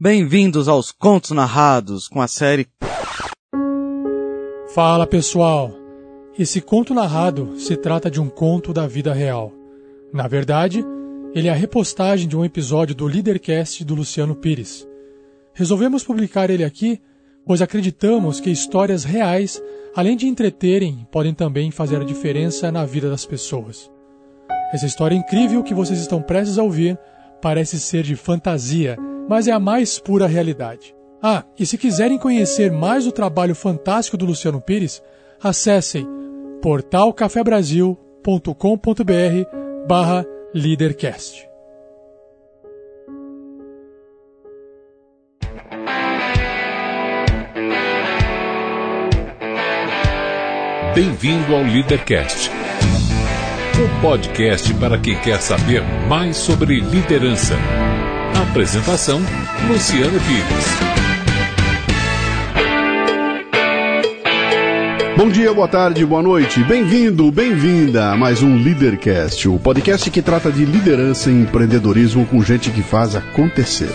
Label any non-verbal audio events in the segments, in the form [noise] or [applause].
Bem-vindos aos Contos Narrados com a série. Fala pessoal! Esse conto narrado se trata de um conto da vida real. Na verdade, ele é a repostagem de um episódio do Leadercast do Luciano Pires. Resolvemos publicar ele aqui, pois acreditamos que histórias reais, além de entreterem, podem também fazer a diferença na vida das pessoas. Essa história incrível que vocês estão prestes a ouvir parece ser de fantasia mas é a mais pura realidade. Ah, e se quiserem conhecer mais o trabalho fantástico do Luciano Pires, acessem portalcafebrasil.com.br barra Leadercast. Bem-vindo ao Leadercast, um podcast para quem quer saber mais sobre liderança. Apresentação: Luciano Pires. Bom dia, boa tarde, boa noite. Bem-vindo, bem-vinda a mais um Leadercast, o podcast que trata de liderança e empreendedorismo com gente que faz acontecer.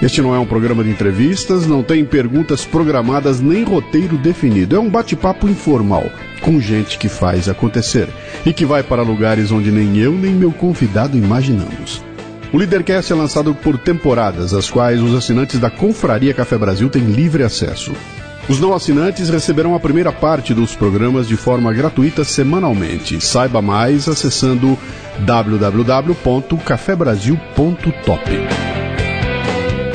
Este não é um programa de entrevistas, não tem perguntas programadas nem roteiro definido. É um bate-papo informal com gente que faz acontecer e que vai para lugares onde nem eu nem meu convidado imaginamos. O Leadercast é lançado por temporadas, às quais os assinantes da Confraria Café Brasil têm livre acesso. Os não assinantes receberão a primeira parte dos programas de forma gratuita semanalmente. Saiba mais acessando www.cafebrasil.top.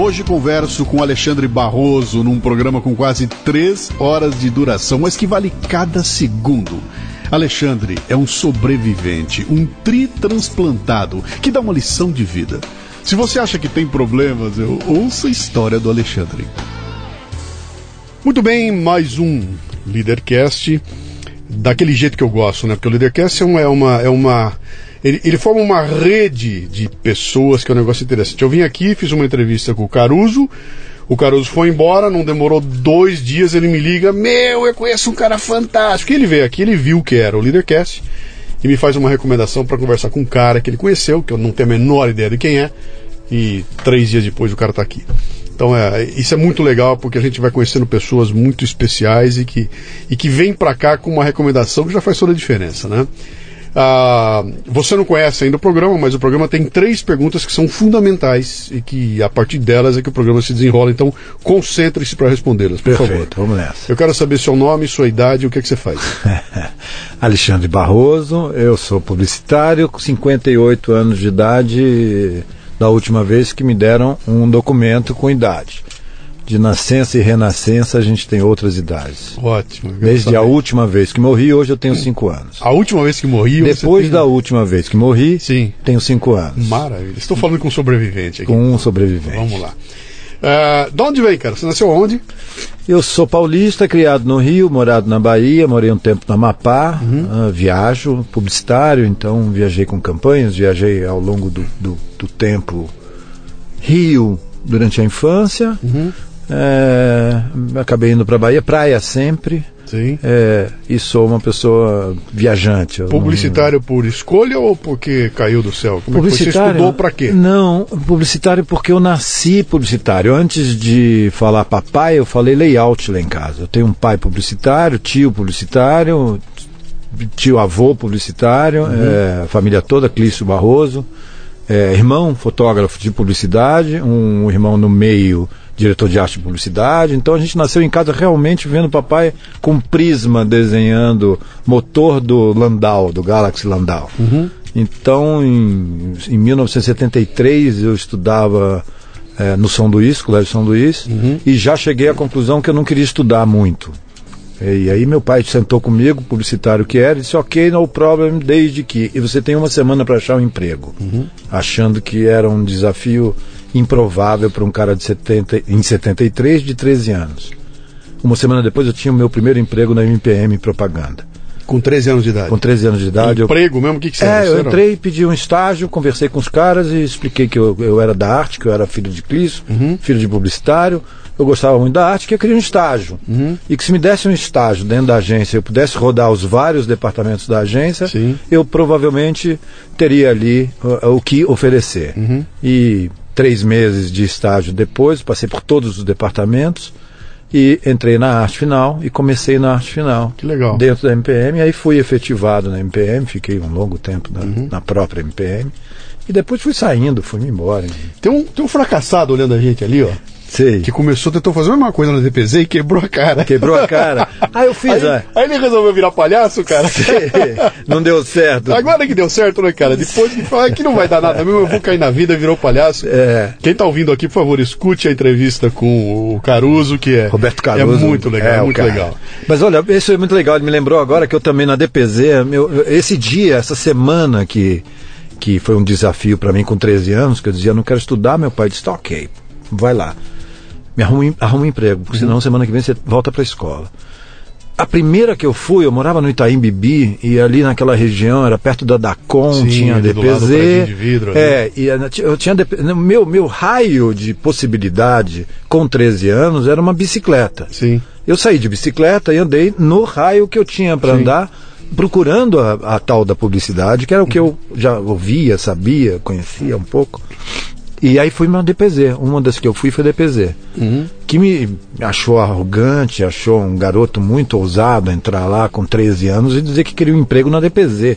Hoje converso com Alexandre Barroso num programa com quase três horas de duração, mas que vale cada segundo. Alexandre é um sobrevivente, um tritransplantado que dá uma lição de vida. Se você acha que tem problemas, eu ouça a história do Alexandre. Muito bem, mais um Leadercast daquele jeito que eu gosto, né? Porque o Leadercast é uma, é uma, é uma ele, ele, forma uma rede de pessoas que é um negócio interessante. Eu vim aqui, fiz uma entrevista com o Caruso. O Caruso foi embora, não demorou dois dias, ele me liga, meu, eu conheço um cara fantástico. E ele veio aqui, ele viu que era o Leadercast e me faz uma recomendação para conversar com um cara que ele conheceu, que eu não tenho a menor ideia de quem é, e três dias depois o cara está aqui. Então é, isso é muito legal porque a gente vai conhecendo pessoas muito especiais e que, e que vêm para cá com uma recomendação que já faz toda a diferença, né? Ah, você não conhece ainda o programa, mas o programa tem três perguntas que são fundamentais e que a partir delas é que o programa se desenrola. Então concentre-se para respondê-las, por Perfeito, favor. vamos nessa. Eu quero saber seu nome, sua idade e o que, é que você faz. [laughs] Alexandre Barroso, eu sou publicitário, com 58 anos de idade, da última vez que me deram um documento com idade de nascença e renascença a gente tem outras idades. Ótimo. Desde a última vez que morri, hoje eu tenho cinco anos. A última vez que morri? Depois tem... da última vez que morri, Sim. tenho cinco anos. Maravilha. Estou falando com um sobrevivente aqui. Com um sobrevivente. Vamos lá. Uh, de onde vem, cara? Você nasceu onde? Eu sou paulista, criado no Rio, morado na Bahia, morei um tempo no Amapá, uhum. uh, viajo, publicitário, então viajei com campanhas, viajei ao longo do, do, do tempo Rio durante a infância, uhum. É, acabei indo para Bahia, praia sempre. Sim. É, e sou uma pessoa viajante. Publicitário não... por escolha ou porque caiu do céu? Como publicitário, é Você estudou para quê? Não, publicitário porque eu nasci publicitário. Antes de falar papai, eu falei layout lá em casa. Eu tenho um pai publicitário, tio publicitário, tio avô publicitário, uhum. é, família toda, Clício Barroso. É, irmão fotógrafo de publicidade, um irmão no meio diretor de arte e publicidade. Então a gente nasceu em casa realmente vendo papai com prisma desenhando motor do Landau, do Galaxy Landau. Uhum. Então em, em 1973 eu estudava é, no São Luís, Colégio São Luís, uhum. e já cheguei à conclusão que eu não queria estudar muito. E aí meu pai sentou comigo, publicitário que era, e disse, ok, no problem, desde que. E você tem uma semana para achar um emprego. Uhum. Achando que era um desafio improvável para um cara de 70, em 73 de 13 anos. Uma semana depois eu tinha o meu primeiro emprego na MPM Propaganda. Com 13 anos de idade. Com 13 anos de idade. Emprego eu... mesmo? O que, que você É, eu entrei, pedi um estágio, conversei com os caras e expliquei que eu, eu era da arte, que eu era filho de Clis, Uhum. filho de publicitário. Eu gostava muito da arte, que eu queria um estágio. Uhum. E que se me desse um estágio dentro da agência, eu pudesse rodar os vários departamentos da agência, Sim. eu provavelmente teria ali uh, o que oferecer. Uhum. E três meses de estágio depois, passei por todos os departamentos e entrei na arte final e comecei na arte final. Que legal. Dentro da MPM, aí fui efetivado na MPM, fiquei um longo tempo na, Uhum. na própria MPM. E depois fui saindo, fui embora. Tem, um, tem um fracassado olhando a gente ali, ó. Sei. Que começou, tentou fazer a mesma coisa no DPZ e quebrou a cara. Quebrou a cara. [laughs] Ah, eu fiz. Aí, ah, aí ele resolveu virar palhaço, cara. Não deu certo. Agora que deu certo, né, cara? Depois que fala que não vai dar nada mesmo, eu vou cair na vida, virou palhaço. É. Quem tá ouvindo aqui, por favor, escute a entrevista com o Caruso, que é. Roberto Caruso. É muito legal, é, muito cara. legal. Mas olha, isso é muito legal. Ele me lembrou agora que eu também na DPZ, meu, esse dia, essa semana que, que foi um desafio para mim com 13 anos, que eu dizia, não quero estudar, meu pai disse, tá ok, vai lá. Me arruma, um- arruma um emprego, porque senão semana que vem você volta para a escola. A primeira que eu fui, eu morava no Itaim Bibi, e ali naquela região, era perto da Dacom, Sim, tinha do DPZ. de vidro, ali. é, e eu tinha meu, meu raio de possibilidade com 13 anos era uma bicicleta. Sim. Eu saí de bicicleta e andei no raio que eu tinha para andar, procurando a, a tal da publicidade, que era o que eu já ouvia, sabia, conhecia um pouco. E aí fui na DPZ. Uma das que eu fui foi DPZ. Que me achou arrogante, achou um garoto muito ousado entrar lá com 13 anos e dizer que queria um emprego na DPZ.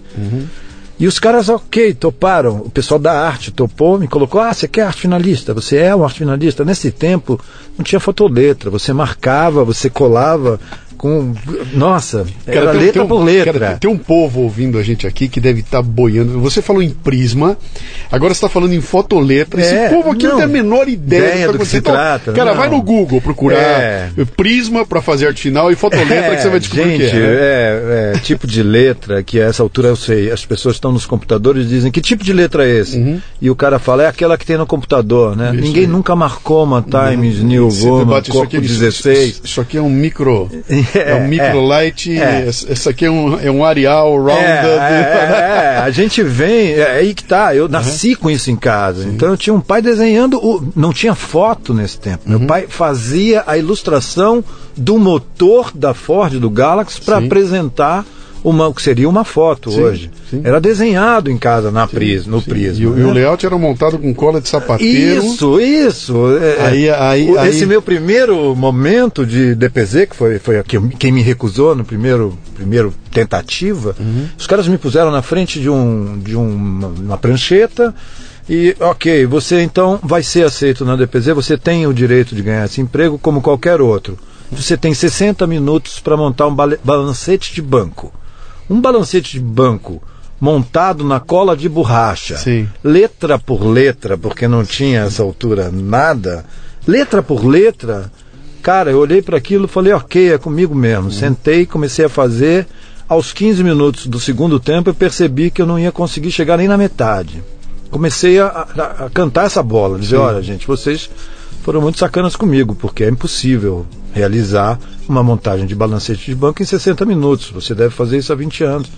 E os caras, ok, toparam. O pessoal da arte topou, me colocou. Ah, você quer arte finalista? Você é um arte finalista? Nesse tempo não tinha fotoletra. Você marcava, você colava com. Nossa, era tem- letra tem um- por letra. cara, tem, um povo ouvindo a gente aqui que deve estar boiando. Você falou em prisma, agora você está falando em fotoletra. É, Esse povo aqui não, não. tem a menor ideia, Ideia tá do que se acontecendo. trata, Cara, não. vai no Google procurar É. prisma para fazer arte final e fotoletra [laughs] que você vai descobrir gente, o que é. né? é, é, tipo de letra que a essa altura eu sei. As pessoas estão nos computadores e dizem que tipo de letra é esse? E o cara fala, é aquela que tem no computador, né? Uhum. Isso Ninguém nunca marcou uma Times New Esse Roman, debate, isso corpo aqui, isso- 16. Isso, isso aqui é um micro. [laughs] É, um É, micro light. é. Esse aqui é um, é um Arial rounded. É, é, é, a gente vem, é aí que tá. Eu nasci com isso em casa. Então eu tinha um pai desenhando. O, não tinha foto nesse tempo. Uhum. Meu pai fazia a ilustração do motor da Ford, do Galaxy, para Sim. apresentar uma, o que seria uma foto Sim, hoje. sim. Era desenhado em casa na pris, no Prisma. E, o- e o né? layout era montado com cola de sapateiro. Isso, isso. É, Aí- aí- o- aí- Esse meu primeiro momento de DPZ, que foi, foi aqui, quem me recusou no primeiro, primeiro tentativa, Uhum. os caras me puseram na frente de, um, de uma, uma prancheta e, ok, você então vai ser aceito na DPZ, você tem o direito de ganhar esse emprego como qualquer outro. Você tem 60 minutos para montar um balancete de banco. Um balancete de banco montado na cola de borracha, Sim. letra por letra, porque não tinha essa altura nada, letra por letra, cara, eu olhei para aquilo e falei, ok, é comigo mesmo. Sentei, comecei a fazer. Aos 15 minutos do segundo tempo, eu percebi que eu não ia conseguir chegar nem na metade. Comecei a, a- a cantar essa bola, dizer, olha, gente, vocês foram muito sacanas comigo, porque é impossível realizar uma montagem de balancete de banco em 60 minutos. Você deve fazer isso há 20 anos.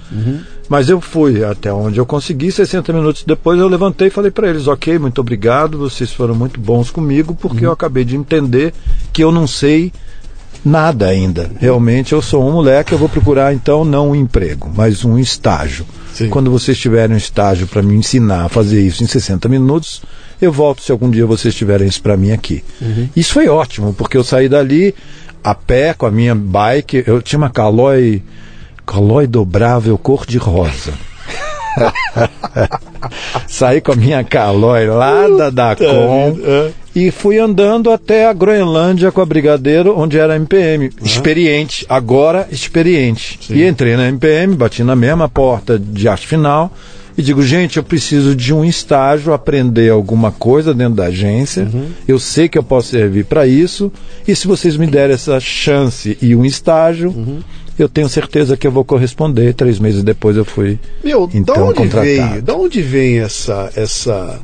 Mas eu fui até onde eu consegui, 60 minutos depois eu levantei e falei para eles, ok, muito obrigado, vocês foram muito bons comigo, porque eu acabei de entender que eu não sei nada ainda. Realmente eu sou um moleque, eu vou procurar então não um emprego, mas um estágio. Sim. Quando vocês tiverem um estágio para me ensinar a fazer isso em 60 minutos, eu volto se algum dia vocês tiverem isso para mim aqui. Isso foi ótimo, porque eu saí dali a pé com a minha bike, eu tinha uma Caloi, Caloi dobrável cor de rosa. [laughs] Saí com a minha Caloi lá da Dacom É. e fui andando até a Groenlândia com a Brigadeiro, onde era MPM. Experiente, agora experiente. E entrei na MPM, bati na mesma porta de arte final e digo, gente, eu preciso de um estágio, aprender alguma coisa dentro da agência. Eu sei que eu posso servir para isso. E se vocês me derem essa chance e um estágio, eu tenho certeza que eu vou corresponder. Três meses depois eu fui Meu, da então onde contratado. veio? Da onde vem essa essa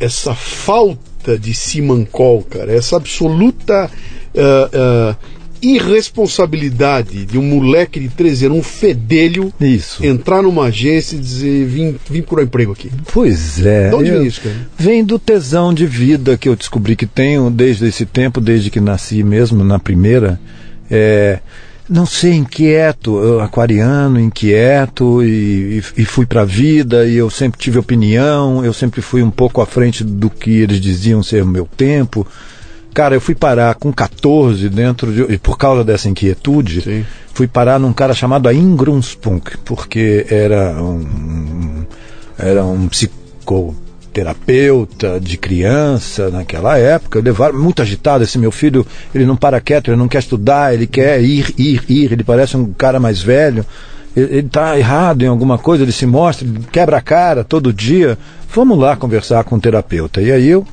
essa falta de Simancol, cara? Essa absoluta ah, ah, irresponsabilidade de um moleque de 13 anos, um fedelho, Isso. entrar numa agência e dizer: vim, vim procurar emprego aqui? Pois é. De onde vem isso, cara? Vem do tesão de vida que eu descobri que tenho desde esse tempo, desde que nasci mesmo, na primeira. É, não sei, inquieto, aquariano, inquieto, e, e, e fui pra vida, e eu sempre tive opinião, eu sempre fui um pouco à frente do que eles diziam ser o meu tempo. Cara, eu fui parar com 14 dentro de. E por causa dessa inquietude, Sim. fui parar num cara chamado Ingrunspunk, porque era um, era um psicoterapeuta de criança naquela época. Levaram muito agitado esse meu filho, ele não para quieto, ele não quer estudar, ele quer ir, ir, ir, ele parece um cara mais velho. Ele está errado em alguma coisa, ele se mostra, ele quebra a cara todo dia. Vamos lá conversar com o terapeuta. E aí eu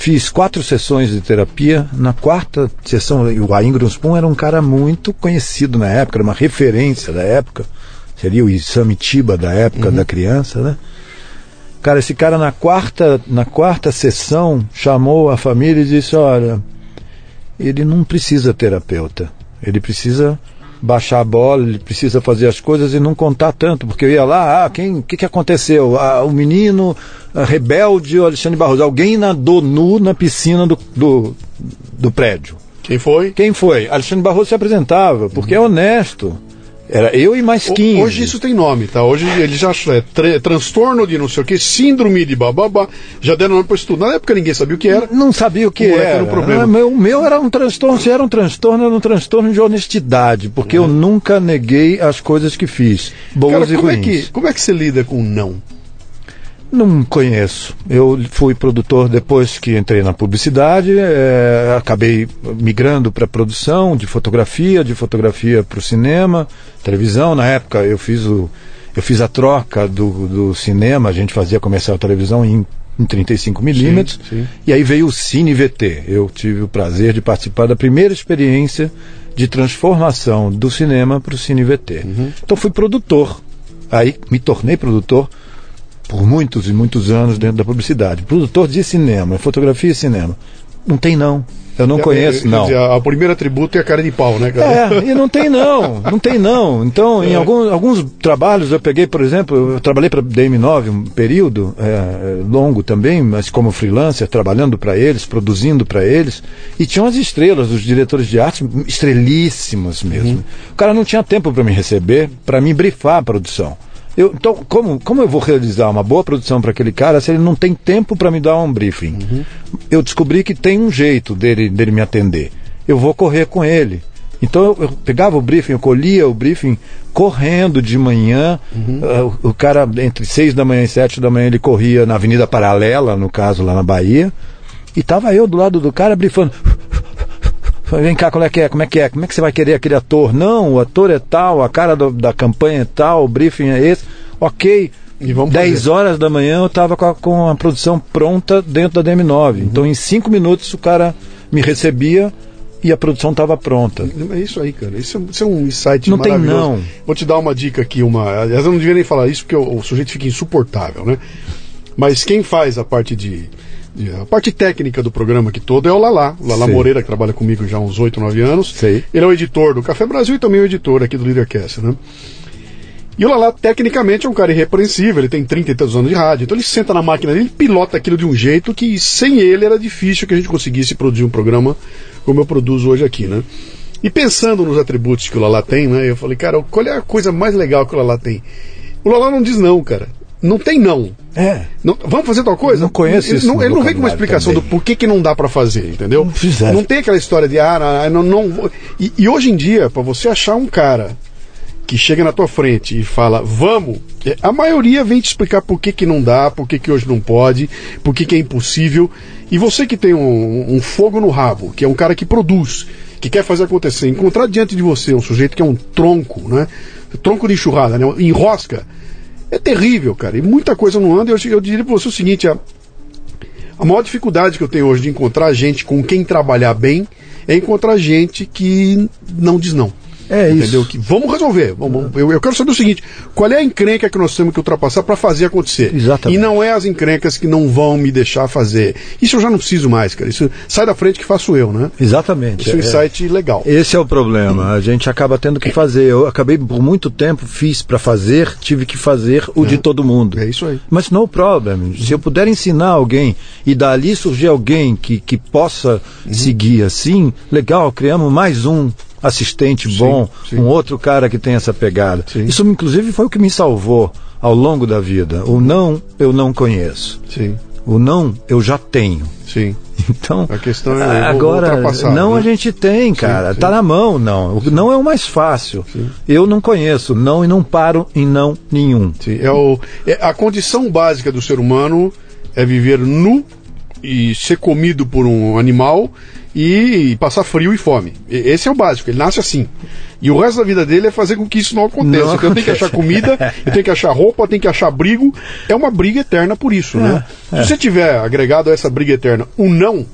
Fiz quatro sessões de terapia. Na quarta sessão, o Ingram Spoon era um cara muito conhecido na época, era uma referência da época. Seria o Isamitiba da época da criança, né? Cara, esse cara na quarta, na quarta sessão chamou a família e disse: Olha, ele não precisa terapeuta. Ele precisa baixar a bola, ele precisa fazer as coisas e não contar tanto, porque eu ia lá, ah, quem, o que, que aconteceu? Ah, o menino ah, rebelde, o Alexandre Barroso, alguém nadou nu na piscina do, do, do prédio. Quem foi? Quem foi? Alexandre Barroso se apresentava, porque é honesto. Era eu e mais O- 15. Hoje isso tem nome, tá? Hoje ele já é tra- transtorno de não sei o que, síndrome de bababá. Já deram nome para isso tudo. Na época ninguém sabia o que era. Não sabia o que O era. era um problema. Ah, meu- O meu era um transtorno, se era um transtorno, era um transtorno de honestidade, porque eu nunca neguei as coisas que fiz, boas Cara, e como é, ruins. que, como é que você lida com o não? Não conheço. Eu fui produtor depois que entrei na publicidade, eh, acabei migrando para produção de fotografia, de fotografia para o cinema, televisão. Na época eu fiz o, eu fiz a troca do, do cinema, a gente fazia comercial televisão em, em 35 milímetros. E aí veio o Cine VT. Eu tive o prazer de participar da primeira experiência de transformação do cinema para o Cine VT. Então fui produtor. Aí me tornei produtor por muitos e muitos anos dentro da publicidade. Produtor de cinema, fotografia e cinema. Não tem não. Eu não conheço, Quer não. dizer, a, a primeiro atributo é a cara de pau, né, cara? É, e não tem não, [laughs] não tem não. Então, em alguns, alguns trabalhos eu peguei, por exemplo, eu trabalhei para DM9 um período é, longo também, mas como freelancer, trabalhando para eles, produzindo para eles, e tinham as estrelas, os diretores de arte, estrelíssimos mesmo. O cara não tinha tempo para me receber, para me brifar a produção. Eu, então, como, como eu vou realizar uma boa produção para aquele cara se ele não tem tempo para me dar um briefing? Eu descobri que tem um jeito dele, dele me atender. Eu vou correr com ele. Então eu, eu pegava o briefing, eu colhia o briefing correndo de manhã. Ah, o, o cara, entre seis da manhã e sete da manhã, ele corria na Avenida Paralela, no caso, lá na Bahia. E tava eu do lado do cara brifando. Falei, vem cá, como é que é? Como é que é? Como é que você vai querer aquele ator? Não, o ator é tal, a cara do- da campanha é tal, o briefing é esse. Ok. E vamos 10 fazer. horas da manhã eu estava com, a- com a produção pronta dentro da DM9. Uhum. Então em 5 minutos o cara me recebia e a produção estava pronta. É isso aí, cara. Isso é, isso é um insight Não tem maravilhoso. não. Vou te dar uma dica aqui, uma. Aliás, eu não devia nem falar isso porque o, o sujeito fica insuportável, né? Mas quem faz a parte de. De- a parte técnica do programa aqui todo é o Lala. O Lala Sei. Moreira, que trabalha comigo já há uns 8, 9 anos. Sei. Ele é o editor do Café Brasil e também o editor aqui do Leadercast, né? E o Lala, tecnicamente, é um cara irrepreensível, ele tem 30 e tantos anos de rádio, então ele senta na máquina dele e pilota aquilo de um jeito que sem ele era difícil que a gente conseguisse produzir um programa como eu produzo hoje aqui, né? E pensando nos atributos que o Lala tem, né? Eu falei, cara, qual é a coisa mais legal que o Lala tem? O Lala não diz não, cara. Não tem não. É. Não- vamos fazer tal coisa? Não conheço ele isso não, ele não vem com uma explicação do também. porquê que não dá pra fazer, entendeu? Não fizeram. Não tem aquela história de, ah, não, não. E, e hoje em dia, pra você achar um cara que chega na tua frente e fala, vamos, é, a maioria vem te explicar por que, que não dá, por que, que hoje não pode, por que, que é impossível. E você que tem um, um fogo no rabo, que é um cara que produz, que quer fazer acontecer, encontrar diante de você um sujeito que é um tronco, né? Tronco de enxurrada, né? Enrosca. É terrível, cara. E muita coisa não anda. Eu, eu diria pra você o seguinte: a, a maior dificuldade que eu tenho hoje de encontrar gente com quem trabalhar bem é encontrar gente que não diz não. É isso. Entendeu? Que vamos resolver. Vamos, eu, eu quero saber o seguinte: qual é a encrenca que nós temos que ultrapassar para fazer acontecer? Exatamente. E não é as encrencas que não vão me deixar fazer. Isso eu já não preciso mais, cara. Isso sai da frente que faço eu, né? Exatamente. Isso é um insight legal. Esse é o problema. A gente acaba tendo que fazer. Eu acabei por muito tempo, fiz para fazer, tive que fazer o de todo mundo. É isso aí. Mas no problem. Se eu puder ensinar alguém e dali surgir alguém que, que possa Uhum. seguir assim, legal, criamos mais um assistente bom, sim. um outro cara que tem essa pegada. Sim. Isso, inclusive, foi o que me salvou ao longo da vida. O não, eu não conheço. Sim, O não, eu já tenho. sim. [laughs] Então, A questão é, agora ultrapassar, não né? a gente tem, cara. sim. Tá na mão, não. O não é o mais fácil. Eu não conheço não e não paro em não nenhum. É o, é a condição básica do ser humano é viver nu e ser comido por um animal e passar frio e fome. Esse é o básico, ele nasce assim. E o resto da vida dele é fazer com que isso não aconteça. Não Então eu tenho que achar comida, eu tenho que achar roupa, eu tenho que achar abrigo. É uma briga eterna por isso, né? É, Se você tiver agregado a essa briga eterna um não,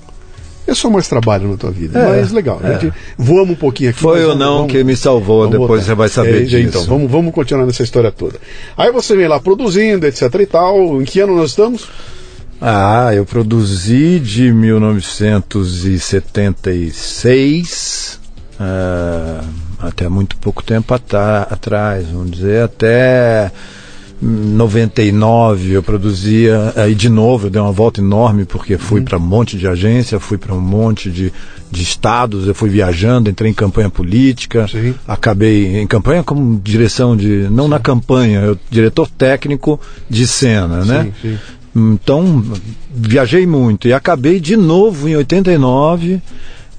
é só mais trabalho na tua vida. É, Mas legal, a gente voamos um pouquinho aqui. Foi mas o vamos- não vamos- que me salvou, Vamos depois voltar. você vai saber É, disso. Então, vamos, vamos continuar nessa história toda. Aí você vem lá produzindo, etc e tal. Em que ano nós estamos? Ah, eu produzi de 1976 ah, até muito pouco tempo atrás, vamos dizer, até 99 eu produzia, aí de novo eu dei uma volta enorme porque fui para um monte de agência, fui para um monte de, de estados, eu fui viajando, entrei em campanha política, Sim. acabei em campanha como direção de, não na campanha, eu diretor técnico de cena, né? Sim, sim. Então, viajei muito e acabei de novo em 89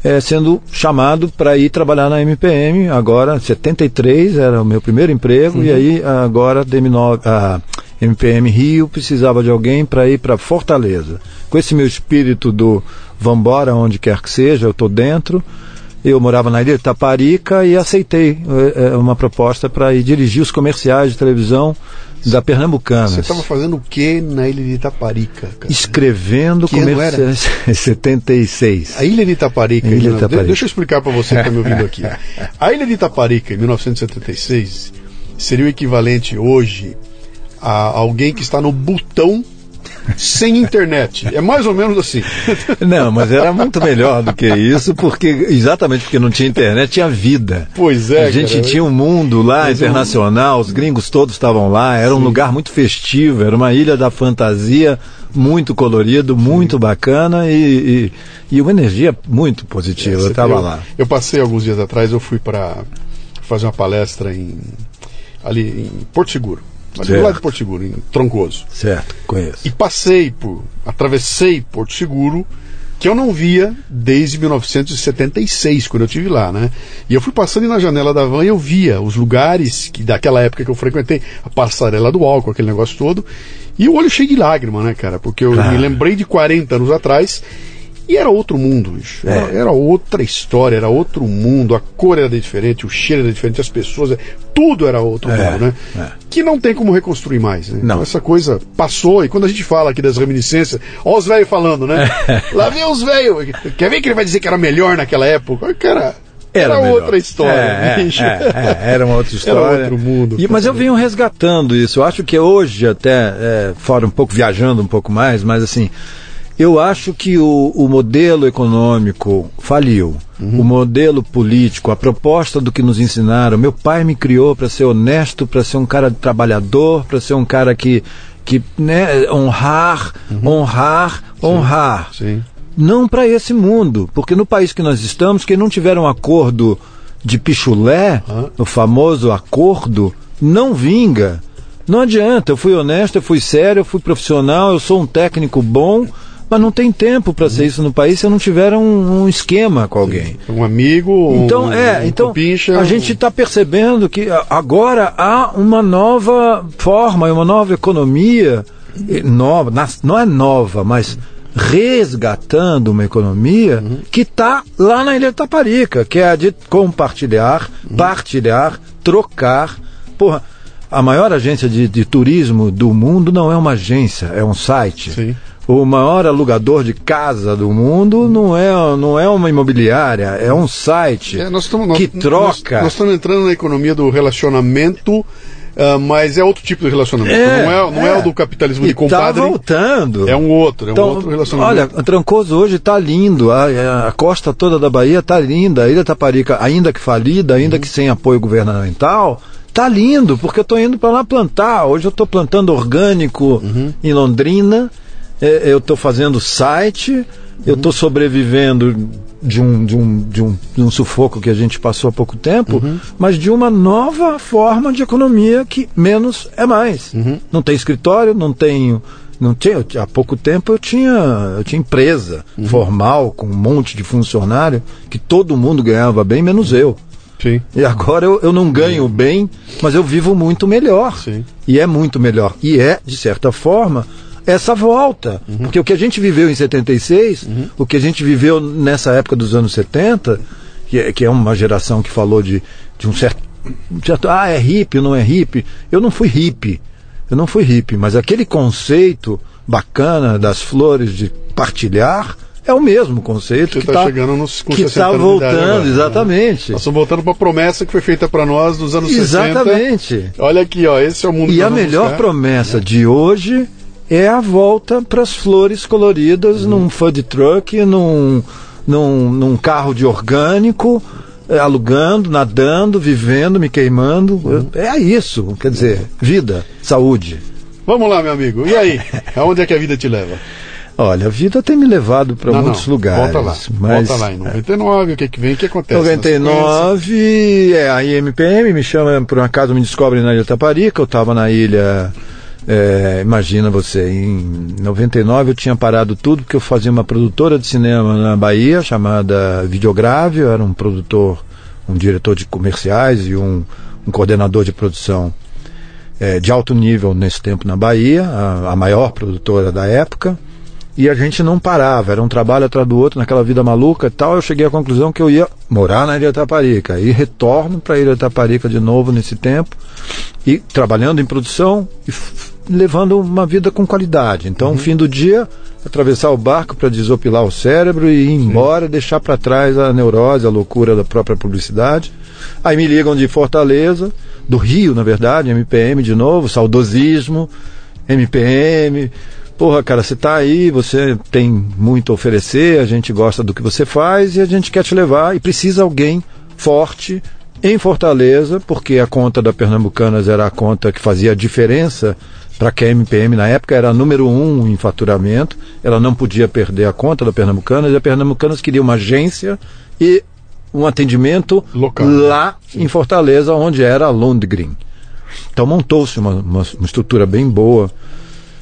eh, sendo chamado para ir trabalhar na MPM. Agora, 73 era o meu primeiro emprego e aí agora DM9, a MPM Rio precisava de alguém para ir para Fortaleza. Com esse meu espírito do vambora onde quer que seja, eu estou dentro. Eu morava na ilha de Taparica e aceitei eh, eh, uma proposta para ir dirigir os comerciais de televisão da Pernambucana. Você estava fazendo o que na ilha de Itaparica? Cara? Escrevendo comerciais. [laughs] 76. A ilha de Itaparica. Ilha de Itaparica. Deixa eu explicar para você que está me ouvindo aqui. [laughs] A ilha de Itaparica, em 1976, seria o equivalente hoje a alguém que está no botão sem internet. É mais ou menos assim. [laughs] Não, mas era muito melhor do que isso, porque exatamente porque não tinha internet, tinha vida. Pois é, A gente cara. tinha um mundo lá Mas internacional, os gringos todos estavam lá, era um lugar muito festivo, era uma ilha da fantasia, muito colorido, muito bacana e, e, e uma energia muito positiva. eu Você- estava eu, lá. Eu passei alguns dias atrás, eu fui para fazer uma palestra em ali em Porto Seguro. Certo. lado de Porto Seguro, em Troncoso. Certo, conheço. E passei por. atravessei Porto Seguro, que eu não via desde 1976, quando eu estive lá, né? E eu fui passando na janela da van e eu via os lugares que daquela época que eu frequentei, a passarela do álcool, aquele negócio todo. E o olho cheio de lágrima, né, cara? Porque eu Claro. me lembrei de 40 anos atrás. E era outro mundo, bicho. Era, É. era outra história, era outro mundo. A cor era diferente, o cheiro era diferente, as pessoas. Tudo era outro É, mundo, né? é. Que não tem como reconstruir mais. Né? Não. Então, essa coisa passou. E quando a gente fala aqui das reminiscências, ó os velhos falando, né? Lá vem os velhos. Quer ver que ele vai dizer que era melhor naquela época? Cara, era, melhor. outra história, É, é, bicho. é, é, era uma outra [laughs] história. outro mundo. E- mas eu venho resgatando isso. Eu acho que hoje, até é, fora um pouco, viajando um pouco mais, mas assim, eu acho que o, o modelo econômico faliu. O modelo político, a proposta do que nos ensinaram. Meu pai me criou para ser honesto, para ser um cara trabalhador, para ser um cara que, que né, honrar, honrar, honrar Sim. não para esse mundo, porque no país que nós estamos, quem não tiver um acordo de pichulé, Hã? o famoso acordo, não vinga. Não adianta, eu fui honesto, eu fui sério, eu fui profissional, eu sou um técnico bom, mas não tem tempo para ser isso no país se eu não tiver um, um esquema com alguém. Um amigo. Então, um, é, um então a gente está percebendo que agora há uma nova forma, uma nova economia, nova, não é nova, mas resgatando uma economia que está lá na Ilha de Taparica, que é a de compartilhar, partilhar, trocar. Porra, a maior agência de, de turismo do mundo não é uma agência, é um site. Sim. O maior alugador de casa do mundo não é, não é uma imobiliária, é um site É, nós tamo- nós- que troca. Nós, estamos entrando na economia do relacionamento, ah, mas é outro tipo de relacionamento. É, não é, não é. é. o do capitalismo e de compadre. tá voltando. É um outro, é um Então, outro relacionamento. olha, Trancoso hoje está lindo, a, a costa toda da Bahia está linda, a Ilha Taparica, ainda que falida, ainda Uhum. que sem apoio governamental, tá lindo, porque eu estou indo para lá plantar. Hoje eu estou plantando orgânico Uhum. em Londrina, eu estou fazendo site, eu estou sobrevivendo de um, de, um, de, um, de um sufoco que a gente passou há pouco tempo, Uhum. mas de uma nova forma de economia que menos é mais. Uhum. Não tem escritório, não tenho. Não tinha, eu tinha- há pouco tempo eu tinha, eu tinha empresa Uhum. formal com um monte de funcionário que todo mundo ganhava bem, menos eu. Sim. E agora eu, eu não ganho bem, mas eu vivo muito melhor. Sim. E é muito melhor. E é, de certa forma, essa volta. Porque o que a gente viveu em 76, o que a gente viveu nessa época dos anos 70, que é, que é uma geração que falou de, de um certo, um certo. Ah, é hippie, não é hippie. Eu não fui hippie. Eu não fui hippie, mas aquele conceito bacana das flores de partilhar é o mesmo conceito Você que está tá- chegando nos que 60 está voltando, agora, né? exatamente. Nós estamos voltando para a promessa que foi feita para nós nos anos 60. Exatamente. Olha aqui, ó, esse é o mundo que E a melhor buscar. promessa de hoje é a volta para as flores coloridas Uhum. num food truck, num, num, num carro de orgânico, eh, alugando, nadando, vivendo, me queimando. Uhum. É isso, quer dizer, vida, saúde. Vamos lá, meu amigo. E aí? Aonde é que a vida te leva? Olha, a vida tem me levado para muitos não. lugares. Volta lá. Mas Volta lá em 99, o que que vem? O que acontece? 99, é, a IMPM me chama, por um acaso me descobre na Ilha Taparica, eu estava na ilha, é, imagina você, em 99 eu tinha parado tudo porque eu fazia uma produtora de cinema na Bahia chamada Videograve, eu era um produtor, um diretor de comerciais e um, um coordenador de produção é, de alto nível nesse tempo na Bahia, a, a maior produtora da época. E a gente não parava, era um trabalho atrás do outro, naquela vida maluca e tal. Eu cheguei à conclusão que eu ia morar na Ilha Taparica. E retorno para a Ilha Taparica de novo nesse tempo, e trabalhando em produção e levando uma vida com qualidade. Então, no fim do dia, atravessar o barco para desopilar o cérebro e ir embora, deixar para trás a neurose, a loucura da própria publicidade. Aí me ligam de Fortaleza, do Rio, na verdade, MPM de novo, saudosismo, MPM. Porra, cara, você tá aí, você tem muito a oferecer, a gente gosta do que você faz e a gente quer te levar e precisa alguém forte em Fortaleza, porque a conta da Pernambucanas era a conta que fazia a diferença para que a MPM na época era a número um em faturamento, ela não podia perder a conta da Pernambucanas e a Pernambucanas queria uma agência e um atendimento Local. lá em Fortaleza, onde era a Lundgren. Então montou-se uma, uma, uma estrutura bem boa,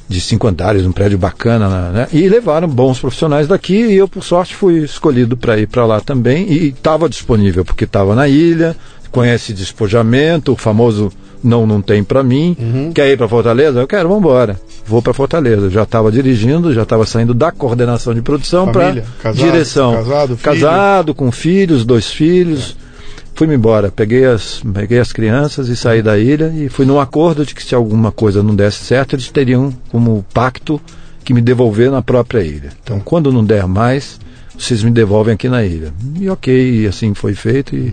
de cinco andares, um prédio bacana, né? E levaram bons profissionais daqui e eu, por sorte, fui escolhido para ir para lá também e estava disponível, porque estava na ilha, conhece despojamento, o famoso não, não tem para mim. Quer ir para Fortaleza? Eu quero, vamos embora. Vou para Fortaleza. Já estava dirigindo, já estava saindo da coordenação de produção para casado, direção. casado, filho. casado, com filhos, dois filhos. Fui-me embora, peguei as, peguei as crianças e saí da ilha e fui num acordo de que se alguma coisa não desse certo, eles teriam como pacto que me devolver na própria ilha. Então, quando não der mais, vocês me devolvem aqui na ilha. E ok, e assim foi feito. E,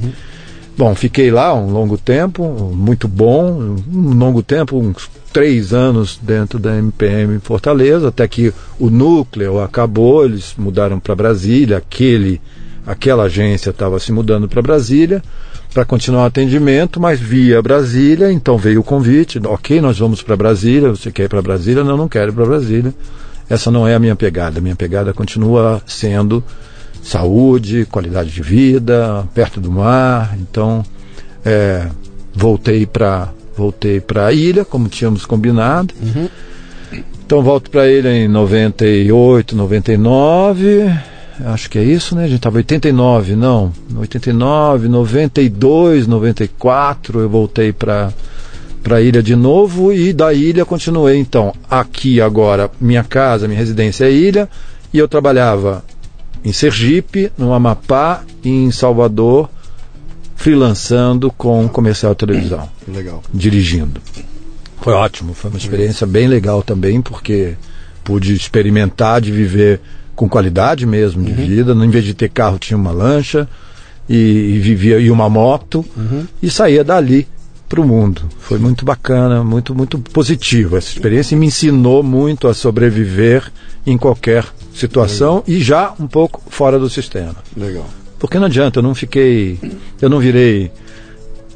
Bom, fiquei lá um longo tempo, muito bom, um longo tempo, uns três anos dentro da MPM Fortaleza, até que o núcleo acabou, eles mudaram para Brasília, aquele, aquela agência estava se mudando para Brasília para continuar o atendimento, mas via Brasília, então veio o convite, ok, nós vamos para Brasília, você quer ir para Brasília? Não, não quero ir para Brasília. Essa não é a minha pegada, minha pegada continua sendo saúde, qualidade de vida, perto do mar. Então, é, voltei para voltei para a ilha, como tínhamos combinado. Então, volto para a ilha em 98, 99. Acho que é isso, né? A gente estava 89, não. 89, 92, 94, eu voltei para para a ilha de novo e da ilha continuei então aqui agora minha casa minha residência é ilha e eu trabalhava em Sergipe, no Amapá e em Salvador, freelançando com comercial de televisão, Legal. dirigindo. Foi ótimo, foi uma experiência bem legal também, porque pude experimentar de viver com qualidade mesmo de Uhum. vida. Em vez de ter carro, tinha uma lancha e, e vivia e uma moto Uhum. e saía dali para o mundo. Foi muito bacana, muito muito positivo essa experiência e me ensinou muito a sobreviver em qualquer situação e já um pouco fora do sistema. Legal. Porque não adianta, eu não fiquei, eu não virei,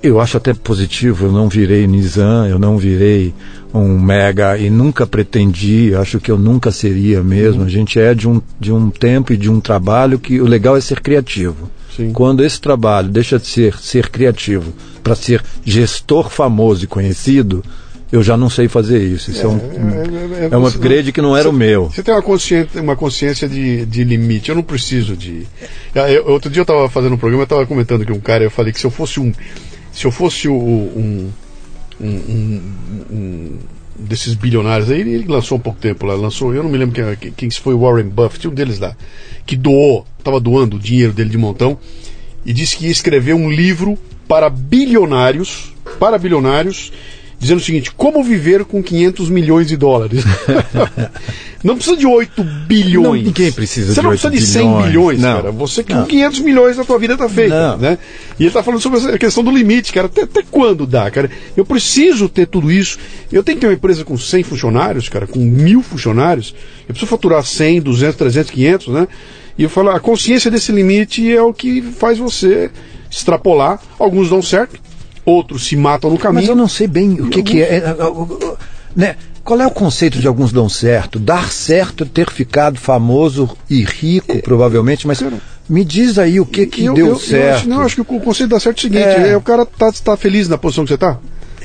eu acho até positivo, eu não virei Nizam, eu não virei um mega e nunca pretendi, acho que eu nunca seria mesmo. A gente é de um, de um tempo e de um trabalho que o legal é ser criativo. Sim. Quando esse trabalho deixa de ser ser criativo para ser gestor famoso e conhecido, eu já não sei fazer isso. Isso é, um, é, é um você- upgrade que não era o meu. Você tem uma consciência, uma consciência de, de limite. Eu não preciso de. Ah, eu- outro dia eu estava fazendo um programa, eu estava comentando que um cara, eu falei que se eu fosse um. Se eu fosse um. um, um- um desses bilionários aí, ele lançou um pouco tempo lá, lançou, eu não me lembro quem, quem, foi Warren Buffett, um deles lá, que doou, estava doando o dinheiro dele de montão, e disse que ia escrever um livro para bilionários, para bilionários, dizendo o seguinte: como viver com 500 milhões de dólares. [laughs] não precisa de 8 bilhões. Não, ninguém precisa Você de não 8 precisa de 100 bilhões. bilhões, Não. cara. Você com Não. 500 milhões a tua vida tá feita, Não. né? E ele tá falando sobre essa questão do limite, cara. Até, até quando dá, cara? Eu preciso ter tudo isso. Eu tenho que ter uma empresa com 100 funcionários, cara, com mil funcionários. Eu preciso faturar 100, 200, 300, 500, né? E eu falo, a consciência desse limite é o que faz você extrapolar. Alguns dão certo, outros se matam no caminho. Mas eu não sei bem o que, que é. é, é, é, Né? Qual é o conceito de alguns dão certo? Dar certo é ter ficado famoso e rico, provavelmente, mas Cara, me diz aí o que, que Eu- deu eu- eu certo. acho, não, eu acho que o conceito dá certo é o seguinte: É. é, o cara tá, tá feliz na posição que você tá.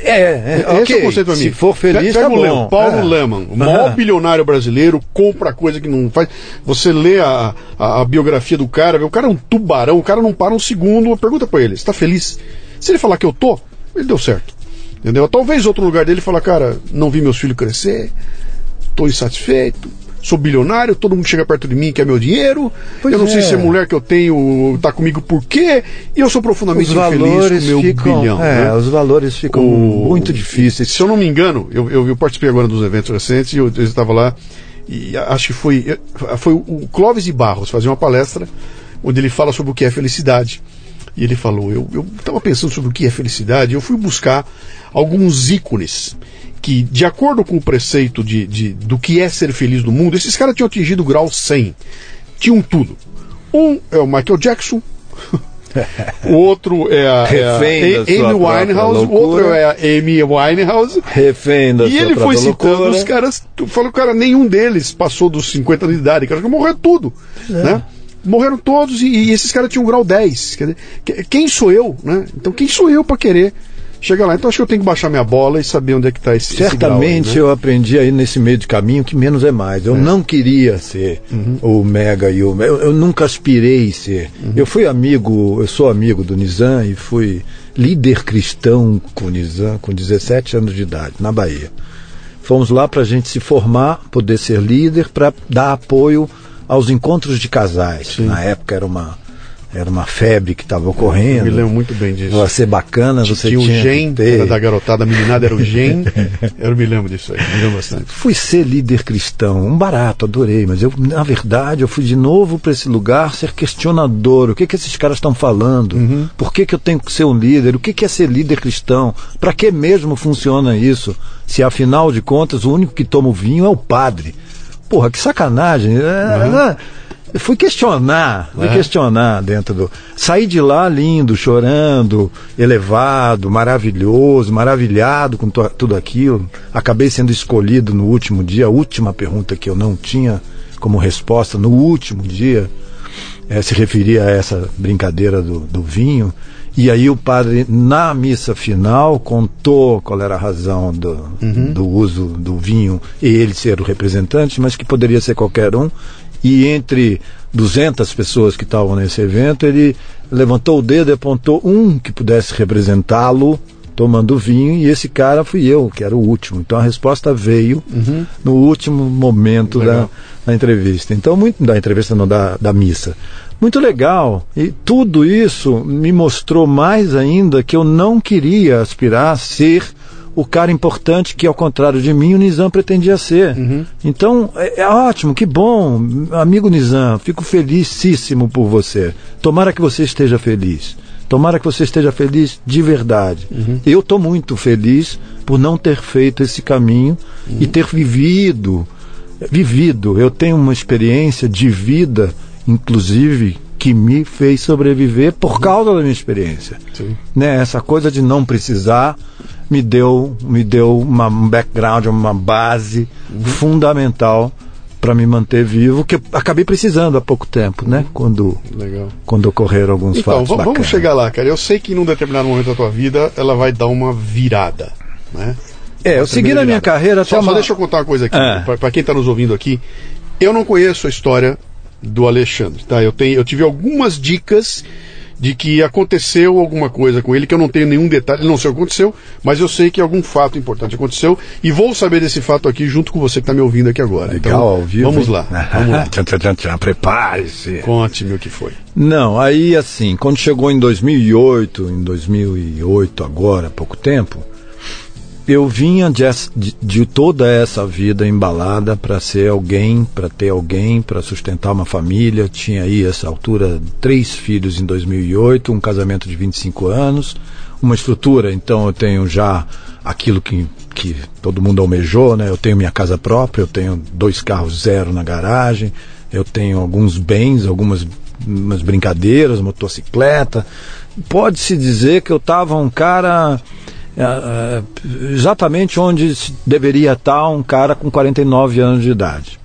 É, é, Esse ok. é o conceito pra mim. Se for feliz, Pega tá o bom. Paulo É. Leman, o maior Aham. bilionário brasileiro, compra coisa que não faz. Você lê a, a, a biografia do cara, o cara é um tubarão, o cara não para um segundo. Pergunta pra ele: você tá feliz? Se ele falar que eu tô, ele deu certo. Entendeu? Talvez outro lugar dele fala, cara, não vi meus filhos crescer, tô insatisfeito. Sou bilionário, todo mundo chega perto de mim quer meu dinheiro. Pois eu não é. sei se a mulher que eu tenho tá comigo por quê. E eu sou profundamente Os infeliz com meu ficam, bilhão. é, né? os valores ficam O- muito difíceis. Se eu não me engano, eu, eu, eu participei agora dos eventos recentes e eu estava lá e acho que foi, foi o Clóvis de Barros fazer uma palestra onde ele fala sobre o que é felicidade. E ele falou, eu estava pensando sobre o que é felicidade, eu fui buscar alguns ícones que, de acordo com o preceito de, de- do que é ser feliz no mundo, esses caras tinham atingido o grau 100. Tinham tudo. Um é o Michael Jackson, o [laughs] outro é a, é a Refém da A- Amy Winehouse, o outro é a Amy Winehouse. Refém da E sua ele foi citando loucura. os caras, tu falou, cara, nenhum deles passou dos 50 anos de idade, cara, que morreram tudo, É. né? Morreram todos e, e esses caras tinham grau 10. Quer dizer, que- quem sou eu, né? Então quem sou eu para querer chegar lá? Então acho que eu tenho que baixar minha bola e saber onde é que tá esse esse grau Certamente né? eu aprendi aí nesse meio de caminho que menos é mais. Eu não queria ser Uhum. o mega e o eu, eu nunca aspirei ser. Uhum. Eu fui amigo, eu sou amigo do Nizam e fui líder cristão com o Nizam com 17 anos de idade, na Bahia. Fomos lá para a gente se formar, poder ser líder, para dar apoio aos encontros de casais. Na época era uma, era uma febre que estava Eu ocorrendo. me lembro muito bem disso. Para ser bacana, você tinha o tinha gen, que ter. era da garotada, a meninada era o gen. [laughs] eu me lembro disso aí, me lembro bastante. fui ser líder cristão, um barato, adorei, mas eu, na verdade, eu fui de novo para esse lugar ser questionador. O que que esses caras estão falando? Uhum. Por que que eu tenho que ser um líder? O que que é ser líder cristão? Para que mesmo funciona isso? Se afinal de contas o único que toma o vinho é o padre. Porra, que sacanagem. É, é, eu fui questionar, fui É. questionar dentro do. Saí de lá lindo, chorando, elevado, maravilhoso, maravilhado com tudo aquilo. Acabei sendo escolhido no último dia, a última pergunta que eu não tinha como resposta no último dia eh, se referia a essa brincadeira do, do vinho. E aí o padre, na missa final, contou qual era a razão do, do uso do vinho e ele ser o representante, mas que poderia ser qualquer um. E entre 200 pessoas que estavam nesse evento, ele levantou o dedo e apontou um que pudesse representá-lo tomando vinho, e esse cara fui eu, que era o último. Então a resposta veio no último momento da, da entrevista. Então, muito da entrevista não da, da missa. Muito legal. E tudo isso me mostrou mais ainda que eu não queria aspirar a ser o cara importante que, ao contrário de mim, o Nizam pretendia ser. Uhum. Então, é, é, ótimo, que bom. Amigo Nizam, fico felicíssimo por você. Tomara que você esteja feliz. Tomara que você esteja feliz de verdade. Uhum. Eu estou muito feliz por não ter feito esse caminho uhum. e ter vivido. Vivido. Eu tenho uma experiência de vida, inclusive, que me fez sobreviver por causa da minha experiência. Sim. Né? Essa coisa de não precisar me deu, me deu uma, um background, uma base Uhum. fundamental para me manter vivo, que eu acabei precisando há pouco tempo, né? Quando, Legal. quando ocorreram alguns Então, fatos va- vamos chegar lá, cara. Eu sei que num determinado momento da tua vida ela vai dar uma virada, né? É, eu segui na minha carreira Só, até só uma... deixa eu contar uma coisa aqui, É. pra quem tá nos ouvindo aqui. Eu não conheço a história do Alexandre, tá? Eu, tenho, eu tive algumas dicas de que aconteceu alguma coisa com ele que eu não tenho nenhum detalhe, não sei o que aconteceu, mas eu sei que algum fato importante aconteceu e vou saber desse fato aqui junto com você que está me ouvindo aqui agora. Legal, então, ao vivo. vamos lá, [laughs] vamos lá. tchan, tchan, tchan, tchan, Prepare-se. Conte-me o que foi. Não, aí assim, quando chegou em 2008, em 2008 agora, há pouco tempo, eu vinha de, de- toda essa vida embalada para ser alguém, para ter alguém, para sustentar uma família. Tinha aí, essa altura, três filhos em 2008, um casamento de 25 anos, uma estrutura. Então eu tenho já aquilo que, que todo mundo almejou, né? Eu tenho minha casa própria, eu tenho dois carros zero na garagem, eu tenho alguns bens, algumas umas brincadeiras, motocicleta. Pode-se dizer que eu estava um cara exatamente onde deveria estar um cara com 49 anos de idade.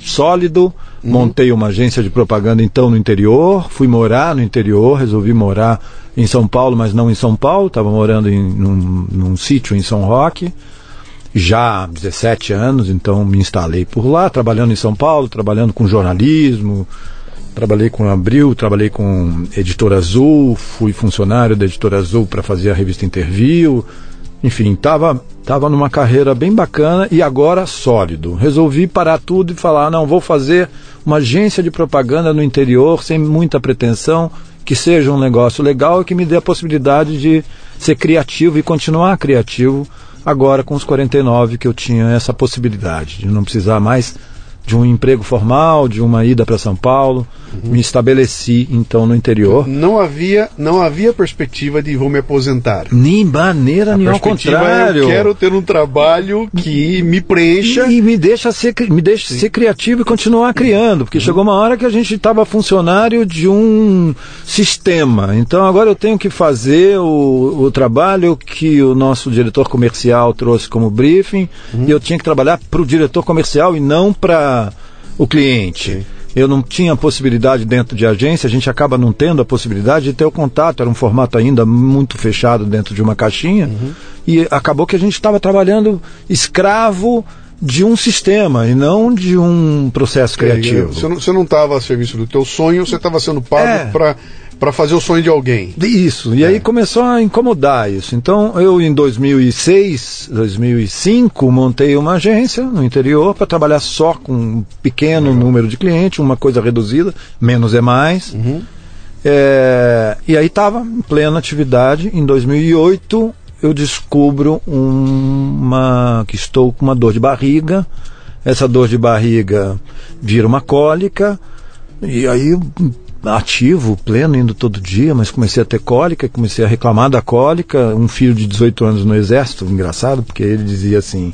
Sólido, montei uma agência de propaganda então no interior, fui morar no interior, resolvi morar em São Paulo, mas não em São Paulo, estava morando em, num, num sítio em São Roque, já há 17 anos, então me instalei por lá, trabalhando em São Paulo, trabalhando com jornalismo, trabalhei com Abril, trabalhei com Editora Azul, fui funcionário da Editora Azul para fazer a revista Interview, enfim, estava tava numa carreira bem bacana e agora sólido. Resolvi parar tudo e falar, não, vou fazer uma agência de propaganda no interior sem muita pretensão, que seja um negócio legal e que me dê a possibilidade de ser criativo e continuar criativo agora com os 49 que eu tinha essa possibilidade de não precisar mais de um emprego formal, de uma ida para São Paulo. Me estabeleci então no interior. Não havia, não havia perspectiva de vou me aposentar. Nem maneira nenhuma, ao Perspectiva é, contrário. eu quero ter um trabalho que me preencha. E me deixa ser, me deixa ser criativo e continuar criando, porque chegou uma hora que a gente estava funcionário de um sistema. Então agora eu tenho que fazer o, o trabalho que o nosso diretor comercial trouxe como briefing, e eu tinha que trabalhar para o diretor comercial e não para o cliente. Eu não tinha possibilidade dentro de agência, a gente acaba não tendo a possibilidade de ter o contato, era um formato ainda muito fechado dentro de uma caixinha, e acabou que a gente estava trabalhando escravo de um sistema e não de um processo criativo. Você não, você não estava a serviço do teu sonho, você estava sendo pago É. para para fazer o sonho de alguém. Isso, e aí começou a incomodar isso. Então eu em 2006, 2005 montei uma agência no interior para trabalhar só com um pequeno número de clientes, uma coisa reduzida, menos é mais. É, e aí estava em plena atividade. Em 2008 eu descubro uma que estou com uma dor de barriga. Essa dor de barriga vira uma cólica e aí ativo, pleno, indo todo dia, mas comecei a ter cólica, comecei a reclamar da cólica. Um filho de 18 anos no exército, engraçado, porque ele dizia assim,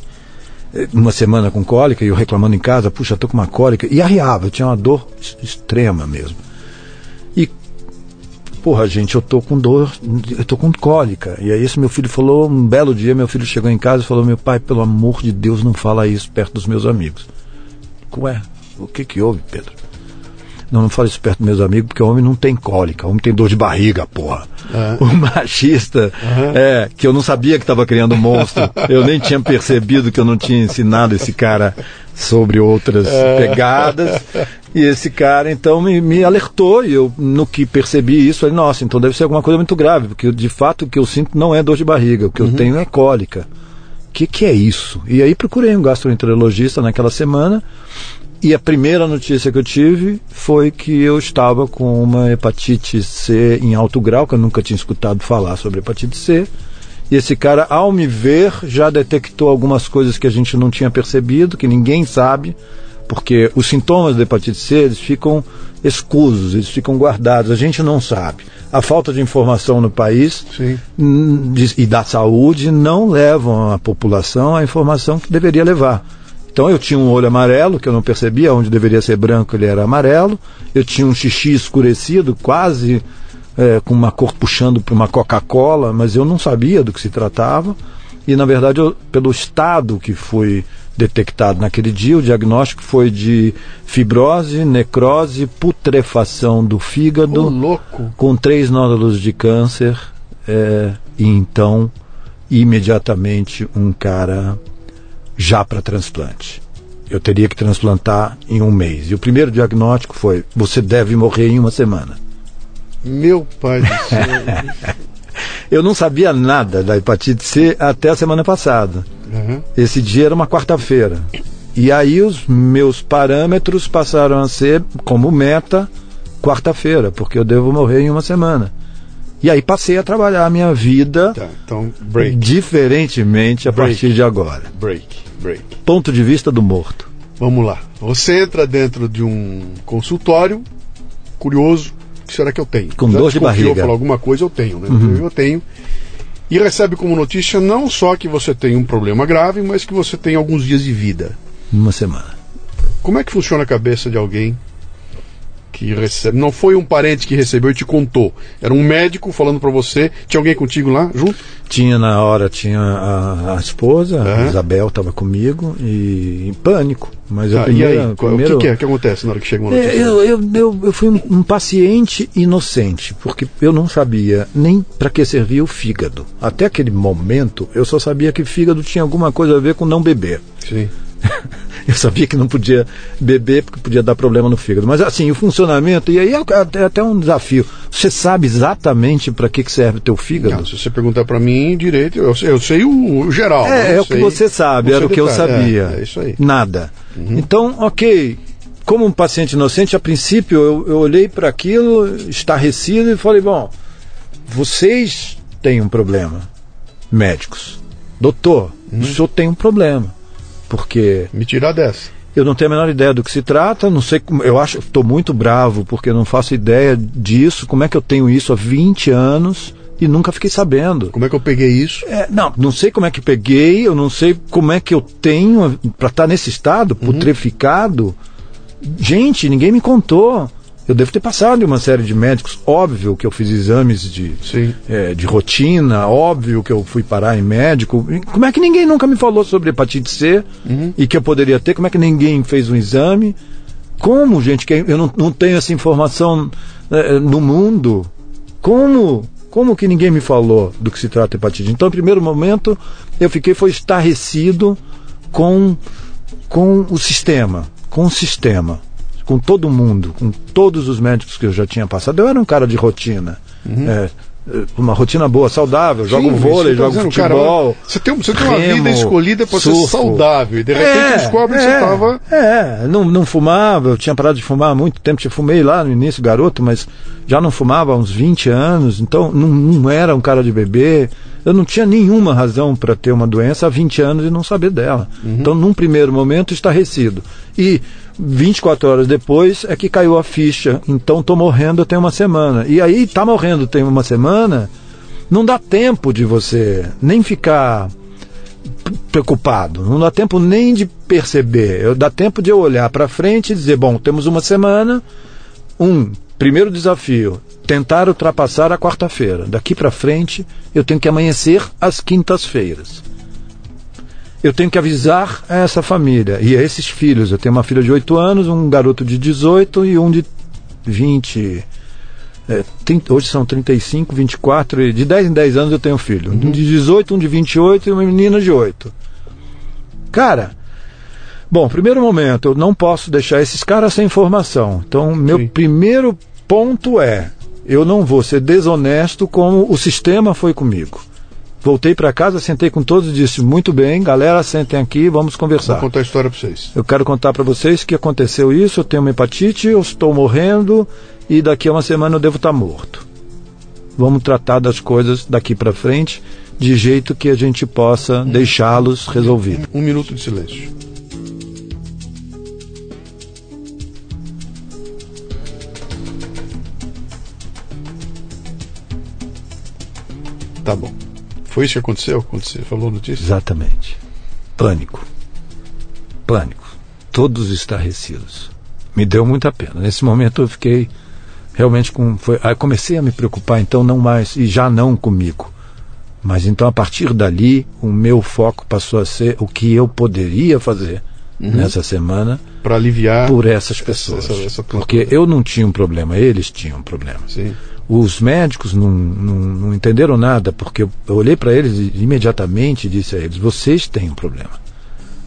eh, uma semana com cólica, e eu reclamando em casa, puxa, tô com uma cólica, e arriava, eu tinha uma dor extrema mesmo. E, porra, gente, eu tô com dor, eu tô com cólica. E aí esse meu filho falou, um belo dia, meu filho chegou em casa e falou, meu pai, pelo amor de Deus, não fala isso perto dos meus amigos. Ué, o que que houve, Pedro? Não, não falo isso perto dos meus amigos, porque o homem não tem cólica, o homem tem dor de barriga, porra. O machista, é, que eu não sabia que estava criando um monstro, eu nem tinha percebido que eu não tinha ensinado esse cara sobre outras pegadas. E esse cara, então, me, me alertou, e eu, no que percebi isso, falei, nossa, então deve ser alguma coisa muito grave, porque de fato o que eu sinto não é dor de barriga, o que eu tenho é cólica. O que, que é isso? E aí procurei um gastroenterologista naquela semana, e a primeira notícia que eu tive foi que eu estava com uma hepatite C em alto grau, que eu nunca tinha escutado falar sobre hepatite C, E esse cara, ao me ver, já detectou algumas coisas que a gente não tinha percebido, que ninguém sabe, porque os sintomas da hepatite C eles ficam escusos, eles ficam guardados, a gente não sabe. A falta de informação no país e da saúde não levam a população à informação que deveria levar. Então eu tinha um olho amarelo, que eu não percebia, onde deveria ser branco ele era amarelo. Eu tinha um xixi escurecido, quase é, com uma cor puxando para uma Coca-Cola, mas eu não sabia do que se tratava. E na verdade, eu, pelo estado que foi detectado naquele dia, o diagnóstico foi de fibrose, necrose, putrefação do fígado, louco. com três nódulos de câncer, é, e então imediatamente um cara já para transplante. Eu teria que transplantar em um mês. E o primeiro diagnóstico foi: você deve morrer em uma semana. Meu pai do céu. [laughs] Eu não sabia nada da hepatite C até a semana passada. Uhum. Esse dia era uma quarta-feira. E aí os meus parâmetros passaram a ser como meta quarta-feira, porque eu devo morrer em uma semana. E aí passei a trabalhar a minha vida Tá, então, break. diferentemente a Break. partir de agora. Break, break. Ponto de vista do morto. Vamos lá. Você entra dentro de um consultório, curioso, o que será que eu tenho? Com Já dor de barriga. Uhum. Falar alguma coisa eu tenho, né? Eu tenho. E recebe como notícia não só que você tem um problema grave, mas que você tem alguns dias de vida. Uma semana. Como é que funciona a cabeça de alguém que recebe? Não foi um parente que recebeu e te contou. Era um médico falando pra você. Tinha alguém contigo lá junto? Tinha na hora, tinha a, a esposa, a Aham. Isabel estava comigo e em pânico. Mas Ah, primeira, e aí? Primeiro, O que, que é que acontece na hora que chega uma É, notícia? eu, eu, eu, eu fui um, um paciente inocente, porque eu não sabia nem para que servia o fígado. Até aquele momento, eu só sabia que fígado tinha alguma coisa a ver com não beber. Sim. [laughs] Eu sabia que não podia beber porque podia dar problema no fígado. Mas assim, o funcionamento, e aí é até, até um desafio. Você sabe exatamente para que, que serve o teu fígado? Não, se você perguntar pra mim direito, eu sei, eu sei o, o geral. né? É, é Eu o que você sabe, era o que eu detalhe. sabia. É, é isso aí. Nada. Então, ok. Como um paciente inocente, a princípio eu, eu olhei para aquilo, estarrecido, e falei: bom, vocês têm um problema, médicos. Doutor, o senhor tem um problema. Porque Me tirar dessa. eu não tenho a menor ideia do que se trata, não sei como. Eu acho, estou muito bravo porque não faço ideia disso. Como é que eu tenho isso há 20 anos e nunca fiquei sabendo? Como é que eu peguei isso? É, não, não sei como é que peguei, eu não sei como é que eu tenho para estar nesse estado, putreficado. Gente, ninguém me contou. Eu devo ter passado em uma série de médicos. Óbvio que eu fiz exames de, é, de rotina, óbvio que eu fui parar em médico. Como é que ninguém nunca me falou sobre hepatite C e que eu poderia ter? Como é que ninguém fez um exame? Como, gente, que eu não, não tenho essa informação eh, no mundo? Como? Como que ninguém me falou do que se trata hepatite? Então, no primeiro momento, eu fiquei foi estarrecido com, com o sistema, com o sistema, com todo mundo, com todos os médicos que eu já tinha passado. Eu era um cara de rotina. É, é, uma rotina boa, saudável, jogo Sim, vôlei, que eu tô jogo cara, futebol. você tem, você tem uma remo, vida escolhida para ser saudável. E de repente descobre que você estava. É, não, não fumava, eu tinha parado de fumar há muito tempo, eu fumei lá no início, garoto, mas já não fumava há uns 20 anos, então não, não era um cara de bebê. Eu não tinha nenhuma razão para ter uma doença há 20 anos e não saber dela. Então, num primeiro momento, estarrecido. E 24 horas depois é que caiu a ficha. Então, tô morrendo tem uma semana. E aí, tá morrendo tem uma semana, não dá tempo de você nem ficar preocupado. Não dá tempo nem de perceber. Eu, dá tempo de eu olhar para frente e dizer: bom, temos uma semana. Um, primeiro desafio, tentar ultrapassar a quarta-feira. Daqui para frente, eu tenho que amanhecer às quintas-feiras. Eu tenho que avisar a essa família e a esses filhos. Eu tenho uma filha de 8 anos, um garoto de 18 e um de 20. É, tem- hoje são 35, 24, e de 10 em 10 anos eu tenho um filho. Um de 18, um de 28 e uma menina de 8. Cara, bom, primeiro momento, eu não posso deixar esses caras sem informação. Então, meu Sim. primeiro ponto é: eu não vou ser desonesto como o sistema foi comigo. Voltei para casa, sentei com todos e disse: muito bem, galera, sentem aqui, vamos Vou conversar. contar a história para vocês. Eu quero contar para vocês que aconteceu isso, eu tenho uma hepatite, eu estou morrendo e daqui a uma semana eu devo estar morto. vamos tratar das coisas daqui para frente de jeito que a gente possa deixá-los resolvidos. Um minuto de silêncio. Tá bom. Foi isso que aconteceu quando você falou a notícia? Exatamente. Pânico. Pânico. Todos estarrecidos. Me deu muita pena. Nesse momento eu fiquei realmente com. Foi, aí comecei a me preocupar, então não mais, e já não comigo. Mas então a partir dali, o meu foco passou a ser o que eu poderia fazer uhum. nessa semana para aliviar por essas pessoas. Essa, essa, essa Porque eu não tinha um problema, eles tinham um problema. Sim. Os médicos não, não, não entenderam nada, porque eu, eu olhei para eles e imediatamente disse a eles: vocês têm um problema.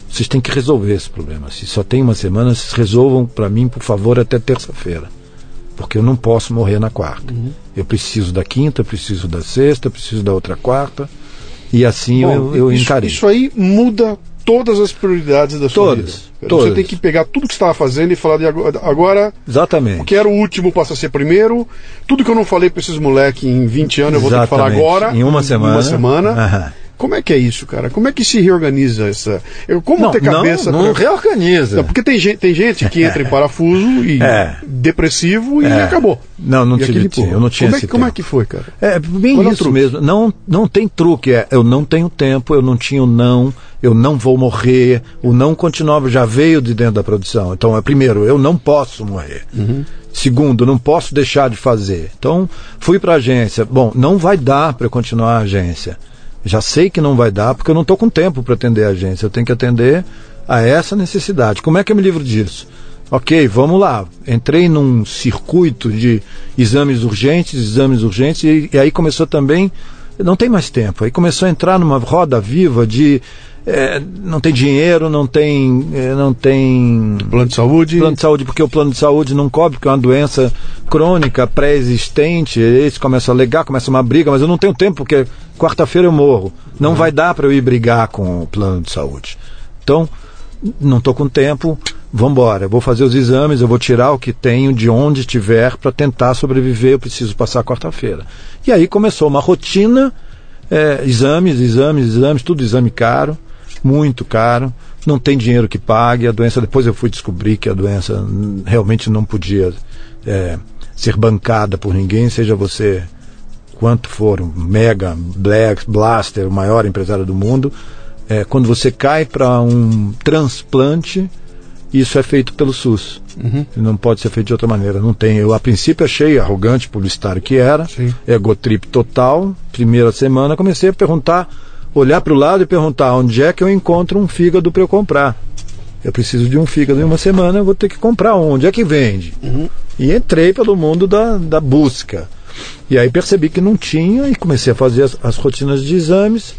Vocês têm que resolver esse problema. Se só tem uma semana, vocês resolvam para mim, por favor, até terça-feira porque eu não posso morrer na quarta. Uhum. Eu preciso da quinta, preciso da sexta, preciso da outra quarta. E assim Bom, eu, eu isso, encarei. Isso aí muda todas as prioridades da sua todas, vida. Todas. Você tem que pegar tudo que você estava fazendo e falar de agora, agora. Exatamente. O que era o último passa a ser primeiro. Tudo que eu não falei para esses moleques em 20 anos, eu vou Exatamente. ter que falar agora. Em uma semana. Uma semana. Como é que é isso, cara? Como é que se reorganiza essa. Eu, como não, ter cabeça. Não, não pra... reorganiza. Não, porque tem gente, tem gente que entra em [laughs] parafuso e é. depressivo e é. acabou. Não, não tive, eu não tinha como é, Como é que foi, cara? É bem Qual isso mesmo. Não, não tem truque. É, eu não tenho tempo, eu não tinha o não, eu não vou morrer. O não continuava, já veio de dentro da produção. Então, é primeiro, eu não posso morrer. Uhum. Segundo, não posso deixar de fazer. Então, fui para a agência. Bom, não vai dar para continuar a agência. Já sei que não vai dar porque eu não estou com tempo para atender a agência. Eu tenho que atender a essa necessidade. Como é que eu me livro disso? Ok, vamos lá. Entrei num circuito de exames urgentes, exames urgentes, e, e aí começou também. Não tem mais tempo. Aí começou a entrar numa roda viva de é, não tem dinheiro, não tem, é, não tem plano de saúde. Plano de saúde, porque o plano de saúde não cobre, porque é uma doença crônica, pré-existente. Eles começam a alegar, começa uma briga, mas eu não tenho tempo, porque quarta-feira eu morro. Não uhum. vai dar para eu ir brigar com o plano de saúde. Então, não estou com tempo, vamos embora. Vou fazer os exames, eu vou tirar o que tenho de onde tiver para tentar sobreviver. Eu preciso passar quarta-feira. E aí começou uma rotina, é, exames, exames, exames, tudo exame caro muito caro, não tem dinheiro que pague. A doença, depois eu fui descobrir que a doença realmente não podia é, ser bancada por ninguém, seja você quanto for, um mega, black, blaster, o maior empresário do mundo. É, quando você cai para um transplante, isso é feito pelo SUS. Uhum. Não pode ser feito de outra maneira. Não tem. Eu, a princípio, achei arrogante, publicitário que era, Sim. egotrip total. Primeira semana, comecei a perguntar olhar para o lado e perguntar onde é que eu encontro um fígado para eu comprar. Eu preciso de um fígado em uma semana, eu vou ter que comprar onde é que vende. Uhum. E entrei pelo mundo da, da busca. E aí percebi que não tinha e comecei a fazer as, as rotinas de exames.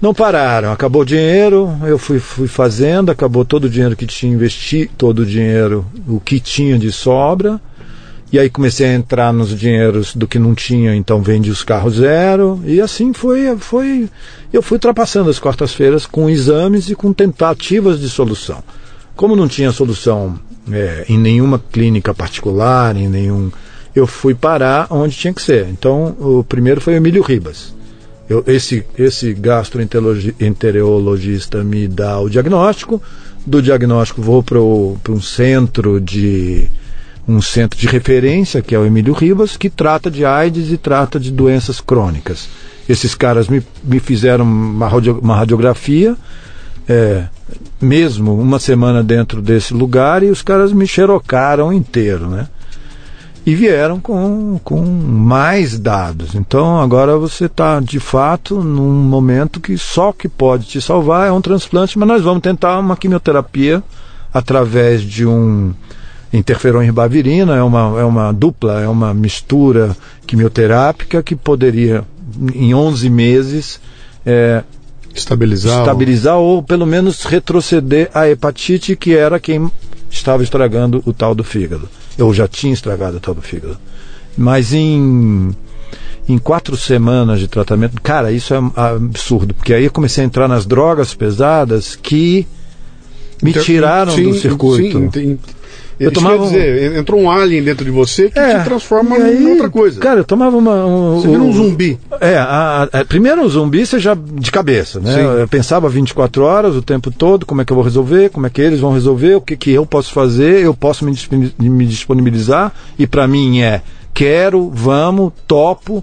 Não pararam, acabou o dinheiro, eu fui, fui fazendo, acabou todo o dinheiro que tinha investi, todo o dinheiro, o que tinha de sobra. E aí comecei a entrar nos dinheiros do que não tinha, então vendi os carros zero. E assim foi, foi. Eu fui ultrapassando as quartas-feiras com exames e com tentativas de solução. Como não tinha solução é, em nenhuma clínica particular, em nenhum. Eu fui parar onde tinha que ser. Então, o primeiro foi o Emílio Ribas. Eu, esse, esse gastroenterologista me dá o diagnóstico. Do diagnóstico, vou para um centro de um centro de referência, que é o Emílio Ribas, que trata de AIDS e trata de doenças crônicas. Esses caras me, me fizeram uma, radio, uma radiografia, é, mesmo uma semana dentro desse lugar, e os caras me xerocaram inteiro, né? E vieram com, com mais dados. Então agora você está, de fato, num momento que só que pode te salvar é um transplante, mas nós vamos tentar uma quimioterapia através de um interferon ribavirina, é uma, é uma dupla, é uma mistura quimioterápica que poderia, em 11 meses, é, estabilizar, estabilizar ou... ou pelo menos retroceder a hepatite, que era quem estava estragando o tal do fígado. Eu já tinha estragado o tal do fígado. Mas em, em quatro semanas de tratamento, cara, isso é absurdo, porque aí eu comecei a entrar nas drogas pesadas que me tiraram sim, do circuito. Sim, Eu tomava quer dizer, entrou um alien dentro de você que é, te transforma em outra coisa. Cara, eu tomava uma. Um, você vira um zumbi. É, a, a, primeiro o zumbi você já de cabeça, né? Sim. Eu pensava 24 horas o tempo todo, como é que eu vou resolver, como é que eles vão resolver, o que, que eu posso fazer, eu posso me, me disponibilizar, e para mim é quero, vamos, topo.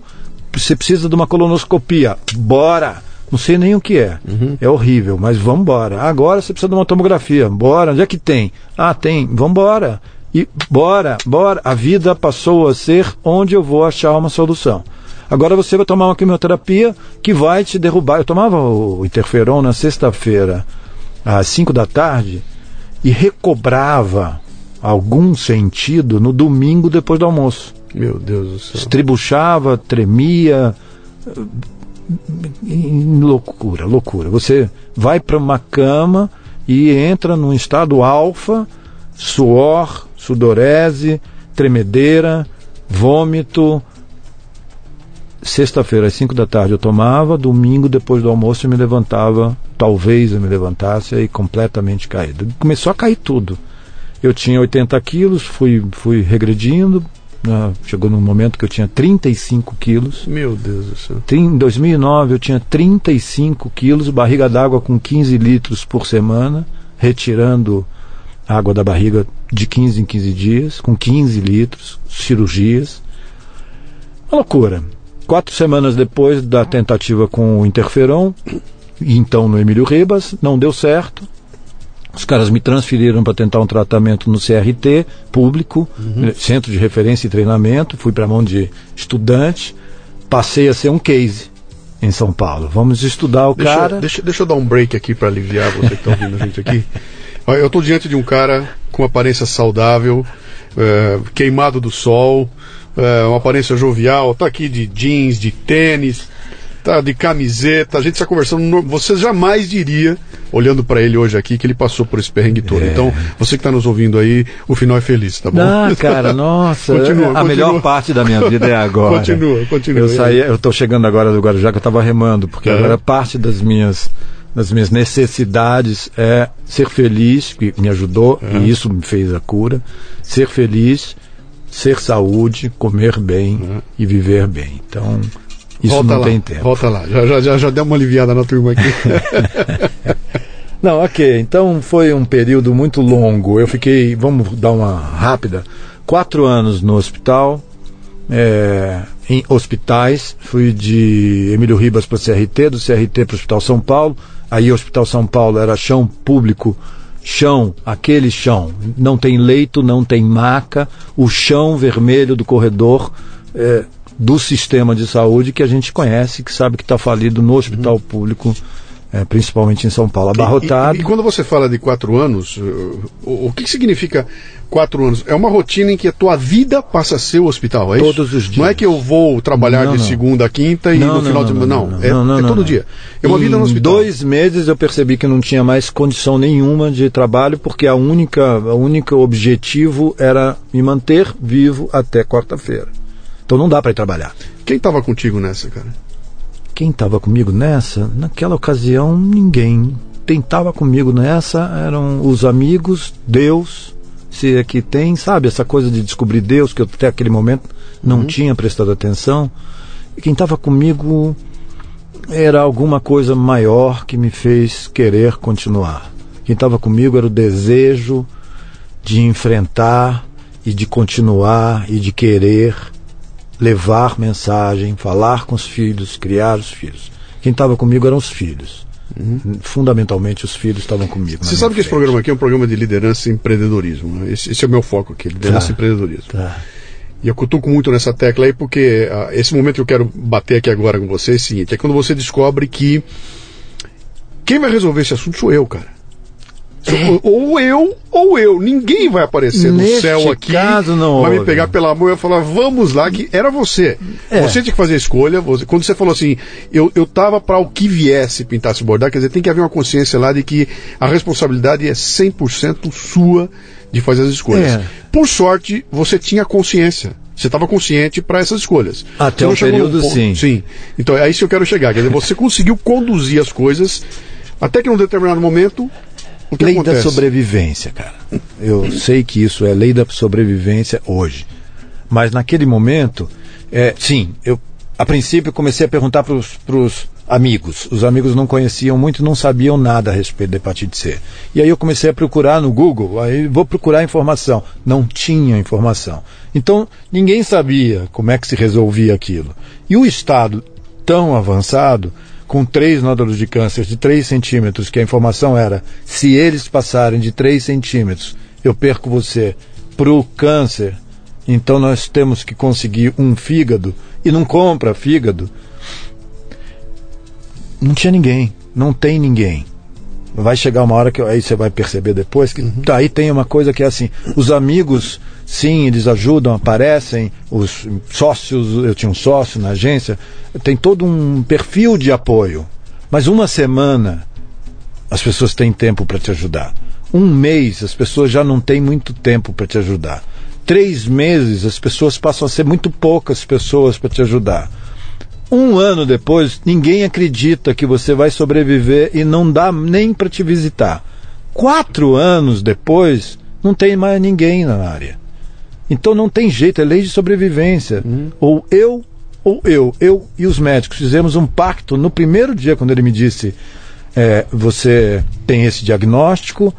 Você precisa de uma colonoscopia, bora! Não sei nem o que é. Uhum. É horrível, mas vamos embora. Agora você precisa de uma tomografia. Bora. Onde é que tem? Ah, tem. Vamos embora. E bora, bora. A vida passou a ser onde eu vou achar uma solução. Agora você vai tomar uma quimioterapia que vai te derrubar. Eu tomava o interferon na sexta-feira, às 5 da tarde, e recobrava algum sentido no domingo depois do almoço. Meu Deus do céu. Estribuchava, tremia, loucura, loucura. Você vai para uma cama e entra num estado alfa, suor, sudorese, tremedeira, vômito. Sexta-feira às 5 da tarde eu tomava, domingo depois do almoço eu me levantava, talvez eu me levantasse aí completamente caído. Começou a cair tudo. Eu tinha 80 quilos, fui, fui regredindo, né? Chegou num momento que eu tinha 35 quilos. Meu Deus do céu. Em 2009 eu tinha 35 quilos, barriga d'água com 15 litros por semana, retirando água da barriga de 15 em 15 dias, com 15 litros, cirurgias. Uma loucura. Quatro semanas depois da tentativa com o interferon, então no Emílio Ribas, não deu certo. Os caras me transferiram para tentar um tratamento no CRT público, uhum. Centro de Referência e Treinamento. Fui para a mão de estudante. Passei a ser um case em São Paulo. Vamos estudar o deixa, cara. Deixa, deixa eu dar um break aqui para aliviar você que está ouvindo a gente aqui. [laughs] Eu estou diante de um cara com aparência saudável, é, queimado do sol, é, uma aparência jovial, está aqui de jeans, de tênis tá de camiseta, a gente está conversando. Você jamais diria, olhando para ele hoje aqui, que ele passou por esse perrengue todo. É. Então, você que está nos ouvindo aí, o final é feliz, tá bom? Ah, cara, [laughs] nossa. continua, a continua. melhor parte da minha vida é [laughs] agora. continua, continua. Eu saí, eu estou chegando agora do Guarujá que eu estava remando, porque agora parte das minhas das minhas necessidades é ser feliz, que me ajudou e isso me fez a cura. Ser feliz, ser saúde, comer bem e viver bem. Então, isso volta não lá, tem tempo. Volta lá, já, já, já deu uma aliviada na turma aqui. [laughs] não, ok. Então foi um período muito longo. Eu fiquei, vamos dar uma rápida, quatro anos no hospital, é, em hospitais. Fui de Emílio Ribas para o CRT, do CRT para o Hospital São Paulo. Aí o Hospital São Paulo era chão público, chão, aquele chão. Não tem leito, não tem maca, o chão vermelho do corredor. É, do sistema de saúde que a gente conhece, que sabe que está falido no hospital uhum. público, é, principalmente em São Paulo, abarrotado. E, e, e, quando você fala de quatro anos, o, o que significa quatro anos? É uma rotina em que a tua vida passa a ser o hospital, é Todos isso? os dias. Não é que eu vou trabalhar não, de não. segunda a quinta e não, no final de semana. Não, é, é todo dia. É uma em vida no hospital. dois meses eu percebi que não tinha mais condição nenhuma de trabalho, porque a única, a única objetivo era me manter vivo até quarta-feira. Então não dá para ir trabalhar. Quem estava contigo nessa, cara? Quem estava comigo nessa? Naquela ocasião, ninguém. Quem estava comigo nessa eram os amigos, Deus, se é tem, sabe, essa coisa de descobrir Deus, que eu até aquele momento não uhum. tinha prestado atenção. E quem estava comigo era alguma coisa maior que me fez querer continuar. Quem estava comigo era o desejo de enfrentar e de continuar e de querer levar mensagem, falar com os filhos, criar os filhos. Quem estava comigo eram os filhos. Uhum. Fundamentalmente, os filhos estavam comigo. Você sabe que esse programa aqui é um programa de liderança e empreendedorismo. Né? Esse, esse, é o meu foco aqui, liderança tá. e empreendedorismo. Tá. E eu cutuco muito nessa tecla aí, porque uh, esse momento que eu quero bater aqui agora com você é o seguinte: é quando você descobre que quem vai resolver esse assunto sou eu, cara. Ou eu, ou eu. Ninguém vai aparecer no Neste céu aqui. Caso não vai me pegar pela mão e falar, vamos lá, que era você. É. Você tinha que fazer a escolha. Você, quando você falou assim, eu, eu tava para o que viesse pintar se bordar, quer dizer, tem que haver uma consciência lá de que a responsabilidade é 100% sua de fazer as escolhas. É. Por sorte, você tinha consciência. Você estava consciente para essas escolhas. Até o um período, sim. Sim. Então é isso que eu quero chegar. Quer dizer, você [laughs] conseguiu conduzir as coisas até que num determinado momento O lei acontece? da sobrevivência, cara. Eu sei que isso é lei da sobrevivência hoje. Mas naquele momento, é, sim, eu a princípio comecei a perguntar para os amigos. Os amigos não conheciam muito, não sabiam nada a respeito da hepatite C. E aí eu comecei a procurar no Google, aí vou procurar informação. Não tinha informação. Então ninguém sabia como é que se resolvia aquilo. E o estado tão avançado, com três nódulos de câncer de 3 centímetros, que a informação era: se eles passarem de 3 centímetros, eu perco você para o câncer. Então nós temos que conseguir um fígado e não compra fígado. Não tinha ninguém, não tem ninguém. Vai chegar uma hora que aí você vai perceber depois que uhum. daí tem uma coisa que é assim: os amigos, sim, eles ajudam, aparecem, os sócios, eu tinha um sócio na agência, tem todo um perfil de apoio. Mas uma semana as pessoas têm tempo para te ajudar. Um mês as pessoas já não têm muito tempo para te ajudar. Três meses as pessoas passam a ser muito poucas pessoas para te ajudar. Um ano depois, ninguém acredita que você vai sobreviver e não dá nem para te visitar. Quatro anos depois, não tem mais ninguém na área. Então não tem jeito, é lei de sobrevivência. Uhum. Ou eu, ou eu. Eu e os médicos fizemos um pacto no primeiro dia, quando ele me disse: é, você tem esse diagnóstico.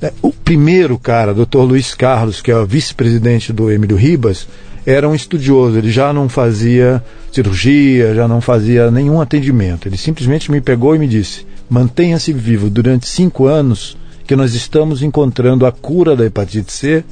É, o primeiro cara, Dr. Luiz Carlos, que é o vice-presidente do Emílio Ribas, era um estudioso, ele já não fazia cirurgia, já não fazia nenhum atendimento. Ele simplesmente me pegou e me disse: mantenha-se vivo durante cinco anos, que nós estamos encontrando a cura da hepatite C.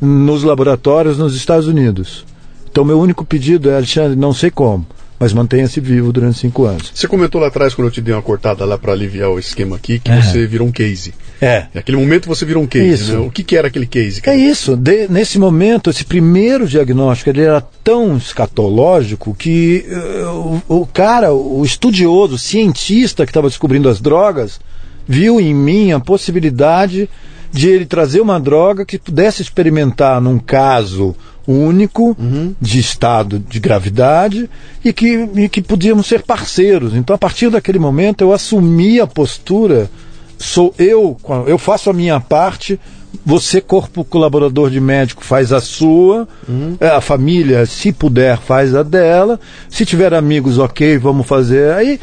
nos laboratórios nos Estados Unidos. Então, meu único pedido é, Alexandre, não sei como, mas mantenha-se vivo durante cinco anos. Você comentou lá atrás, quando eu te dei uma cortada lá para aliviar o esquema aqui, que é. você virou um case. É. Naquele momento você virou um case. Né? O que, que era aquele case? Cara? É isso. De, nesse momento, esse primeiro diagnóstico ele era tão escatológico que uh, o, o, cara, o estudioso, o cientista que estava descobrindo as drogas, viu em mim a possibilidade de ele trazer uma droga que pudesse experimentar num caso único uhum. de estado de gravidade e que, e que podíamos ser parceiros. Então, a partir daquele momento, eu assumi a postura, sou eu, eu faço a minha parte, você, corpo colaborador de médico, faz a sua, uhum. a família, se puder, faz a dela, se tiver amigos, ok, vamos fazer. Aí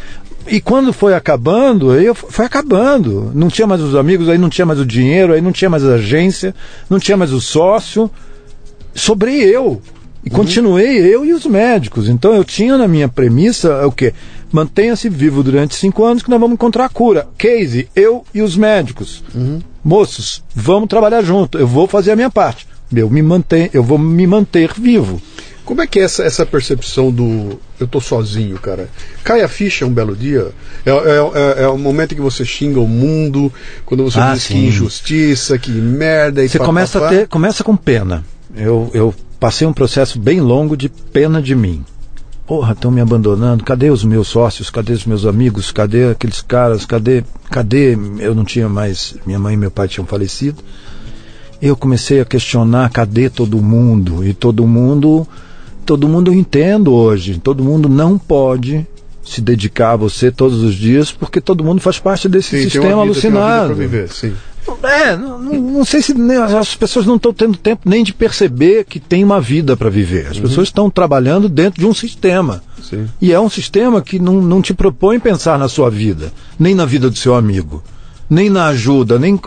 e quando foi acabando, aí foi acabando. Não tinha mais os amigos, aí não tinha mais o dinheiro, aí não tinha mais a agência, não tinha mais o sócio. Sobrei eu. E uhum. continuei eu e os médicos. Então eu tinha na minha premissa o quê? Mantenha-se vivo durante cinco anos que nós vamos encontrar a cura. Casey, eu e os médicos. Uhum. Moços, vamos trabalhar junto. Eu vou fazer a minha parte. Eu, me manter, eu vou me manter vivo. Como é que é essa, essa percepção do eu tô sozinho, cara? Cai a ficha um belo dia? É, é, é, é o momento que você xinga o mundo, quando você ah, diz sim. que injustiça, que merda e Você pá, começa pá, a ter, começa com pena. Eu, eu passei um processo bem longo de pena de mim. Porra, estão me abandonando. Cadê os meus sócios? Cadê os meus amigos? Cadê aqueles caras? Cadê? Cadê? Eu não tinha mais. Minha mãe e meu pai tinham falecido. Eu comecei a questionar cadê todo mundo e todo mundo todo mundo eu entendo hoje. Todo mundo não pode se dedicar a você todos os dias, porque todo mundo faz parte desse sim, sistema tem vida, alucinado. Tem viver, sim. É, não, não, sei se as pessoas não estão tendo tempo nem de perceber que tem uma vida para viver. As uhum. pessoas estão trabalhando dentro de um sistema. Sim. E é um sistema que não, não te propõe pensar na sua vida, nem na vida do seu amigo, nem na ajuda, nem.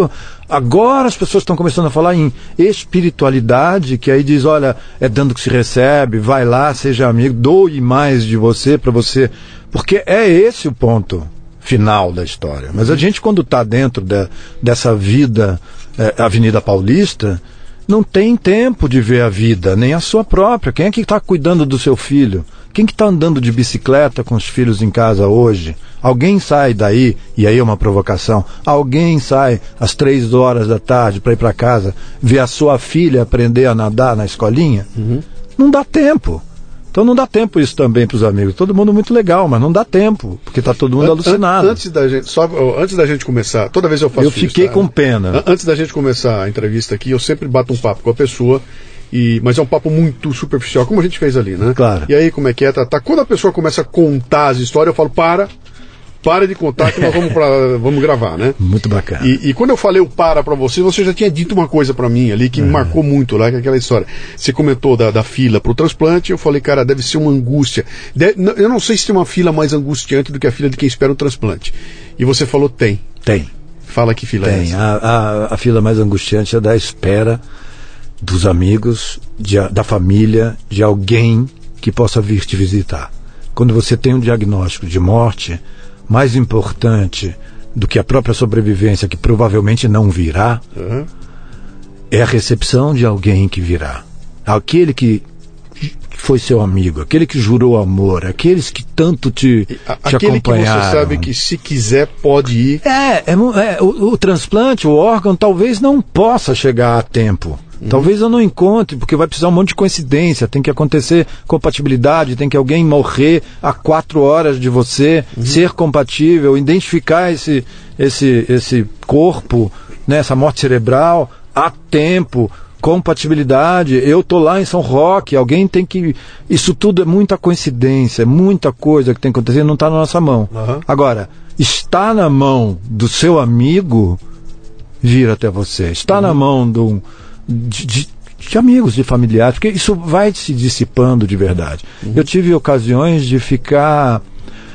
Agora as pessoas estão começando a falar em espiritualidade, que aí diz: olha, é dando que se recebe, vai lá, seja amigo, doe mais de você para você. Porque é esse o ponto final da história. Mas a gente, quando está dentro de, dessa vida, é, Avenida Paulista, não tem tempo de ver a vida, nem a sua própria. Quem é que está cuidando do seu filho? Quem que está andando de bicicleta com os filhos em casa hoje? Alguém sai daí, e aí é uma provocação, alguém sai às três horas da tarde para ir para casa ver a sua filha aprender a nadar na escolinha? Uhum. Não dá tempo. Então não dá tempo isso também para os amigos. Todo mundo muito legal, mas não dá tempo, porque está todo mundo An alucinado. Antes da gente, só antes da gente começar, toda vez eu faço Eu fiquei isso, tá? com pena. Antes da gente começar a entrevista aqui, eu sempre bato um papo com a pessoa. E, mas é um papo muito superficial, como a gente fez ali, né? Claro. E aí, como é que é? Tá, tá, quando a pessoa começa a contar as histórias, eu falo, para, Para de contar que nós vamos, pra, vamos gravar, né? Muito bacana. E, e quando eu falei o para pra você, você já tinha dito uma coisa pra mim ali que me marcou muito lá, que é aquela história. Você comentou da, da fila pro transplante, eu falei, cara, deve ser uma angústia. Eu não sei se tem uma fila mais angustiante do que a fila de quem espera o transplante. E você falou, tem. Tem. Fala que fila é Tem. essa. A, a, a fila mais angustiante é da espera dos amigos, de da família, de alguém que possa vir te visitar. Quando você tem um diagnóstico de morte, mais importante do que a própria sobrevivência, que provavelmente não virá, Aham. é a recepção de alguém que virá. Aquele que foi seu amigo, aquele que jurou amor, aqueles que tanto te, A- te Aquele que acompanharam. você sabe que se quiser pode ir. É, é é, o, o transplante, o órgão, talvez não possa chegar a tempo. Talvez eu não encontre, porque vai precisar um monte de coincidência. Tem que acontecer compatibilidade, tem que alguém morrer a quatro horas de você, ser compatível, identificar esse, esse, esse corpo, né, essa morte cerebral a tempo, compatibilidade. Eu tô lá em São Roque, alguém tem que. Isso tudo é muita coincidência, é muita coisa que tem que acontecer, não está na nossa mão. Aham. Agora, está na mão do seu amigo vir até você. Está na mão do, de, de- de amigos, de familiares, porque isso vai se dissipando de verdade. Eu tive ocasiões de ficar.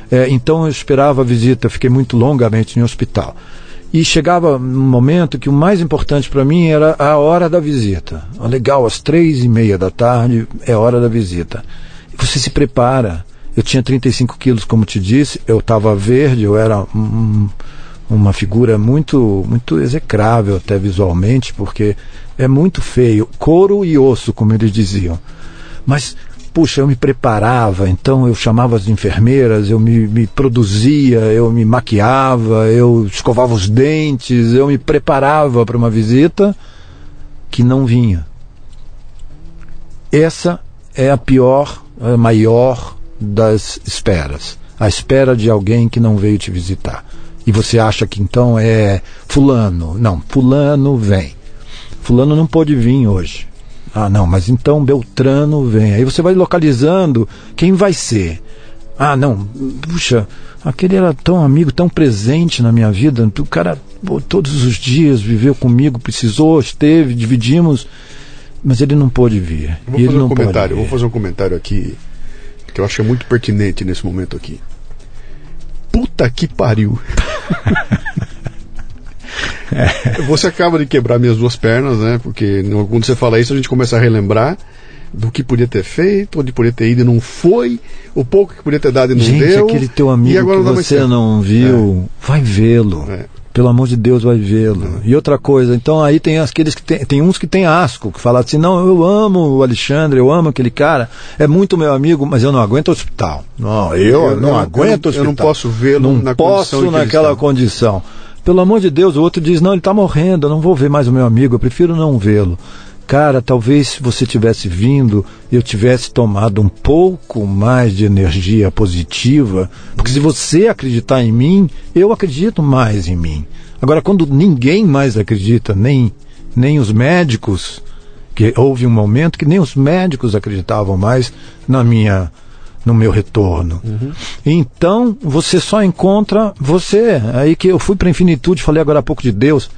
é, então eu esperava a visita, fiquei muito longamente em hospital. E chegava um momento que o mais importante para mim era a hora da visita. Legal, às três e meia da tarde é a hora da visita. Você se prepara. Eu tinha 35 quilos, como te disse, eu estava verde, eu era um- uma figura muito, muito execrável até visualmente, porque é muito feio, couro e osso, como eles diziam. Mas, puxa, eu me preparava, então eu chamava as enfermeiras, eu me, me produzia, eu me maquiava, eu escovava os dentes, eu me preparava para uma visita que não vinha. Essa é a pior, a maior das esperas. A espera de alguém que não veio te visitar. E você acha que então é fulano. Não, fulano vem. Fulano não pôde vir hoje. Ah, não, mas então Beltrano vem. Aí você vai localizando quem vai ser. Ah, não, puxa, aquele era tão amigo, tão presente na minha vida. O cara todos os dias viveu comigo, precisou, esteve, dividimos, mas ele não pôde vir. Vou E fazer ele um comentário, vou fazer um comentário aqui que eu acho é muito pertinente nesse momento aqui. Puta que pariu. [laughs] Você acaba de quebrar minhas duas pernas, né? Porque quando você fala isso, a gente começa a relembrar do que podia ter feito, onde podia ter ido e não foi, o pouco que podia ter dado e não Gente, deu. aquele teu amigo agora que você não viu, vai vê-lo. É. Pelo amor de Deus, vai vê-lo. E outra coisa, então aí tem aqueles que tem, tem uns que tem asco, que falam assim, não, eu amo o Alexandre, eu amo aquele cara, é muito meu amigo, mas eu não aguento hospital. Não, eu, Eu não, não- aguento eu não- eu não hospital. posso vê-lo Não na posso naquela condição. Pelo amor de Deus, o outro diz, não, ele está morrendo, eu não vou ver mais o meu amigo, eu prefiro não vê-lo. Cara, talvez se você tivesse vindo, eu tivesse tomado um pouco mais de energia positiva, porque se você acreditar em mim, eu acredito mais em mim. Agora, quando ninguém mais acredita, nem, nem os médicos, que houve um momento que nem os médicos acreditavam mais na minha no meu retorno. Então, você só encontra você. Aí que eu fui para a infinitude, falei agora há pouco de Deus.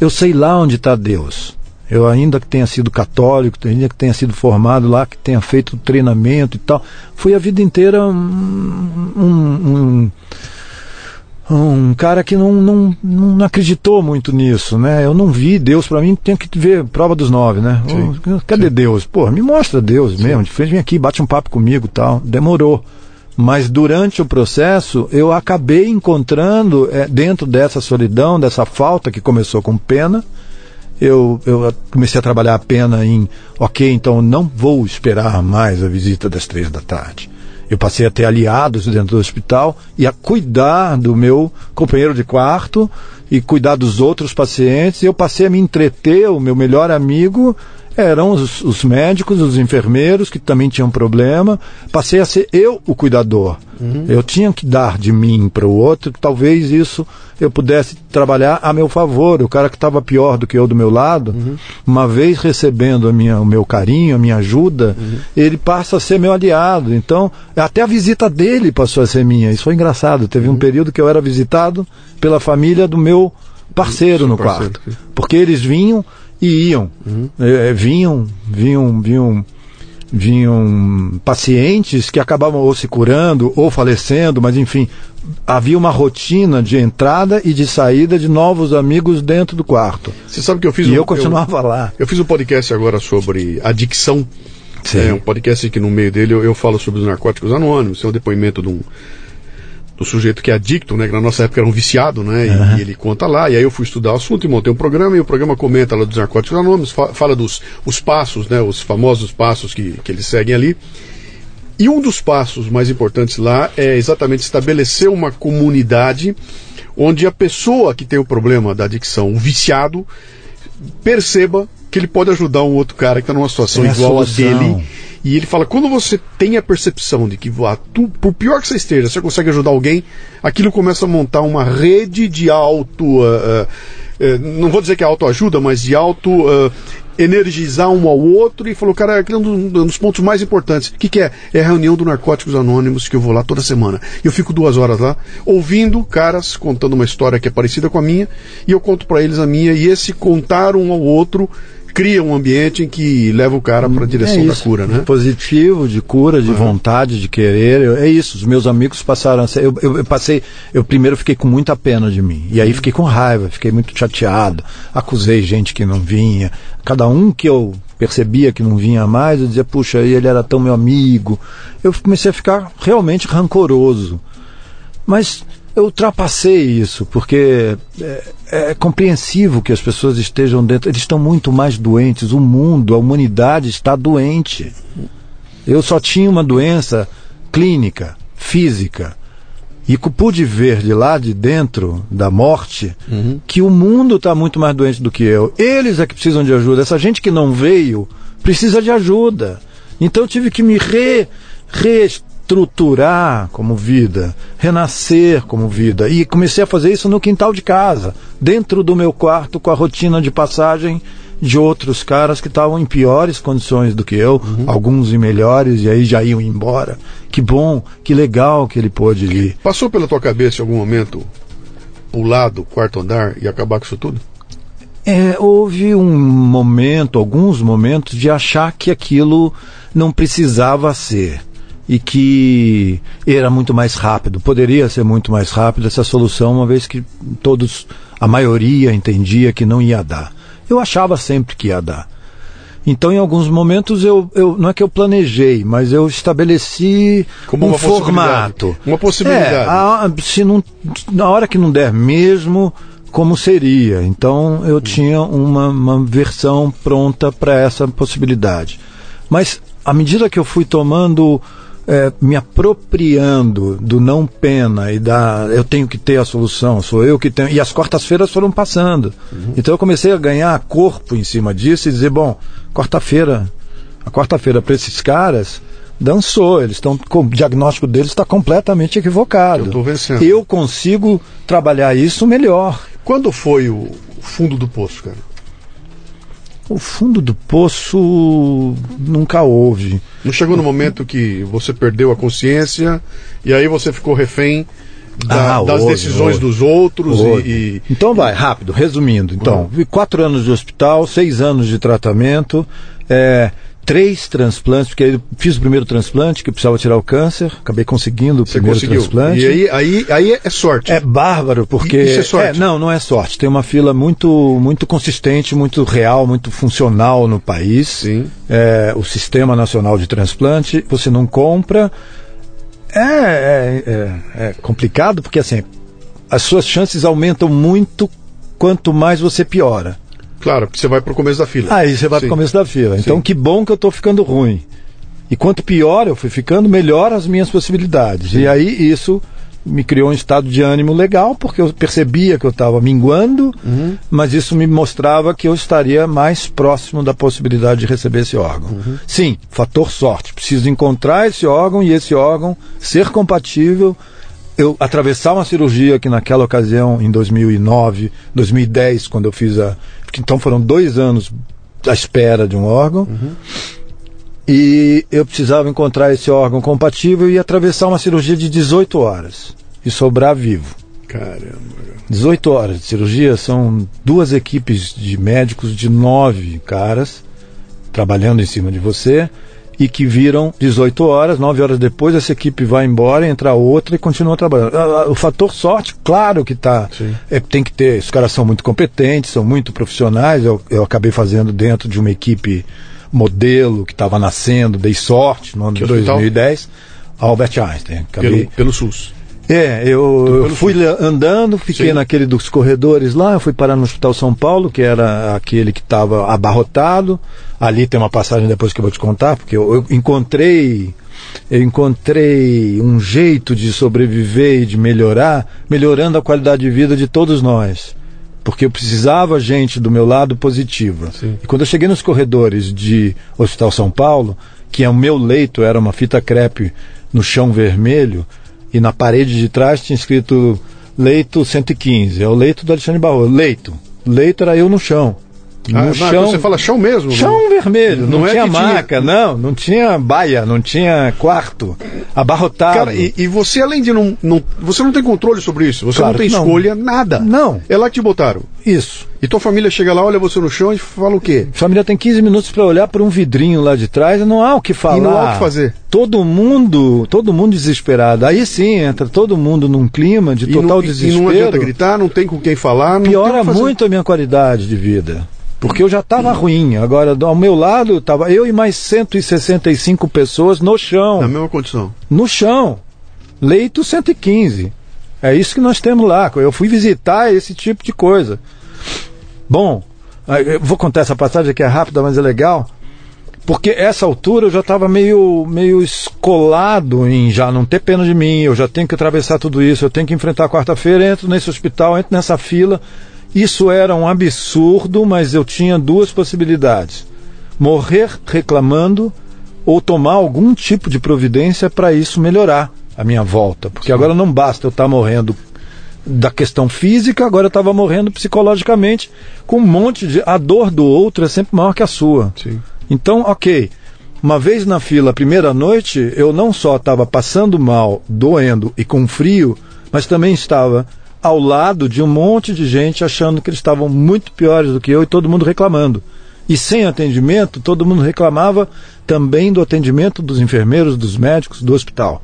Eu sei lá onde está Deus. Eu ainda que tenha sido católico, ainda que tenha sido formado lá, que tenha feito treinamento e tal, fui a vida inteira um, um, um, um cara que não, não, não acreditou muito nisso, né? Eu não vi Deus para mim, tenho que ver prova dos nove, né? Sim, Cadê Deus? Pô, me mostra Deus mesmo, de frente, vem aqui, bate um papo comigo, tal. Demorou. Mas durante o processo, eu acabei encontrando, eh, dentro dessa solidão, dessa falta que começou com pena, eu, eu comecei a trabalhar a pena em, ok, então não vou esperar mais a visita das três da tarde. Eu passei a ter aliados dentro do hospital e a cuidar do meu companheiro de quarto e cuidar dos outros pacientes. Eu passei a me entreter, o meu melhor amigo eram os, os médicos, os enfermeiros que também tinham problema. Passei a ser eu o cuidador. Uhum. Eu tinha que dar de mim para o outro, talvez isso eu pudesse trabalhar a meu favor. O cara que estava pior do que eu do meu lado, uhum. uma vez recebendo a minha, o meu carinho, a minha ajuda, uhum. ele passa a ser meu aliado. Então, até a visita dele passou a ser minha. Isso foi engraçado. Teve um uhum. período que eu era visitado pela família do meu parceiro no parceiro, quarto. Porque eles vinham e iam. Uhum. É, vinham, vinham, vinham vinham pacientes que acabavam ou se curando ou falecendo, mas enfim, havia uma rotina de entrada e de saída de novos amigos dentro do quarto. Você sabe que eu fiz e um, eu continuava eu, lá. Eu fiz um podcast agora sobre adicção. Sim. É um podcast que no meio dele eu, eu falo sobre os narcóticos anônimos, é um depoimento de um do sujeito que é adicto, né? Que na nossa época era um viciado, né? Uhum. E, ele conta lá. E aí eu fui estudar o assunto e montei um programa e o programa comenta lá dos narcóticos anônimos, fa fala dos os passos, né? Os famosos passos que, que eles seguem ali. E um dos passos mais importantes lá é exatamente estabelecer uma comunidade onde a pessoa que tem o problema da adicção, o viciado, perceba que ele pode ajudar um outro cara que está numa situação é igual a, a dele e ele fala: quando você tem a percepção de que, ah, tu, por pior que você esteja, você consegue ajudar alguém, aquilo começa a montar uma rede de auto. Uh, uh, não vou dizer que é autoajuda, mas de auto. Uh, energizar um ao outro e falou, cara, aquele é um dos pontos mais importantes. O que, que é? É a reunião do Narcóticos Anônimos que eu vou lá toda semana. Eu fico duas horas lá, ouvindo caras contando uma história que é parecida com a minha, e eu conto para eles a minha, e esse contar um ao outro cria um ambiente em que leva o cara para a direção é da cura, né? Positivo, de cura, de uhum. vontade, de querer. É isso. Os meus amigos passaram a ser. Eu, eu, eu, passei. Eu primeiro fiquei com muita pena de mim. E aí fiquei com raiva, fiquei muito chateado. Acusei gente que não vinha. Cada um que eu percebia que não vinha mais, eu dizia, puxa, ele era tão meu amigo. Eu comecei a ficar realmente rancoroso. Mas eu ultrapassei isso, porque é, é, compreensível que as pessoas estejam dentro. Eles estão muito mais doentes. O mundo, a humanidade está doente. Eu só tinha uma doença clínica, física. E pude ver de lá de dentro da morte uhum. que o mundo está muito mais doente do que eu. Eles é que precisam de ajuda. Essa gente que não veio precisa de ajuda. Então eu tive que me re, re estruturar como vida, renascer como vida. E comecei a fazer isso no quintal de casa, dentro do meu quarto, com a rotina de passagem de outros caras que estavam em piores condições do que eu, uhum. alguns em melhores, e aí já iam embora. Que bom, que legal que ele pôde ir. Passou pela tua cabeça em algum momento pular do quarto andar e acabar com isso tudo? É, houve um momento, alguns momentos, de achar que aquilo não precisava ser e que era muito mais rápido, poderia ser muito mais rápido essa solução, uma vez que todos, a maioria entendia que não ia dar. Eu achava sempre que ia dar. Então, em alguns momentos, eu, eu não é que eu planejei, mas eu estabeleci Como um formato. Uma possibilidade. É, a, se não, na hora que não der mesmo, como seria. Então, eu tinha uma, uma versão pronta para essa possibilidade. Mas, à medida que eu fui tomando é, me apropriando do não pena e da eu tenho que ter a solução, sou eu que tenho. E as quartas-feiras foram passando. Uhum. Então eu comecei a ganhar corpo em cima disso e dizer: bom, quarta-feira, a quarta-feira para esses caras dançou, eles estão o diagnóstico deles está completamente equivocado. Eu, eu consigo trabalhar isso melhor. Quando foi o fundo do poço, cara? O fundo do poço nunca houve. Não chegou no momento que você perdeu a consciência e aí você ficou refém da, ah, das decisões dos outros e, e, Então vai, rápido, resumindo. Então, vi quatro anos de hospital, seis anos de tratamento. É, três transplantes, porque eu fiz o primeiro transplante, que eu precisava tirar o câncer, acabei conseguindo o Você primeiro conseguiu. transplante. E aí, aí, aí é sorte. É bárbaro, porque. Isso é sorte. É, não, não é sorte. Tem uma fila muito, muito consistente, muito real, muito funcional no país. Sim. É, o Sistema Nacional de Transplante, você não compra. É, é, é, é complicado, porque assim, as suas chances aumentam muito quanto mais você piora. Claro, porque você vai para o começo da fila. Aí você vai para o começo da fila. Então, Sim. que bom que eu estou ficando ruim. E quanto pior eu fui ficando, melhor as minhas possibilidades. Sim. E aí isso me criou um estado de ânimo legal, porque eu percebia que eu estava minguando, Uhum. mas isso me mostrava que eu estaria mais próximo da possibilidade de receber esse órgão. Uhum. Sim, fator sorte. Preciso encontrar esse órgão e esse órgão ser compatível. Eu atravessar uma cirurgia que naquela ocasião, em 2009, 2010, quando eu fiz a. Então foram dois anos à espera de um órgão. E eu precisava encontrar esse órgão compatível e atravessar uma cirurgia de 18 horas e sobrar vivo. Caramba. 18 horas de cirurgia são duas equipes de médicos de nove caras trabalhando em cima de você e que viram 18 horas, 9 horas depois essa equipe vai embora, entra outra e continua trabalhando. Ah, ah, O fator sorte, claro que tá, é, tem que ter, os caras são muito competentes, são muito profissionais, eu, eu acabei fazendo dentro de uma equipe modelo que estava nascendo, dei sorte no ano Que de hospital? 2010, Albert Einstein. Acabei, Pelo, pelo SUS. É, eu, eu fui le- andando, fiquei Sim. naquele dos corredores lá, fui parar no Hospital São Paulo, que era aquele que estava abarrotado. Ali tem uma passagem depois que eu vou te contar, porque eu, eu encontrei eu encontrei um jeito de sobreviver e de melhorar, melhorando a qualidade de vida de todos nós. Porque eu precisava gente do meu lado positiva. Sim. E quando eu cheguei nos corredores de Hospital São Paulo, que é o meu leito era uma fita crepe no chão vermelho, e na parede de trás tinha escrito leito 115. É o leito do Alexandre Barroso. Leito. Leito era eu no chão. No Ah, chão. você fala chão mesmo? Chão vermelho, não, Não é tinha que tinha- maca, não, não tinha baia, não tinha quarto, abarrotado. Cara, e, e você além de não, não. Você não tem controle sobre isso. Você Claro não tem não. escolha, nada. Não. É lá que te botaram. Isso. E tua família chega lá, olha você no chão e fala o quê? A família tem 15 minutos para olhar por um vidrinho lá de trás e não há o que falar. E não há o que fazer. Todo mundo, todo mundo desesperado. Aí sim entra todo mundo num clima de E total não, e- desespero. E não adianta gritar, não tem com quem falar. Não tem Piora o que fazer. muito a minha qualidade de vida. Porque eu já estava ruim. Agora, ao meu lado, estava eu e mais 165 pessoas no chão. Na mesma condição. no chão. Leito 115. É isso que nós temos lá. Eu fui visitar esse tipo de coisa. Bom, vou contar essa passagem que é rápida, mas é legal. Porque essa altura eu já estava meio, meio escolado em já não ter pena de mim, eu já tenho que atravessar tudo isso, eu tenho que enfrentar quarta-feira, entro nesse hospital, entro nessa fila. Isso era um absurdo, mas eu tinha duas possibilidades: morrer reclamando ou tomar algum tipo de providência para isso melhorar a minha volta. Porque agora não basta eu estar morrendo da questão física, agora eu estava morrendo psicologicamente com um monte de. A dor do outro é sempre maior que a sua. Sim. Então, ok. Uma vez na fila, a primeira noite, eu não só estava passando mal, doendo e com frio, mas também estava ao lado de um monte de gente achando que eles estavam muito piores do que eu e todo mundo reclamando. E sem atendimento, todo mundo reclamava também do atendimento dos enfermeiros, dos médicos, do hospital.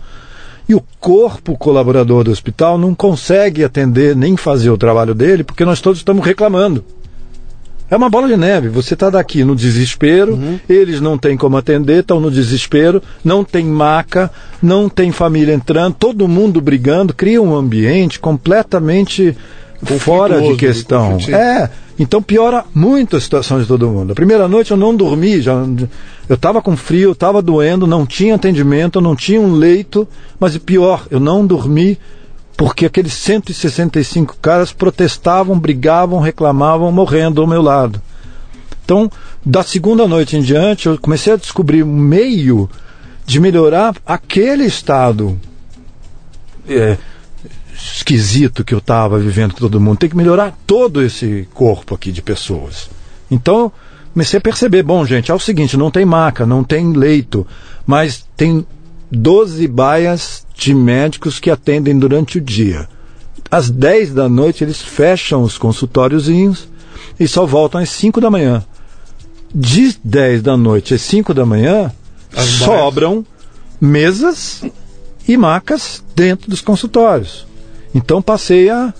E o corpo colaborador do hospital não consegue atender nem fazer o trabalho dele porque nós todos estamos reclamando. É uma bola de neve. Você está daqui no desespero, eles não têm como atender, estão no desespero, não tem maca, não tem família entrando, todo mundo brigando, cria um ambiente completamente fora de questão. É, então piora muito a situação de todo mundo. A primeira noite eu não dormi, já, eu estava com frio, eu estava doendo, não tinha atendimento, não tinha um leito, mas pior, eu não dormi porque aqueles 165 caras protestavam, brigavam, reclamavam, morrendo ao meu lado. Então, da segunda noite em diante, eu comecei a descobrir um meio de melhorar aquele estado é, esquisito que eu estava vivendo com todo mundo. Tem que melhorar todo esse corpo aqui de pessoas. Então, comecei a perceber, bom, gente, é o seguinte, não tem maca, não tem leito, mas tem 12 baias de médicos que atendem durante o dia. Às 10 da noite eles fecham os consultóriozinhos e só voltam às 5 da manhã. De 10 da noite às 5 da manhã, As sobram mesas e macas dentro dos consultórios. Então passei a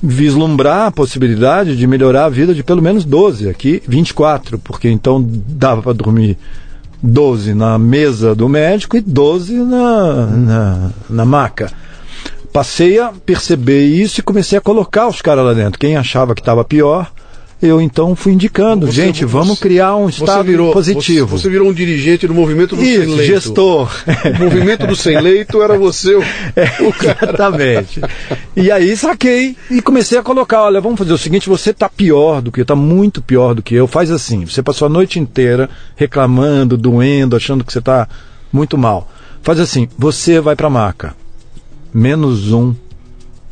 vislumbrar a possibilidade de melhorar a vida de pelo menos 12, aqui 24, porque então dava para dormir 12 na mesa do médico e 12 na, na, na maca. Passei a perceber isso e comecei a colocar os caras lá dentro. Quem achava que estava pior, eu então fui indicando, Você- gente, vamos criar um estado virou, positivo. Você, você virou um dirigente do movimento do sem Isso, leito. gestor. O movimento do sem leito era você o, [laughs] o cara. Exatamente. E aí saquei e comecei a colocar, olha, vamos fazer o seguinte, você tá pior do que eu, tá muito pior do que eu. Faz assim, você passou a noite inteira reclamando, doendo, achando que você tá muito mal. Faz assim, você vai pra maca. Menos um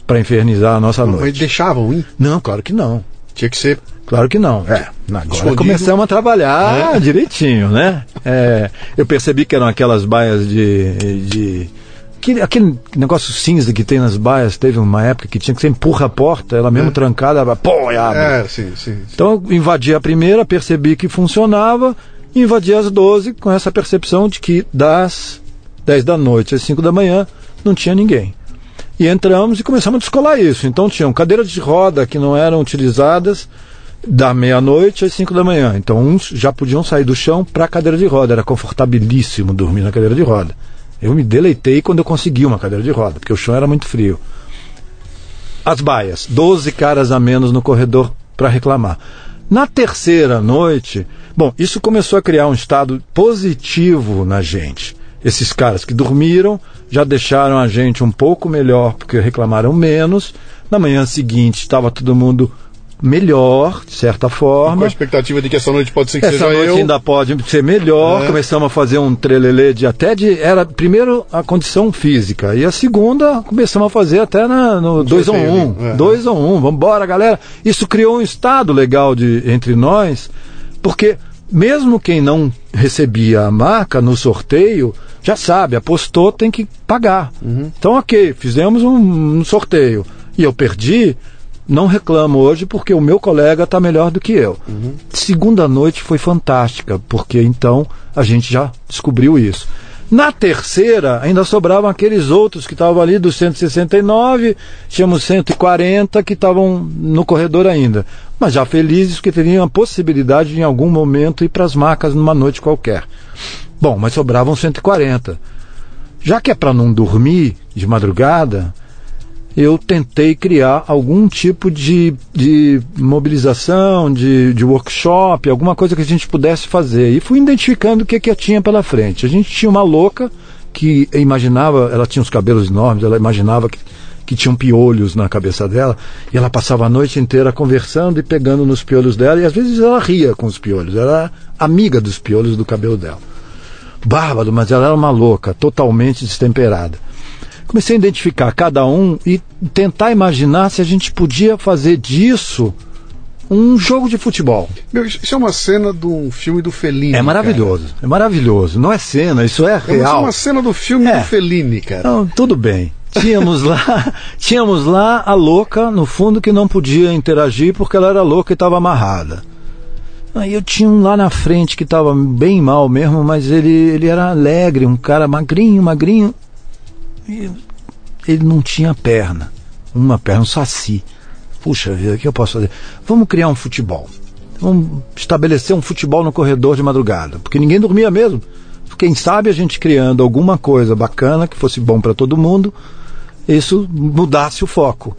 pra infernizar a nossa Mas noite. deixavam ir. Não, claro que não. Tinha que ser. Claro que não. É, agora Escondido. começamos a trabalhar direitinho, né? É, eu percebi que eram aquelas baias de. de aquele, aquele negócio cinza que tem nas baias, teve uma época que tinha que você empurra a porta, ela mesmo trancada, ela, pô, e abre. É, sim, sim. Então eu invadi a primeira, percebi que funcionava, e invadi as 12 com essa percepção de que das 10 da noite às 5 da manhã não tinha ninguém. E entramos e começamos a descolar isso. Então tinham cadeiras de roda que não eram utilizadas da meia-noite às 5 da manhã. Então uns já podiam sair do chão para a cadeira de roda. Era confortabilíssimo dormir na cadeira de roda. Eu me deleitei quando eu consegui uma cadeira de roda, porque o chão era muito frio. As baias, 12 caras a menos no corredor para reclamar. Na terceira noite, bom, isso começou a criar um estado positivo na gente. Esses caras que dormiram já deixaram a gente um pouco melhor porque reclamaram menos. Na manhã seguinte estava todo mundo melhor, de certa Com forma. a expectativa de que essa noite pode ser que Essa seja noite eu. ainda pode ser melhor. É. Começamos a fazer um trelelê de até de. Era primeiro a condição física. E a segunda começamos a fazer até na, no 2 ou 1. sorteio, Um, é. 2 ou 1. Um. Vambora, galera. Isso criou um estado legal de, entre nós, porque mesmo quem não recebia a marca no sorteio, já sabe, apostou, tem que pagar. Então, ok, fizemos um, um sorteio e eu perdi. Não reclamo hoje porque o meu colega está melhor do que eu. Segunda noite foi fantástica, porque então a gente já descobriu isso. Na terceira, ainda sobravam aqueles outros que estavam ali dos 169, tínhamos 140 que estavam no corredor ainda. Mas já felizes que teriam a possibilidade de em algum momento ir para as macas numa noite qualquer. Bom, mas sobravam 140. Já que é para não dormir de madrugada, eu tentei criar algum tipo de, de mobilização, de, de workshop, alguma coisa que a gente pudesse fazer. E fui identificando o que, que tinha pela frente. A gente tinha uma louca que imaginava, ela tinha os cabelos enormes, ela imaginava que, que tinham piolhos na cabeça dela, e ela passava a noite inteira conversando e pegando nos piolhos dela, e às vezes ela ria com os piolhos, ela era amiga dos piolhos do cabelo dela. Bárbaro, mas ela era uma louca, totalmente destemperada comecei a identificar cada um e tentar imaginar se a gente podia fazer disso um jogo de futebol. Meu, isso é uma cena de um filme do Fellini. É maravilhoso, é maravilhoso. Não é cena, isso é Cara. É uma- real. uma cena do filme É. do Fellini, cara. Não, tudo bem. Tínhamos lá, [laughs] tínhamos lá a louca no fundo que não podia interagir porque ela era louca e estava amarrada. Aí eu tinha um lá na frente que estava bem mal mesmo, mas ele, ele era alegre, um cara magrinho, magrinho. Ele não tinha perna. Uma perna, um saci. Puxa vida, o que eu posso fazer? Vamos criar um futebol. Vamos estabelecer um futebol no corredor de madrugada. Porque ninguém dormia mesmo. Quem sabe a gente criando alguma coisa bacana que fosse bom para todo mundo, isso mudasse o foco.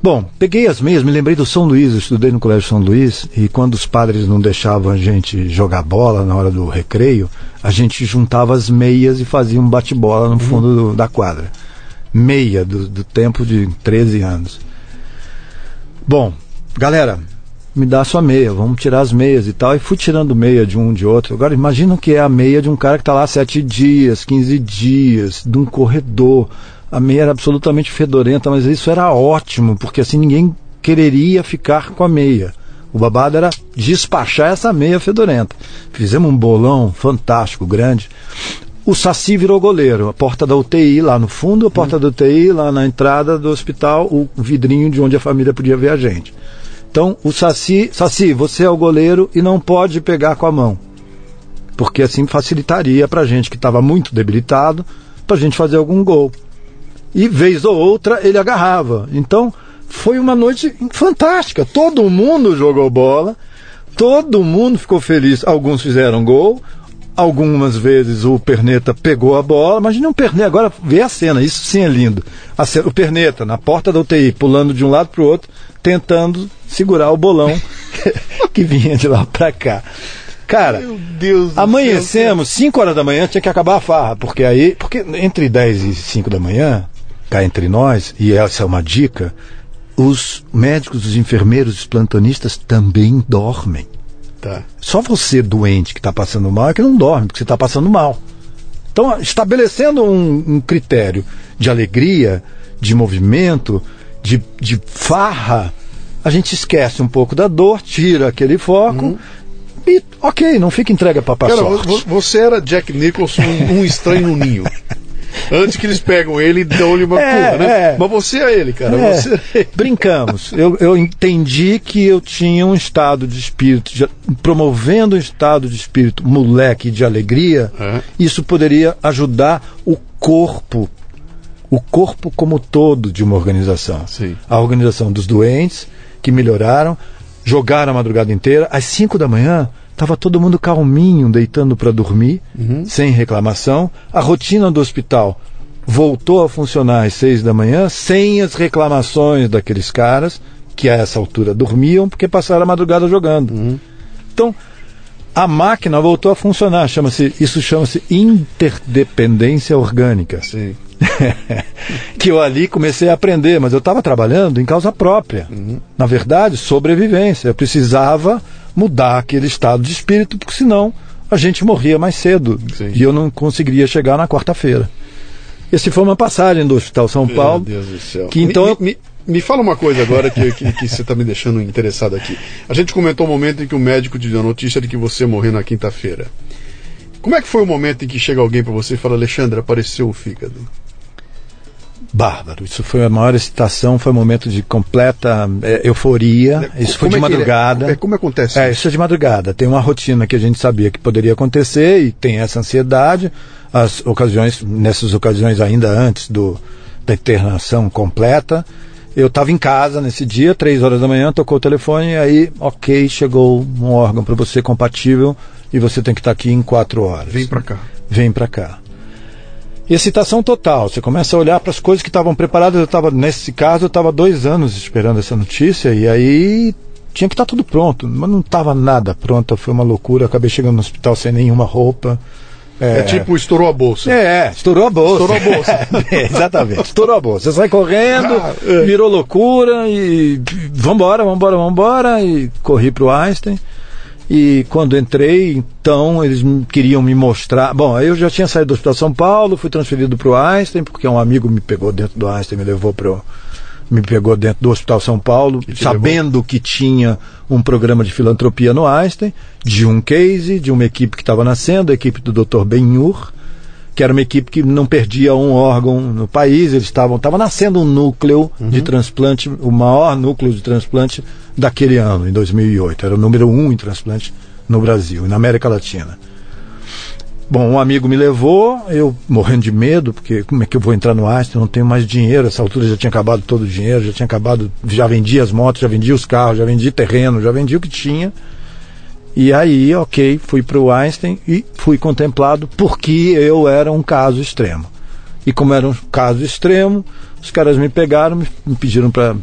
Bom, peguei as meias, me lembrei do São Luís, eu estudei no Colégio São Luís, e quando os padres não deixavam a gente jogar bola na hora do recreio, a gente juntava as meias e fazia um bate-bola no fundo do- da quadra. Meia do, do tempo de 13 anos. Bom, galera, me dá a sua meia, vamos tirar as meias e tal. E fui tirando meia de um de outro. Agora imagina o que é a meia de um cara que está lá sete dias, 15 dias, de um corredor. A meia era absolutamente fedorenta, mas isso era ótimo, porque assim ninguém quereria ficar com a meia. O babado era despachar essa meia fedorenta. Fizemos um bolão fantástico, grande. O Saci virou goleiro. A porta da UTI lá no fundo, a porta da UTI lá na entrada do hospital, o vidrinho de onde a família podia ver a gente. Então, o Saci, Saci, você é o goleiro e não pode pegar com a mão. Porque assim facilitaria para gente que estava muito debilitado, para gente fazer algum gol. E vez ou outra ele agarrava. Então, foi uma noite fantástica. Todo mundo jogou bola, todo mundo ficou feliz. Alguns fizeram gol, algumas vezes o Perneta pegou a bola. Imagina um Perneta, agora vê a cena, isso sim é lindo. A ce- o Perneta na porta da UTI, pulando de um lado para o outro, tentando segurar o bolão [laughs] que vinha de lá para cá. Cara, Meu Deus do amanhecemos, 5 horas da manhã tinha que acabar a farra, porque aí, porque entre 10 e 5 da manhã, cá entre nós, e essa é uma dica, os médicos, os enfermeiros, os plantonistas também dormem. Tá. Só você doente que está passando mal é que não dorme, porque você está passando mal. Então, estabelecendo um, um critério de alegria, de movimento, de, de farra, a gente esquece um pouco da dor, tira aquele foco e, ok, não fica entregue para vo- você era Jack Nicholson, um estranho no ninho. [laughs] Antes que eles pegam ele e dão-lhe uma É, curva, né? é. Mas você é ele, cara. É, Você brincamos. Eu, eu entendi que eu tinha um estado de espírito, de- promovendo um estado de espírito moleque de alegria, É. isso poderia ajudar o corpo, o corpo como todo de uma organização. Sim. A organização dos doentes, que melhoraram, jogaram a madrugada inteira. Às 5 da manhã, estava todo mundo calminho, deitando para dormir, sem reclamação. A rotina do hospital voltou a funcionar às 6 da manhã, sem as reclamações daqueles caras, que a essa altura dormiam, porque passaram a madrugada jogando. Então, a máquina voltou a funcionar. Chama-se, isso chama-se interdependência orgânica Sim. [laughs] que eu ali comecei a aprender, mas eu estava trabalhando em causa própria. Na verdade, sobrevivência. Eu precisava mudar aquele estado de espírito, porque senão a gente morria mais cedo. Sim. E eu não conseguiria chegar na quarta-feira. Esse foi uma passagem do Hospital São Paulo. Meu Deus do céu. Que então me, me, me fala uma coisa agora que, que, que você está me deixando interessado aqui. A gente comentou o momento em que o médico te deu a notícia de que você morreu na quinta-feira. Como é que foi o momento em que chega alguém para você e fala, Alexandre, apareceu o fígado? Bárbaro. Isso foi a maior excitação, foi um momento de completa eh, euforia. Isso foi de é ele- madrugada. é, como acontece É, isso? é de madrugada. Tem uma rotina que a gente sabia que poderia acontecer e tem essa ansiedade. As ocasiões, nessas ocasiões ainda antes do, da internação completa, eu estava em casa nesse dia, três horas da manhã, tocou o telefone e aí, ok, chegou um órgão para você compatível e você tem que estar aqui em quatro horas. Vem para cá. Vem para cá. Excitação total. Você começa a olhar para as coisas que estavam preparadas. Eu estava nesse caso, eu estava dois anos esperando essa notícia e aí tinha que estar tudo pronto, mas não estava nada pronto. Foi uma loucura. Eu acabei chegando no hospital sem nenhuma roupa. É, tipo, estourou a bolsa. É, estourou a bolsa. Estourou a bolsa. [laughs] É, exatamente, estourou a bolsa. Você sai correndo, Ah, é. virou loucura e vambora, vambora, vambora. E corri pro Einstein. E quando entrei, então, eles queriam me mostrar. Bom, eu já tinha saído do Hospital São Paulo, fui transferido para o Einstein, porque um amigo me pegou dentro do Einstein, me levou para me pegou dentro do Hospital São Paulo, sabendo que tinha um programa de filantropia no Einstein, de um case, de uma equipe que estava nascendo, a equipe do Dr. Benhur, que era uma equipe que não perdia um órgão no país, eles estavam estava nascendo um núcleo de transplante, o maior núcleo de transplante daquele ano, em 2008, era o número um em transplante no Brasil e na América Latina. Bom, um amigo me levou, eu morrendo de medo, porque como é que eu vou entrar no Einstein? Não tenho mais dinheiro, essa altura já tinha acabado todo o dinheiro, já tinha acabado, já vendi as motos, já vendi os carros, já vendi terreno, já vendi o que tinha. E aí, ok, fui para o Einstein e fui contemplado porque eu era um caso extremo. E como era um caso extremo, os caras me pegaram, me, pediram para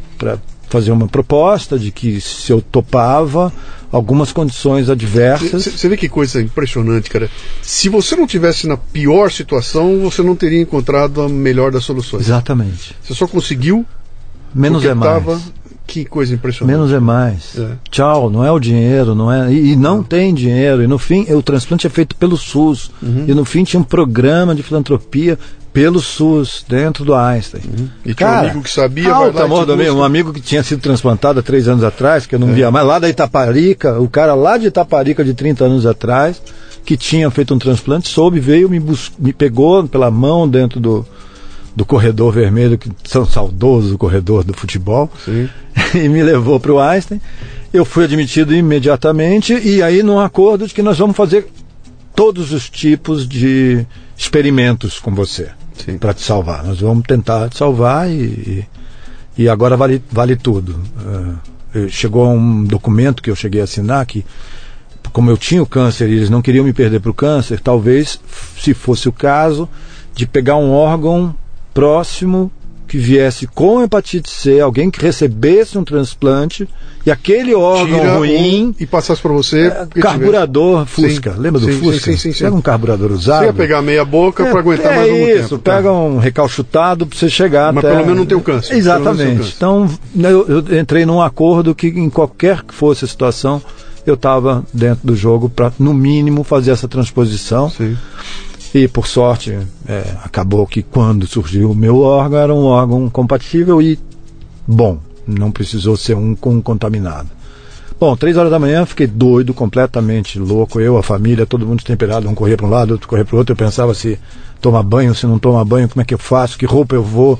fazer uma proposta de que se eu topava algumas condições adversas. Você vê que coisa impressionante, cara. Se você não tivesse na pior situação, você não teria encontrado a melhor das soluções. Exatamente. Você só conseguiu Menos é mais. tava- Que coisa impressionante. Menos é mais. É. Tchau, não é o dinheiro, não é. E, e não tem dinheiro. E no fim, o transplante é feito pelo SUS. Uhum. E no fim tinha um programa de filantropia pelo SUS, dentro do Einstein. E tinha um amigo que sabia, do meu, busca. um amigo que tinha sido transplantado há três anos atrás, que eu não É. via mais, lá da Itaparica, o cara lá de Itaparica de 30 anos atrás, que tinha feito um transplante, soube, veio, me, me pegou pela mão dentro do, do corredor vermelho, que são saudosos o corredor do futebol, Sim. [laughs] e me levou para o Einstein. Eu fui admitido imediatamente, e aí num acordo de que nós vamos fazer todos os tipos de experimentos com você para te salvar. Nós vamos tentar te salvar e, e, agora vale, vale tudo. Eh, chegou um documento que eu cheguei a assinar que, como eu tinha o câncer e eles não queriam me perder para o câncer, talvez, se fosse o caso, de pegar um órgão próximo que viesse com hepatite C, alguém que recebesse um transplante e aquele órgão Tira ruim. um e passasse para você. é, carburador Fusca, Sim, lembra do sim, Fusca? sim, sim, sim. Pega um carburador usado. Você ia pegar meia boca é, para aguentar é mais algum isso, tempo. tá? pega um recalchutado para você chegar Mas até... pelo menos não tem o câncer, Exatamente. câncer. Então, né, eu, eu entrei num acordo que em qualquer que fosse a situação, eu estava dentro do jogo para, no mínimo, fazer essa transposição. Sim. E por sorte, é, acabou que quando surgiu o meu órgão, era um órgão compatível e bom. Não precisou ser um com um contaminado. Bom, três horas da manhã, fiquei doido, completamente louco. Eu, a família, todo mundo temperado, um corria para um lado, outro corria para o outro. Eu pensava se tomar banho, se não tomar banho, como é que eu faço, que roupa eu vou.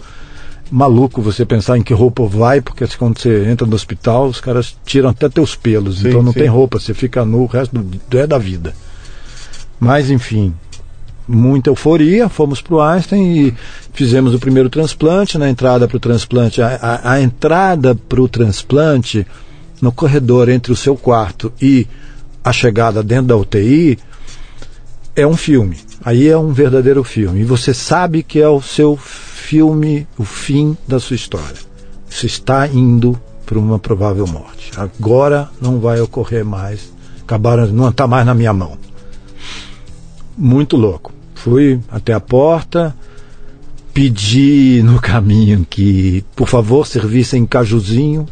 Maluco você pensar em que roupa vai, porque quando você entra no hospital, os caras tiram até teus pelos. Sim, então não sim. tem roupa, você fica nu o resto do, é da vida. Mas enfim, muita euforia, fomos para o Einstein e fizemos o primeiro transplante. Na entrada para o transplante, a, a- a entrada para o transplante no corredor entre o seu quarto e a chegada dentro da UTI é um filme. Aí é um verdadeiro filme. E você sabe que é o seu filme, o fim da sua história. Você está indo para uma provável morte. Agora não vai ocorrer mais. Acabaram, não está mais na minha mão muito louco. Fui até a porta, pedi no caminho que, por favor, servissem cajuzinho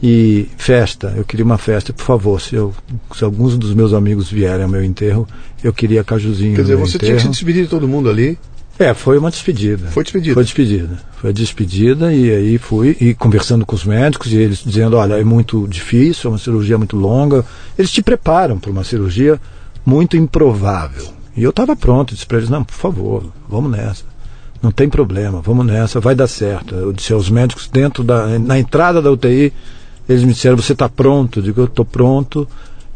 e festa. Eu queria uma festa, por favor. Se, eu, se alguns dos meus amigos vierem ao meu enterro, eu queria cajuzinho. Quer dizer, você tinha que se enterro. despedir de todo mundo ali. É, foi uma despedida. Foi despedida. Foi despedida. Foi despedida e aí fui e conversando com os médicos e eles dizendo, olha, é muito difícil, é uma cirurgia muito longa. Eles te preparam para uma cirurgia muito improvável. E eu estava pronto, disse para eles, não, por favor, vamos nessa. Não tem problema, vamos nessa, vai dar certo. Eu disse aos médicos dentro da na entrada da UTI, eles me disseram, você está pronto? Eu digo, eu estou pronto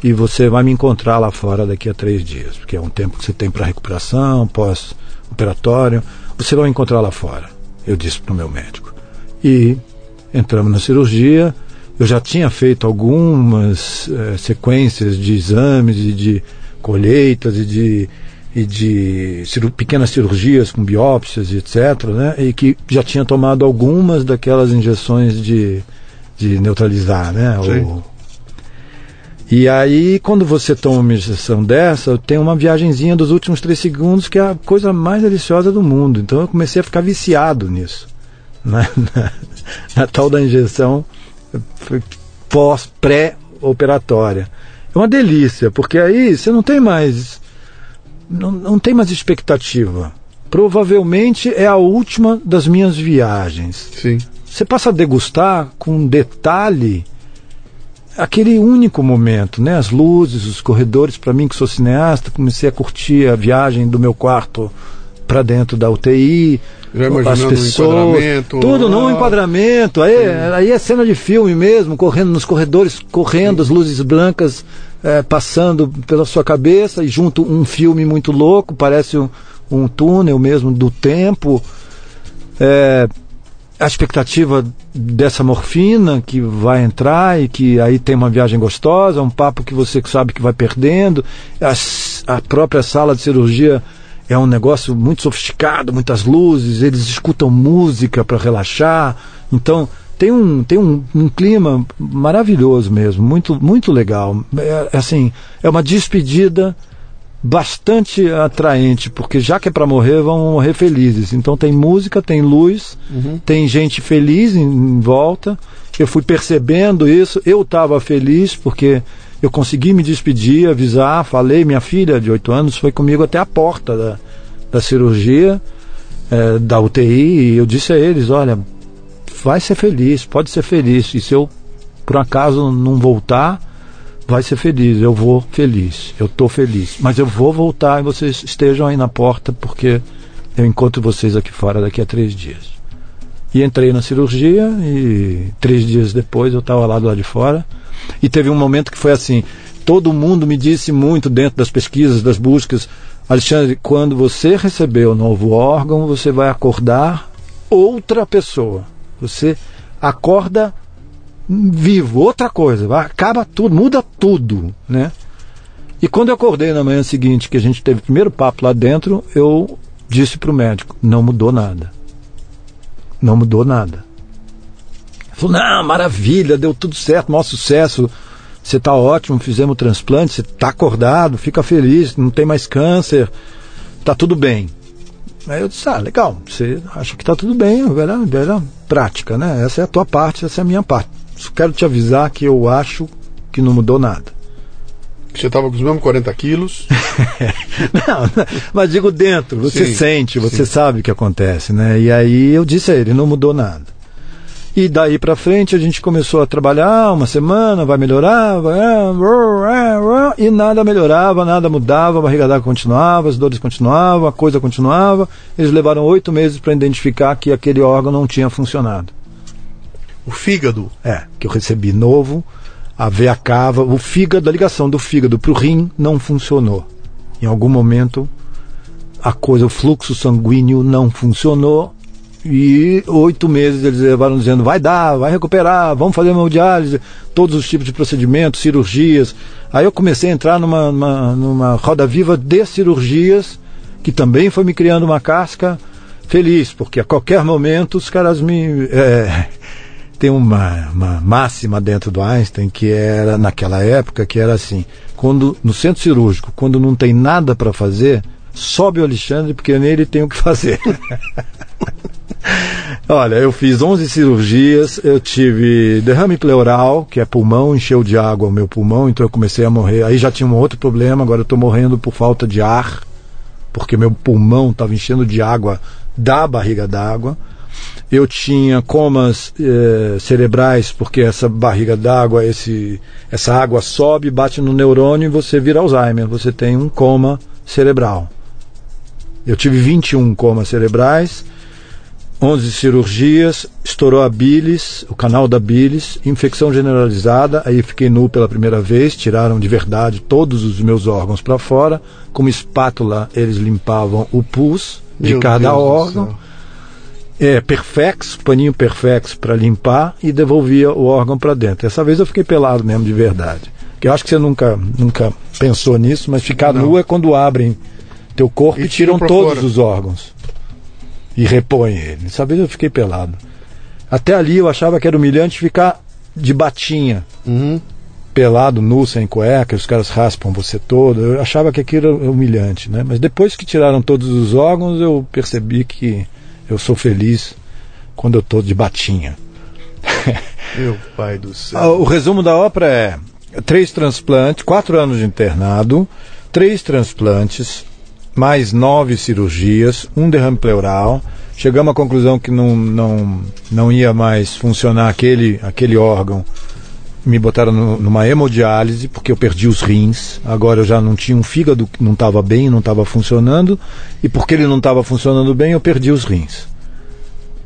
e você vai me encontrar lá fora daqui a três dias, porque é um tempo que você tem para recuperação, pós-operatório. Você vai me encontrar lá fora, eu disse para o meu médico. E entramos na cirurgia. Eu já tinha feito algumas eh, sequências de exames e de colheitas e de, e de pequenas cirurgias com biópsias e etc. Né? E que já tinha tomado algumas daquelas injeções de, de neutralizar, né? O- e aí, quando você toma uma injeção dessa, tem uma viagenzinha dos últimos três segundos que é a coisa mais deliciosa do mundo. Então eu comecei a ficar viciado nisso. Na, [laughs] na- na tal da injeção pós, pré-operatória. É uma delícia, porque aí você não tem mais. Não, não tem mais expectativa. Provavelmente é a última das minhas viagens. Sim. Você passa a degustar com detalhe aquele único momento, né? As luzes, os corredores. Para mim, que sou cineasta, comecei a curtir a viagem do meu quarto para dentro da UTI. As pessoas, enquadramento. tudo num Ah, enquadramento. Aí, aí é cena de filme mesmo, correndo nos corredores, correndo, as luzes brancas eh, passando pela sua cabeça e junto um filme muito louco, parece um, um túnel mesmo do tempo. É, a expectativa dessa morfina que vai entrar e que aí tem uma viagem gostosa, um papo que você sabe que vai perdendo. As- a própria sala de cirurgia é um negócio muito sofisticado, muitas luzes, eles escutam música para relaxar. Então tem um, tem um, um clima maravilhoso mesmo, muito, muito legal. É, assim, é uma despedida bastante atraente, porque já que é para morrer, vão morrer felizes. Então tem música, tem luz, tem gente feliz em, em volta. Eu fui percebendo isso, eu estava feliz porque eu consegui me despedir, avisar, falei, minha filha de 8 anos foi comigo até a porta da, da cirurgia, eh, da UTI, e eu disse a eles, olha, vai ser feliz, pode ser feliz. E se eu por acaso não voltar, vai ser feliz. Eu vou feliz, eu estou feliz. Mas eu vou voltar e vocês estejam aí na porta porque eu encontro vocês aqui fora daqui a três dias. E entrei na cirurgia e três dias depois eu estava lá do lado de fora. E teve um momento que foi assim: todo mundo me disse muito dentro das pesquisas, das buscas, Alexandre, quando você receber o novo órgão, você vai acordar outra pessoa. Você acorda vivo, outra coisa, acaba tudo, muda tudo, né? E quando eu acordei na manhã seguinte, que a gente teve o primeiro papo lá dentro, eu disse para o médico, não mudou nada. Não mudou nada. Falou, não, maravilha, deu tudo certo, maior sucesso. Você está ótimo, fizemos o transplante, você está acordado, fica feliz, não tem mais câncer, está tudo bem. Aí eu disse, ah, legal, você acha que está tudo bem, era, era prática, né? Essa é a tua parte, essa é a minha parte. Só quero te avisar que eu acho que não mudou nada. Você estava com os mesmos 40 quilos? [laughs] não, mas digo dentro, você Sim, sente, você sim. sabe o que acontece, né? E aí eu disse a ele, não mudou nada. E daí pra frente a gente começou a trabalhar uma semana, vai melhorar, ah, e nada melhorava, nada mudava, a barriga d'água continuava, as dores continuavam, a coisa continuava. Eles levaram oito meses para identificar que aquele órgão não tinha funcionado. O fígado. É, que eu recebi novo, a veia cava, o fígado, a ligação do fígado para o rim não funcionou. Em algum momento a coisa, o fluxo sanguíneo não funcionou e oito meses eles levaram dizendo vai dar, vai recuperar, vamos fazer hemodiálise, todos os tipos de procedimentos, cirurgias. Aí eu comecei a entrar numa, numa, numa roda viva de cirurgias que também foi me criando uma casca feliz, porque a qualquer momento os caras me. é, [laughs] tem uma, uma máxima dentro do Einstein que era, naquela época, que era assim: quando no centro cirúrgico, quando não tem nada para fazer, sobe o Alexandre, porque nele tem o que fazer. [laughs] Olha, eu fiz 11 cirurgias, eu tive derrame pleural, que é pulmão, encheu de água o meu pulmão, então eu comecei a morrer. Aí já tinha um outro problema, agora eu estou morrendo por falta de ar, porque meu pulmão estava enchendo de água da barriga d'água. Eu tinha comas eh, cerebrais, porque essa barriga d'água, esse, essa água sobe, bate no neurônio e você vira Alzheimer, você tem um coma cerebral. Eu tive 21 comas cerebrais, 11 cirurgias, estourou a bilis, o canal da bilis, infecção generalizada, aí fiquei nu pela primeira vez, tiraram de verdade todos os meus órgãos para fora, com uma espátula eles limpavam o pus de Meu cada Deus órgão. É, perfex, paninho perfex para limpar e devolvia o órgão para dentro. Essa vez eu fiquei pelado mesmo de verdade. Que eu acho que você nunca, nunca pensou nisso, mas ficar Não. nu é quando abrem teu corpo E e, tiram todos fora. os órgãos e repõem ele. Dessa vez eu fiquei pelado. Até ali eu achava que era humilhante ficar de batinha, Uhum. pelado, nu, sem cueca, os caras raspam você todo. Eu achava que aquilo era humilhante, né? Mas depois que tiraram todos os órgãos, eu percebi que eu sou feliz quando eu estou de batinha. [laughs] Meu pai do Ah, céu. O resumo da ópera é três transplantes, quatro anos de internado, três transplantes, mais nove cirurgias, um derrame pleural. Chegamos à conclusão que não, não, não ia mais funcionar aquele, aquele órgão. Me botaram no- numa hemodiálise, porque eu perdi os rins. Agora eu já não tinha um fígado que não estava bem, não estava funcionando. E porque ele não estava funcionando bem, eu perdi os rins.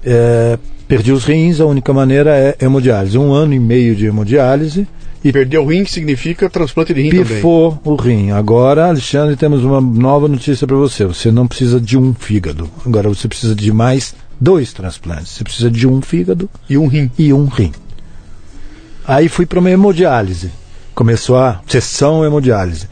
É, perdi os rins, a única maneira é hemodiálise. Um ano e meio de hemodiálise E perder o rim que significa transplante de rim também. pifou o rim. Agora, Alexandre, temos uma nova notícia para você. Você não precisa de um fígado. Agora você precisa de mais dois transplantes. Você precisa de um fígado E um rim. e um rim. Aí fui para uma hemodiálise. Começou a sessão hemodiálise.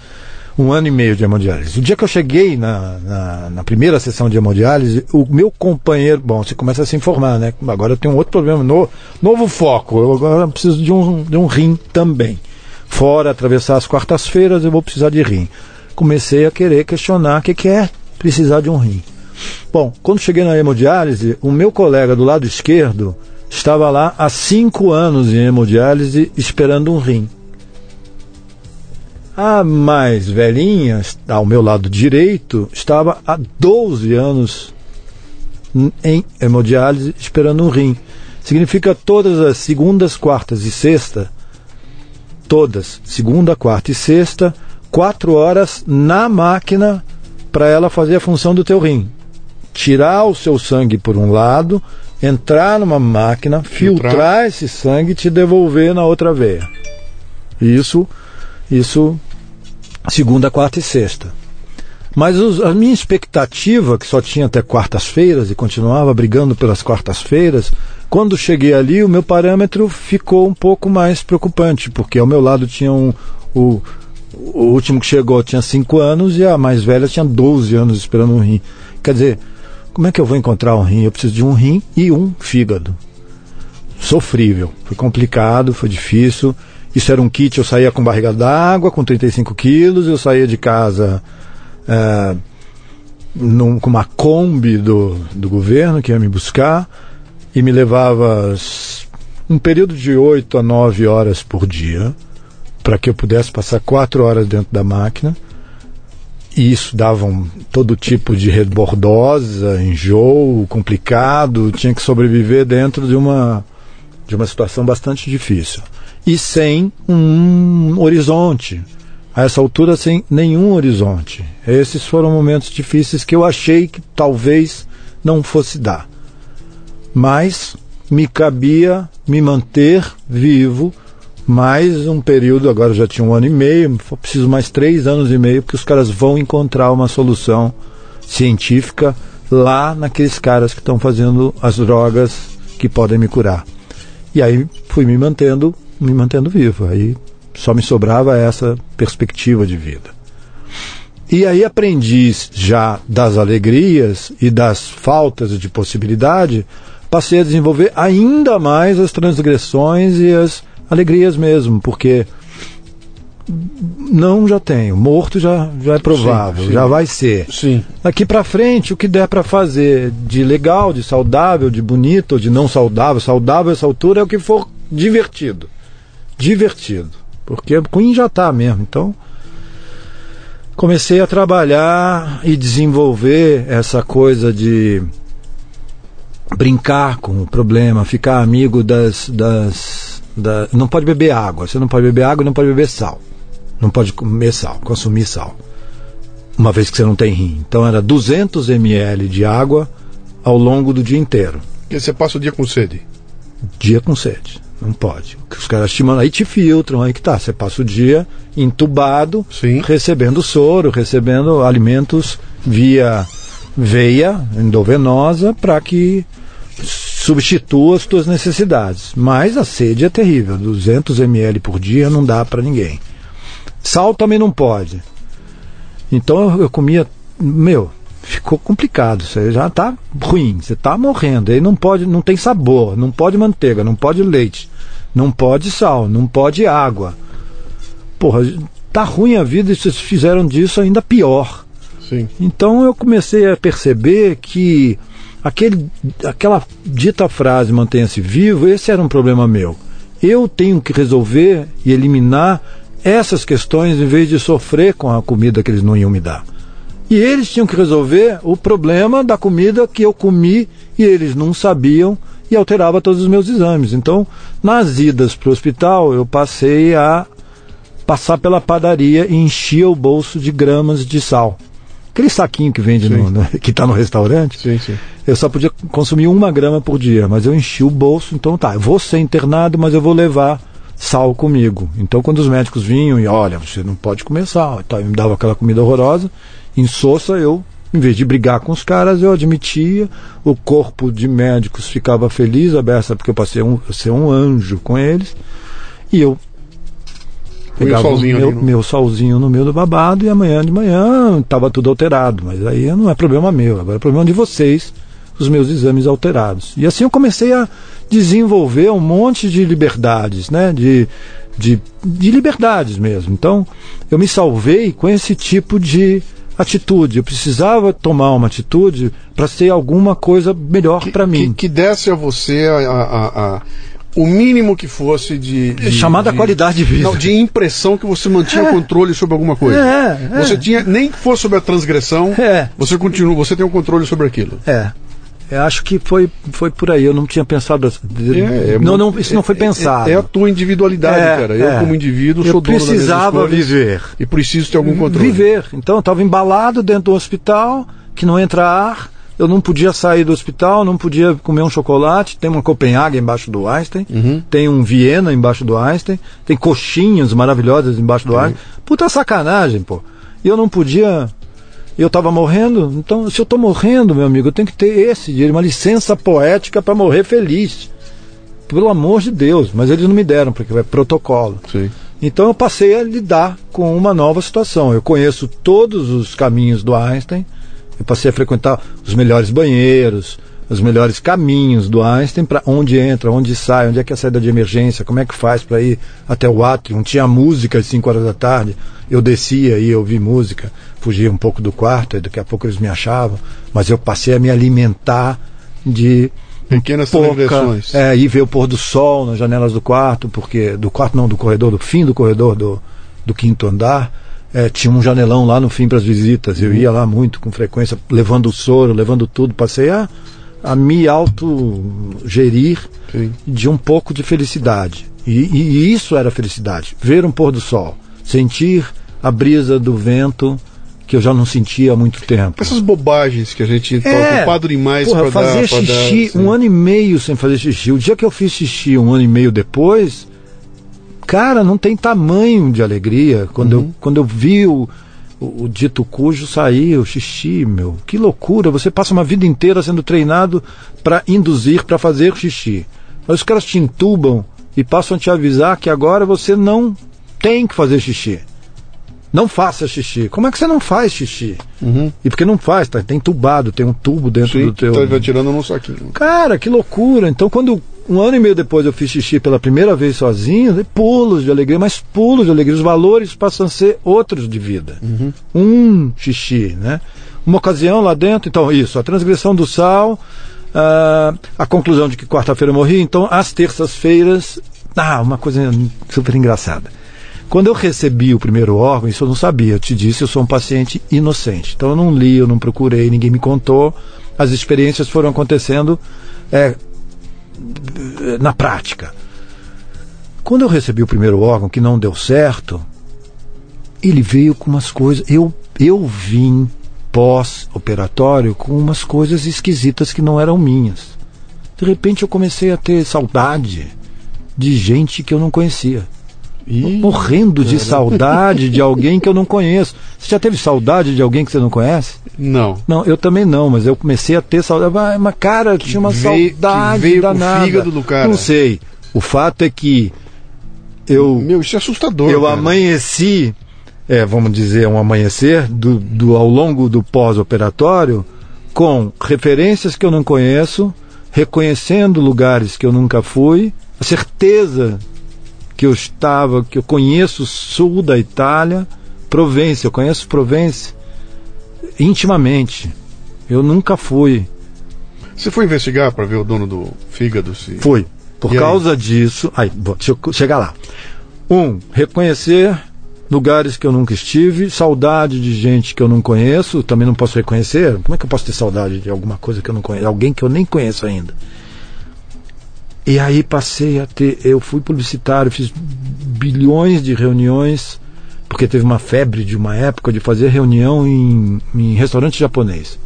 Um ano e meio de hemodiálise. O dia que eu cheguei na, na, na primeira sessão de hemodiálise, o meu companheiro. Bom, você começa a se informar, né? Agora eu tenho um outro problema, no, novo foco. Eu agora preciso de um, de um rim também. Fora atravessar as quartas-feiras, eu vou precisar de rim. Comecei a querer questionar o que, que é precisar de um rim. Bom, quando cheguei na hemodiálise, o meu colega do lado esquerdo estava lá há cinco anos em hemodiálise esperando um rim. A mais velhinha, ao meu lado direito, estava há 12 anos em hemodiálise esperando um rim. Significa todas as segundas, quartas e sexta, todas, segunda, quarta e sexta, quatro horas na máquina para ela fazer a função do teu rim. Tirar o seu sangue por um lado, entrar numa máquina, Filtrar. filtrar esse sangue e te devolver na outra veia. Isso, isso segunda, quarta e sexta. Mas os- a minha expectativa, que só tinha até quartas-feiras e continuava brigando pelas quartas-feiras, quando cheguei ali, o meu parâmetro ficou um pouco mais preocupante, porque ao meu lado tinha um. O, o último que chegou tinha 5 anos e a mais velha tinha 12 anos esperando um rim. Quer dizer, Como é que eu vou encontrar um rim? Eu preciso de um rim e um fígado. Sofrível. Foi complicado, foi difícil. Isso era um kit, eu saía com barriga d'água, com 35 quilos, eu saía de casa é, num, com uma Kombi do, do governo que ia me buscar e me levava um período de 8 a 9 horas por dia para que eu pudesse passar 4 horas dentro da máquina e isso dava um, todo tipo de rebordosa, enjoo, complicado, tinha que sobreviver dentro de uma, de uma situação bastante difícil. E sem um horizonte. A essa altura, sem nenhum horizonte. Esses foram momentos difíceis que eu achei que talvez não fosse dar. Mas me cabia me manter vivo mais um período, agora já tinha um ano e meio, preciso mais três anos e meio, porque os caras vão encontrar uma solução científica lá naqueles caras que estão fazendo as drogas que podem me curar. E aí fui me mantendo, me mantendo vivo. Aí só me sobrava essa perspectiva de vida. E aí aprendi já das alegrias e das faltas de possibilidade, passei a desenvolver ainda mais as transgressões e as alegrias mesmo, porque não já tenho, morto já, já é provável, sim, sim. já vai ser. Sim. Daqui para frente, o que der para fazer de legal, de saudável, de bonito, de não saudável, saudável essa altura é o que for divertido. Divertido. Porque Queen já tá mesmo, então comecei a trabalhar e desenvolver essa coisa de brincar com o problema, ficar amigo das, das da, não pode beber água. Você não pode beber água e não pode beber sal. Não pode comer sal, consumir sal. Uma vez que você não tem rim. Então era 200 ml de água ao longo do dia inteiro. E você passa o dia com sede? Dia com sede. Não pode. Os caras te mandam, aí te filtram, aí que tá. Você passa o dia entubado, Sim. recebendo soro, recebendo alimentos via veia endovenosa para que substitua as tuas necessidades. Mas a sede é terrível, 200 ml por dia não dá para ninguém. Sal também não pode. Então eu, eu comia, meu, ficou complicado, você já está ruim, você está morrendo, aí não pode, não tem sabor, não pode manteiga, não pode leite, não pode sal, não pode água. Porra, tá ruim a vida e vocês fizeram disso ainda pior. Sim. Então eu comecei a perceber que aquele, aquela dita frase mantenha-se vivo, esse era um problema meu. Eu tenho que resolver e eliminar essas questões em vez de sofrer com a comida que eles não iam me dar. E eles tinham que resolver o problema da comida que eu comi e eles não sabiam e alterava todos os meus exames. Então, nas idas para o hospital, eu passei a passar pela padaria e enchia o bolso de gramas de sal. Aquele saquinho que vende no, no, que está no restaurante. Sim, sim. Eu só podia consumir uma grama por dia, mas eu enchi o bolso, então tá, eu vou ser internado, mas eu vou levar sal comigo. Então quando os médicos vinham e olha, você não pode comer sal, então, me dava aquela comida horrorosa, em Sossa eu, em vez de brigar com os caras, eu admitia, o corpo de médicos ficava feliz, aberta, porque eu passei um, a ser um anjo com eles, e eu pegava o meu, no... meu solzinho no meio do babado e amanhã de manhã estava tudo alterado. Mas aí não é problema meu, agora é problema de vocês, os meus exames alterados. E assim eu comecei a desenvolver um monte de liberdades, né? De, de, de liberdades mesmo. Então eu me salvei com esse tipo de atitude. Eu precisava tomar uma atitude para ser alguma coisa melhor para mim. Que, que desse a você a, a, a o mínimo que fosse de. de Chamada de, qualidade de vida. Não, de impressão que você mantinha é. controle sobre alguma coisa. É, é. Você tinha, nem que fosse sobre a transgressão, é. você continua, você tem o um controle sobre aquilo. É. Eu acho que foi, foi por aí. Eu não tinha pensado. É, é não, não, isso não foi pensado. É, a tua individualidade, cara. Eu, como indivíduo, eu sou dono precisava viver. E preciso ter algum controle. Viver. Então, eu estava embalado dentro do hospital, que não entra ar eu não podia sair do hospital, não podia comer um chocolate. Tem uma Copenhague embaixo do Einstein, uhum. tem um Viena embaixo do Einstein, tem coxinhas maravilhosas embaixo do Einstein. Puta sacanagem, pô. E eu não podia. Eu estava morrendo, então se eu estou morrendo, meu amigo, eu tenho que ter esse dinheiro, uma licença poética para morrer feliz. Pelo amor de Deus, mas eles não me deram, porque é protocolo. Sim. Então eu passei a lidar com uma nova situação. Eu conheço todos os caminhos do Einstein, Eu passei a frequentar os melhores banheiros, os melhores caminhos do Einstein para onde entra, onde sai, onde é que é a saída de emergência, como é que faz para ir até o átrio. Tinha música às 5 horas da tarde, eu descia e ouvia música, fugia um pouco do quarto, e daqui a pouco eles me achavam, mas eu passei a me alimentar de pequenas transgressões. É, ir ver o pôr do sol nas janelas do quarto, porque do quarto não, do corredor, do fim do corredor do, do quinto andar. É, tinha um janelão lá no fim para as visitas. Eu uhum. ia lá muito com frequência, levando o soro, levando tudo. Passei a a me autogerir de um pouco de felicidade. E, e, isso era felicidade. Ver um pôr do sol, sentir a brisa do vento que eu já não sentia há muito tempo. Essas bobagens que a gente está é, ocupado demais para fazer xixi dar, um ano e meio sem fazer xixi. O dia que eu fiz xixi um ano e meio depois, cara, não tem tamanho de alegria. Quando, uhum. eu, quando eu vi o, o, dito cujo sair, o xixi, meu. Que loucura! Você passa uma vida inteira sendo treinado para induzir, para fazer xixi. Mas os caras te entubam e passam a te avisar que agora você não tem que fazer xixi. Não faça xixi. Como é que você não faz xixi? Uhum. E porque não faz, tá, tem tubado, tem um tubo dentro Sim, do teu. Tá tirando num saquinho. Cara, que loucura. Então quando um ano e meio depois eu fiz xixi pela primeira vez sozinho, pulos de alegria, mas pulos de alegria. Os valores passam a ser outros de vida. Uhum. Um xixi, né? Uma ocasião lá dentro, então, isso, a transgressão do sal, uh, a conclusão de que quarta-feira eu morri, então, às terças-feiras, ah, uma coisa super engraçada. Quando eu recebi o primeiro órgão, isso eu não sabia, eu te disse, eu sou um paciente inocente. Então eu não li, eu não procurei, ninguém me contou. As experiências foram acontecendo é, na prática. Quando eu recebi o primeiro órgão que não deu certo, ele veio com umas coisas. Eu, eu vim pós-operatório com umas coisas esquisitas que não eram minhas. De repente eu comecei a ter saudade de gente que eu não conhecia. Ih, morrendo de saudade de alguém que eu não conheço. Você já teve saudade de alguém que você não conhece? Não. Não, eu também não, mas eu comecei a ter saudade. Mas, cara, tinha uma veio, saudade que veio danada. fígado do cara. Não sei. O fato é que eu. Meu, isso é assustador. Eu cara. amanheci, é, vamos dizer, um amanhecer do, do ao longo do pós-operatório com referências que eu não conheço, reconhecendo lugares que eu nunca fui, a certeza que eu estava, que eu conheço o sul da Itália, Provença, eu conheço Provença intimamente. Eu nunca fui. Você foi investigar para ver o dono do fígado? Se... Fui. Por e causa aí? disso. Aí, deixa eu chegar lá. Um, reconhecer lugares que eu nunca estive, saudade de gente que eu não conheço, também não posso reconhecer. Como é que eu posso ter saudade de alguma coisa que eu não conheço? Alguém que eu nem conheço ainda. E aí passei a ter. Eu fui publicitário, fiz bilhões de reuniões, porque teve uma febre de uma época de fazer reunião em, em restaurante japonês.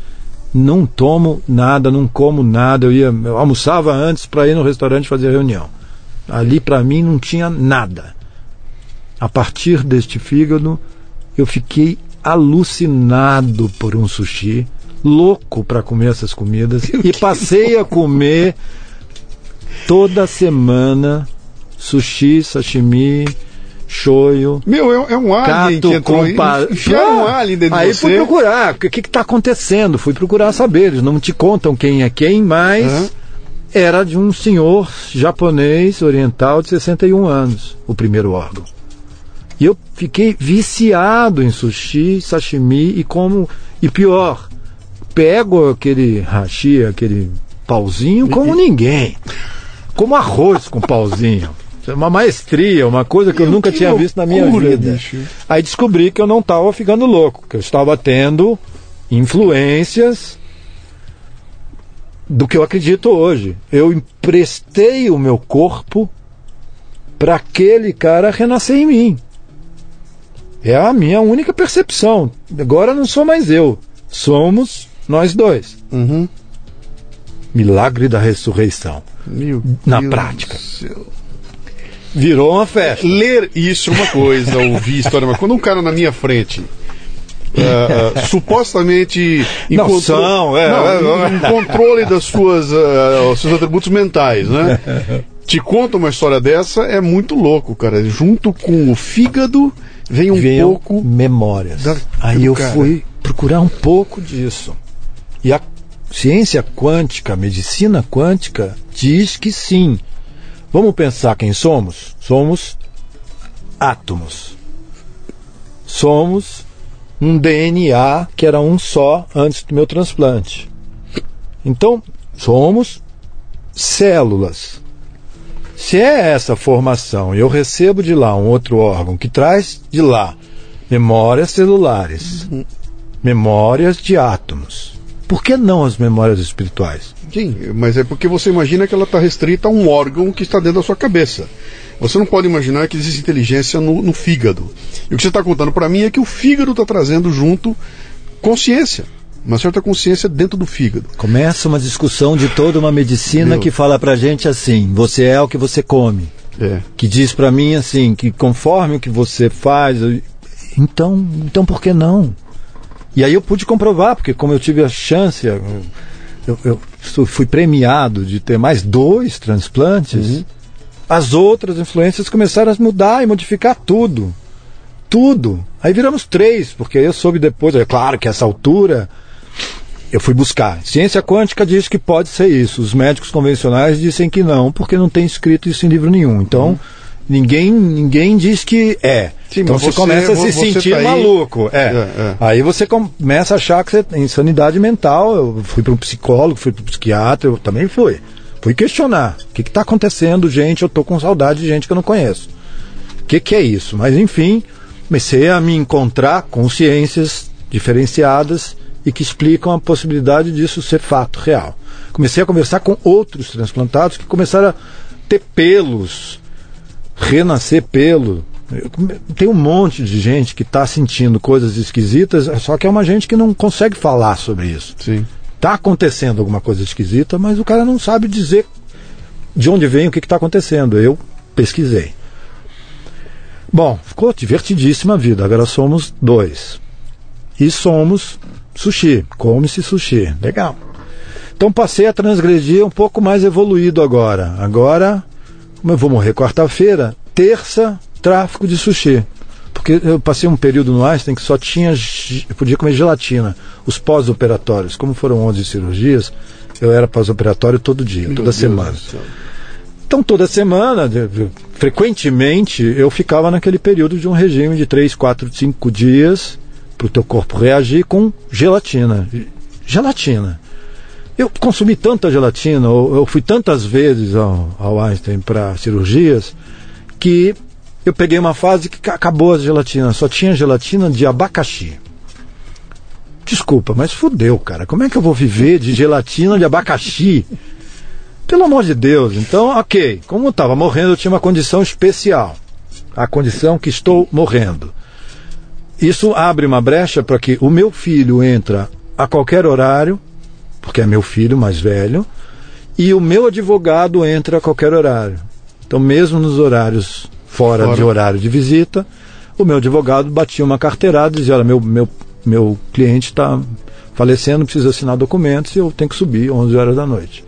Não tomo nada, não como nada. Eu, ia, eu almoçava antes para ir no restaurante fazer reunião. Ali para mim não tinha nada. A partir deste fígado, eu fiquei alucinado por um sushi, louco para comer essas comidas [laughs] e passei a comer toda semana sushi, sashimi, shoyu. Meu, é, é um alien que entrou aí. Enfiaram um alien dentro aí de fui procurar, o que está acontecendo? Fui procurar saber, eles não te contam quem é quem, mas uhum. era de um senhor japonês oriental de 61 anos, o primeiro órgão. E eu fiquei viciado em sushi, sashimi e como. E pior, pego aquele hashi, aquele pauzinho como e, ninguém como arroz com pauzinho. Uma maestria, uma coisa que eu, eu nunca tinha loucura, visto na minha vida. Bicho. Aí descobri que eu não estava ficando louco, que eu estava tendo influências do que eu acredito hoje. Eu emprestei o meu corpo para aquele cara renascer em mim. É a minha única percepção. Agora não sou mais eu. Somos nós dois. Uhum. Milagre da ressurreição. Meu na Deus prática. Virou uma festa. Ler isso é uma coisa, ouvir história, mas quando um cara na minha frente Uh, uh, supostamente encontrou, é, não, é, um controle das suas uh, seus atributos mentais, né? Te conta uma história dessa é muito louco, cara. Junto com o fígado vem um pouco memórias. Da... Aí eu cara. fui procurar um pouco disso. E a ciência quântica, medicina quântica, diz que sim. Vamos pensar quem somos? Somos átomos. Somos um DNA que era um só antes do meu transplante. Então, somos células. Se é essa formação e eu recebo de lá um outro órgão que traz de lá memórias celulares, uhum. memórias de átomos, por que não as memórias espirituais? Sim, mas é porque você imagina que ela está restrita a um órgão que está dentro da sua cabeça. Você não pode imaginar que existe inteligência no, no fígado. E o que você está contando para mim é que o fígado está trazendo junto consciência. Uma certa consciência dentro do fígado. Começa uma discussão de toda uma medicina Meu. que fala pra gente assim: você é o que você come. É. Que diz para mim assim, que conforme o que você faz. Então, então por que não? E aí eu pude comprovar, porque como eu tive a chance, eu, eu fui premiado de ter mais dois transplantes. Uhum as outras influências começaram a mudar e modificar tudo. Tudo. Aí viramos três, porque eu soube depois, é claro que essa altura eu fui buscar. Ciência quântica diz que pode ser isso. Os médicos convencionais dizem que não, porque não tem escrito isso em livro nenhum. Então, uhum. Ninguém, ninguém diz que é. Sim, então você, você, começa a se sentir tá maluco. É. É, é. Aí você começa a achar que você tem insanidade mental. Eu fui para um psicólogo, fui para um psiquiatra, eu também fui. Fui questionar. O que está acontecendo, gente? Eu estou com saudade de gente que eu não conheço. O que, que é isso? Mas, enfim, comecei a me encontrar consciências diferenciadas e que explicam a possibilidade disso ser fato real. Comecei a conversar com outros transplantados que começaram a ter pelos, renascer pelo. Tem um monte de gente que está sentindo coisas esquisitas, só que é uma gente que não consegue falar sobre isso. Está acontecendo alguma coisa esquisita, mas o cara não sabe dizer de onde vem o que está acontecendo. Eu pesquisei. Bom, ficou divertidíssima a vida. Agora somos dois. E somos sushi. Come-se sushi. Legal. Então passei a transgredir um pouco mais evoluído agora. Agora, como eu vou morrer quarta-feira, terça, tráfico de sushi. Porque eu passei um período no Einstein que só tinha. Podia comer gelatina. Os pós-operatórios, como foram 11 cirurgias, eu era pós-operatório todo dia, Meu toda Deus semana. Então, toda semana, frequentemente, eu ficava naquele período de um regime de 3, 4, 5 dias para o teu corpo reagir com gelatina. Gelatina. Eu consumi tanta gelatina, eu fui tantas vezes ao, ao Einstein para cirurgias, que eu peguei uma fase que acabou a gelatina, só tinha gelatina de abacaxi. Desculpa, mas fudeu, cara. Como é que eu vou viver de gelatina de abacaxi? Pelo amor de Deus. Então, ok. Como eu estava morrendo, eu tinha uma condição especial. A condição que estou morrendo. Isso abre uma brecha para que o meu filho entra a qualquer horário, porque é meu filho mais velho, e o meu advogado entra a qualquer horário. Então, mesmo nos horários fora, fora, de horário de visita, o meu advogado batia uma carteirada e dizia, olha, meu, meu, meu cliente está falecendo, precisa assinar documentos e eu tenho que subir 11 horas da noite.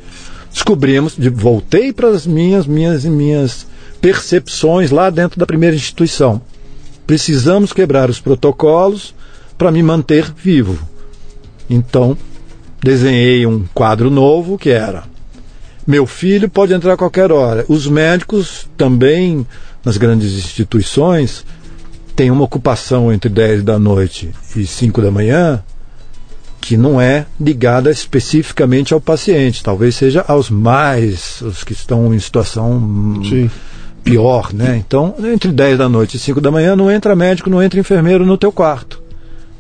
Descobrimos, de, voltei para as minhas, minhas e minhas percepções lá dentro da primeira instituição. Precisamos quebrar os protocolos para me manter vivo. Então, desenhei um quadro novo que era: meu filho pode entrar a qualquer hora. Os médicos também nas grandes instituições, tem uma ocupação entre 10 da noite e 5 da manhã que não é ligada especificamente ao paciente, talvez seja aos mais, os que estão em situação Sim. pior, né? Então, entre 10 da noite e 5 da manhã não entra médico, não entra enfermeiro no teu quarto.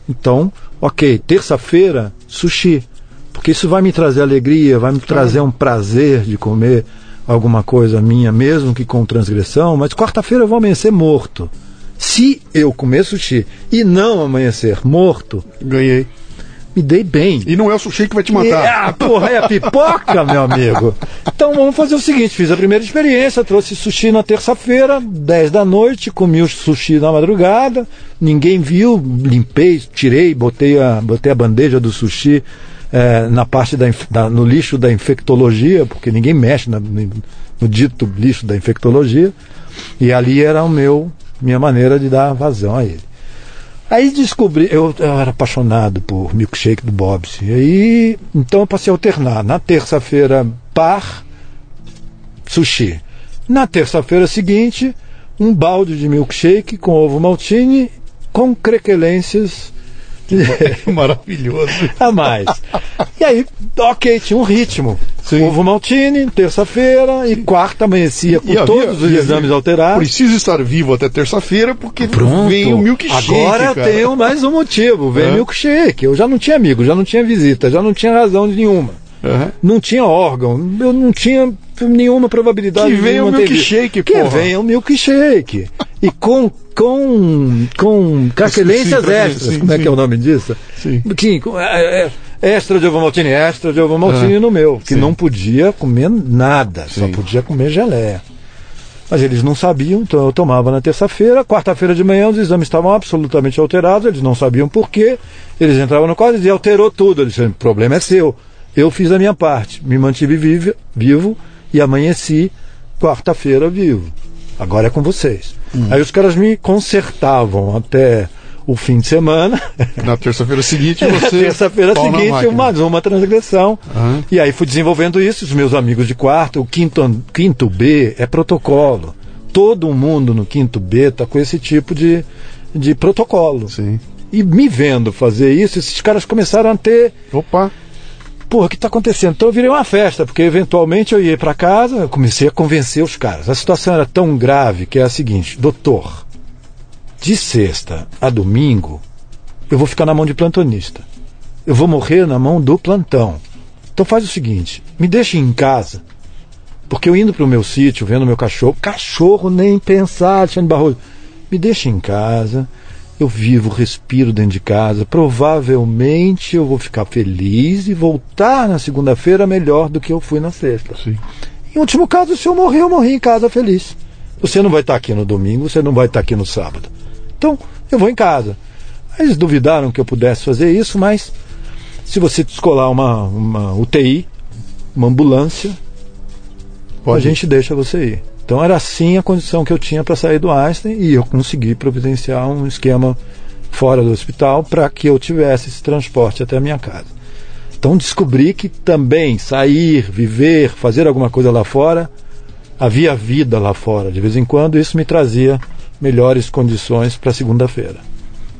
Então, ok, terça-feira, sushi. Porque isso vai me trazer alegria, vai me trazer um prazer de comer alguma coisa minha, mesmo que com transgressão, mas quarta-feira eu vou amanhecer morto. Se eu comer sushi e não amanhecer morto, ganhei. Me dei bem. E não é o sushi que vai te matar. É, ah, porra, é a pipoca, meu amigo. Então vamos fazer o seguinte: fiz a primeira experiência, trouxe sushi na terça-feira, 10 da noite, comi o sushi na madrugada, ninguém viu, limpei, tirei, botei a, botei a bandeja do sushi é, na parte da, da, no lixo da infectologia, porque ninguém mexe na, no, dito lixo da infectologia, e ali era o meu minha maneira de dar vazão a ele. Aí descobri, eu, eu era apaixonado por milkshake do Bob's. E aí, então eu passei a alternar. Na terça-feira, par, sushi. Na terça-feira seguinte, um balde de milkshake com ovo maltine com crequelências [laughs] Maravilhoso. a mais. E aí, ok, tinha um ritmo. Sim. Ovo maltine, terça-feira, e quarta amanhecia com E havia- todos os havia- exames alterados. Preciso estar vivo até terça-feira porque Pronto. vem o milkshake. Agora cara. tenho mais um motivo. Vem É. milkshake. Eu já não tinha amigo, já não tinha visita, já não tinha razão nenhuma. Aham. Não tinha órgão, eu não tinha nenhuma probabilidade Que de venha o milkshake, Que venha o milkshake. E com, com, com craquelências Sim, extras. sim, como é sim. que é o nome disso? Sim. Que, com- é, é, extra de ovo maltine, extra de ovo maltine Ah, no meu. Que não podia comer nada, só podia comer geleia. Mas eles não sabiam, então eu tomava na terça-feira. Quarta-feira de manhã os exames estavam absolutamente alterados, eles não sabiam por quê. Eles entravam no quadro e diziam, alterou tudo. Eles disseram, o problema é seu. Eu fiz a minha parte, me mantive vivo, vivo e amanheci quarta-feira vivo. Agora é com vocês. Aí os caras me consertavam até o fim de semana. [laughs] Na terça-feira seguinte [laughs] Na você. terça-feira na seguinte, máquina. mais uma transgressão. Aham. E aí fui desenvolvendo isso, os meus amigos de quarto, o quinto, quinto B é protocolo. Todo mundo no quinto B está com esse tipo de, de protocolo. Sim. E me vendo fazer isso, esses caras começaram a ter. Opa. Porra, o que está acontecendo? Então eu virei uma festa, porque eventualmente eu ia para casa, eu comecei a convencer os caras. A situação era tão grave que é a seguinte: doutor, de sexta a domingo, eu vou ficar na mão de plantonista. Eu vou morrer na mão do plantão. Então faz o seguinte: me deixe em casa. Porque eu indo para o meu sítio, vendo meu cachorro, cachorro nem pensar, Alexandre Barroso, me deixe em casa, eu vivo, respiro dentro de casa, provavelmente eu vou ficar feliz e voltar na segunda-feira melhor do que eu fui na sexta. Sim. Em último caso, se eu morrer, eu morri em casa feliz. Você não vai estar aqui no domingo, você não vai estar aqui no sábado. Então, eu vou em casa. Eles duvidaram que eu pudesse fazer isso, mas se você descolar uma, uma UTI, uma ambulância, Pode. a gente deixa você ir. Então era assim a condição que eu tinha para sair do Einstein e eu consegui providenciar um esquema fora do hospital para que eu tivesse esse transporte até a minha casa. Então descobri que também sair, viver, fazer alguma coisa lá fora, havia vida lá fora. De vez em quando isso me trazia melhores condições para segunda-feira.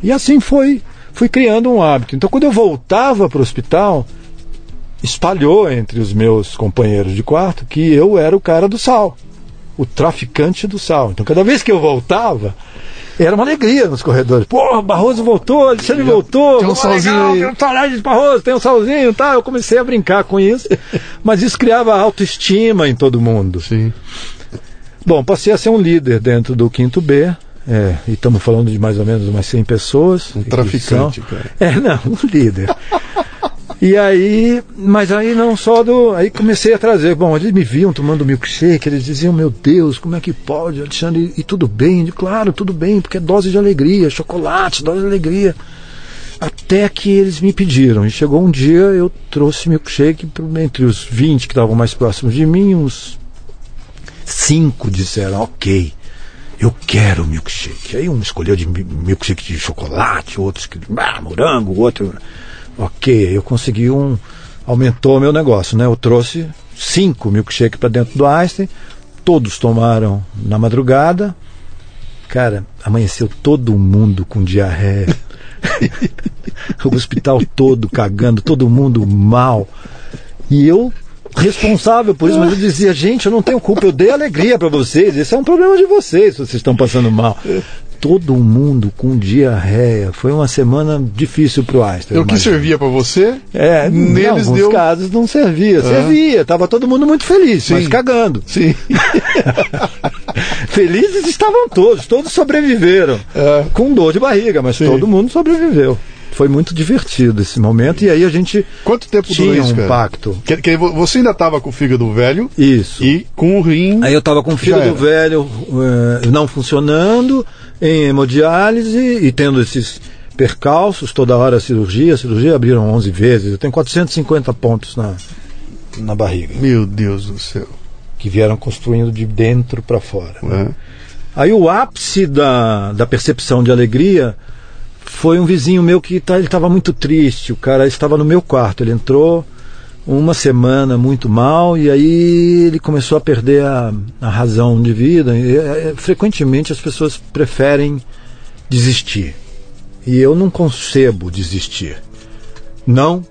E assim foi, fui criando um hábito. Então quando eu voltava para o hospital, espalhou entre os meus companheiros de quarto que eu era o cara do sal, o traficante do sal. Então cada vez que eu voltava, era uma alegria nos corredores. Pô, Barroso voltou, Alexandre voltou. tem um salzinho legal, aí. Tem um de Barroso, tem um salzinho, tá? Eu comecei a brincar com isso, [laughs] mas isso criava autoestima em todo mundo. Sim. Bom, passei a ser um líder dentro do quinto B. É, e estamos falando de mais ou menos umas 100 pessoas. Um traficante, são- cara. É, não, um líder. [laughs] E aí, mas aí não só do. Aí comecei a trazer. Bom, eles me viam tomando milkshake, eles diziam, meu Deus, como é que pode, Alexandre? E, tudo bem? Digo, claro, tudo bem, porque é dose de alegria, chocolate, dose de alegria. Até que eles me pediram. E chegou um dia, eu trouxe milkshake entre os 20 que estavam mais próximos de mim, uns cinco disseram, ok, eu quero milkshake. Aí um escolheu de mi- milkshake de chocolate, outro escolheu ah, morango, outro. Ok, eu consegui um. Aumentou o meu negócio, né? Eu trouxe cinco milkshake para dentro do Einstein, todos tomaram na madrugada. Cara, amanheceu todo mundo com diarreia. [laughs] o hospital todo cagando, todo mundo mal. E eu responsável por isso, mas eu dizia, gente, eu não tenho culpa, eu dei alegria para vocês, esse é um problema de vocês, se vocês estão passando mal. Todo mundo com diarreia. Foi uma semana difícil pro Einstein. O que servia pra você, É, em neles alguns deu. casos não servia. Servia, tava todo mundo muito feliz, mas Sim. cagando. Sim. [laughs] Felizes estavam todos, todos sobreviveram. É. Com dor de barriga, mas Sim. todo mundo sobreviveu. Foi muito divertido esse momento e aí a gente Quanto tempo durou tinha isso, um pacto. Que, que vo- você ainda tava com o fígado velho Isso. e com o rim. Aí eu estava com o fígado velho eh, não funcionando, em hemodiálise e tendo esses percalços, toda hora cirurgia. A cirurgia abriram 11 vezes. Eu tenho 450 pontos na, na barriga, Meu Deus do céu. que vieram construindo de dentro para fora. né? Aí o ápice da, da percepção de alegria foi um vizinho meu que tá, ele estava muito triste. O cara estava no meu quarto. Ele entrou uma semana muito mal e aí ele começou a perder a, a razão de vida. E, é, frequentemente as pessoas preferem desistir. E eu não concebo desistir. Não,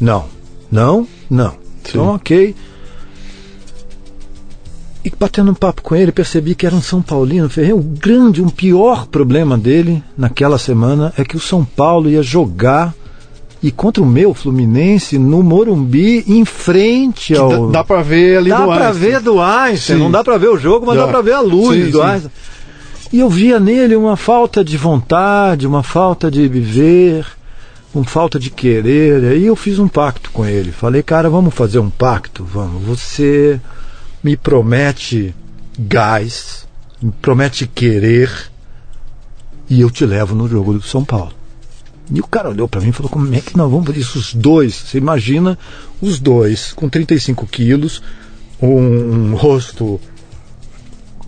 não, não, não. Sim. Então, ok. E batendo um papo com ele, percebi que era um São Paulino. Falei, o grande, um pior problema dele naquela semana é que o São Paulo ia jogar e contra o meu Fluminense no Morumbi em frente ao dá, dá para ver ali dá do para ver do Einstein sim. não dá para ver o jogo mas dá, dá para ver a luz sim, do sim. Einstein. E eu via nele uma falta de vontade uma falta de viver uma falta de querer. E aí eu fiz um pacto com ele. Falei cara vamos fazer um pacto? Vamos. Você me promete gás, me promete querer, e eu te levo no jogo do São Paulo. E o cara olhou para mim e falou: Como é que nós vamos fazer isso? Os dois, você imagina os dois com 35 quilos, um, um rosto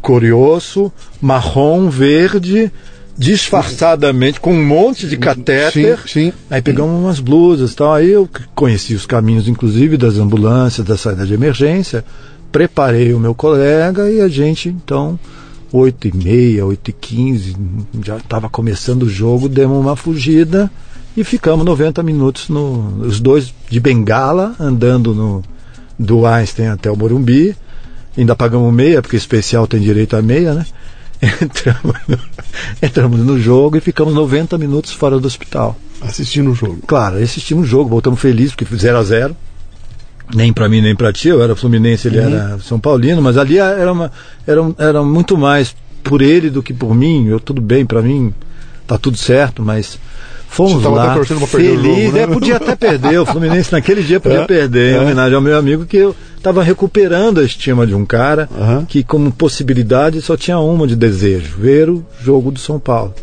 curioso, marrom, verde, disfarçadamente, com um monte de catéter. Sim, sim. Aí pegamos umas blusas e tal. Aí eu conheci os caminhos, inclusive, das ambulâncias, da saída de emergência preparei o meu colega e a gente, então, 8 e meia, 8 e 15, já estava começando o jogo, demos uma fugida e ficamos 90 minutos, no, os dois de bengala, andando no, do Einstein até o Morumbi. Ainda pagamos meia, porque especial tem direito a meia, né? [laughs] Entramos no, entramos no jogo e ficamos 90 minutos fora do hospital. Assistindo o jogo. Claro, assistimos o jogo, voltamos felizes, porque 0 a 0 nem para mim nem para ti, eu era Fluminense, ele uhum. era São Paulino, mas ali era, uma, era, era muito mais por ele do que por mim. Eu tudo bem, para mim tá tudo certo, mas fomos lá feliz, jogo, né? é, podia até perder. O Fluminense naquele dia podia [laughs] é, perder, em é. homenagem ao meu amigo que eu estava recuperando a estima de um cara uhum. que como possibilidade só tinha uma de desejo, ver o jogo do São Paulo.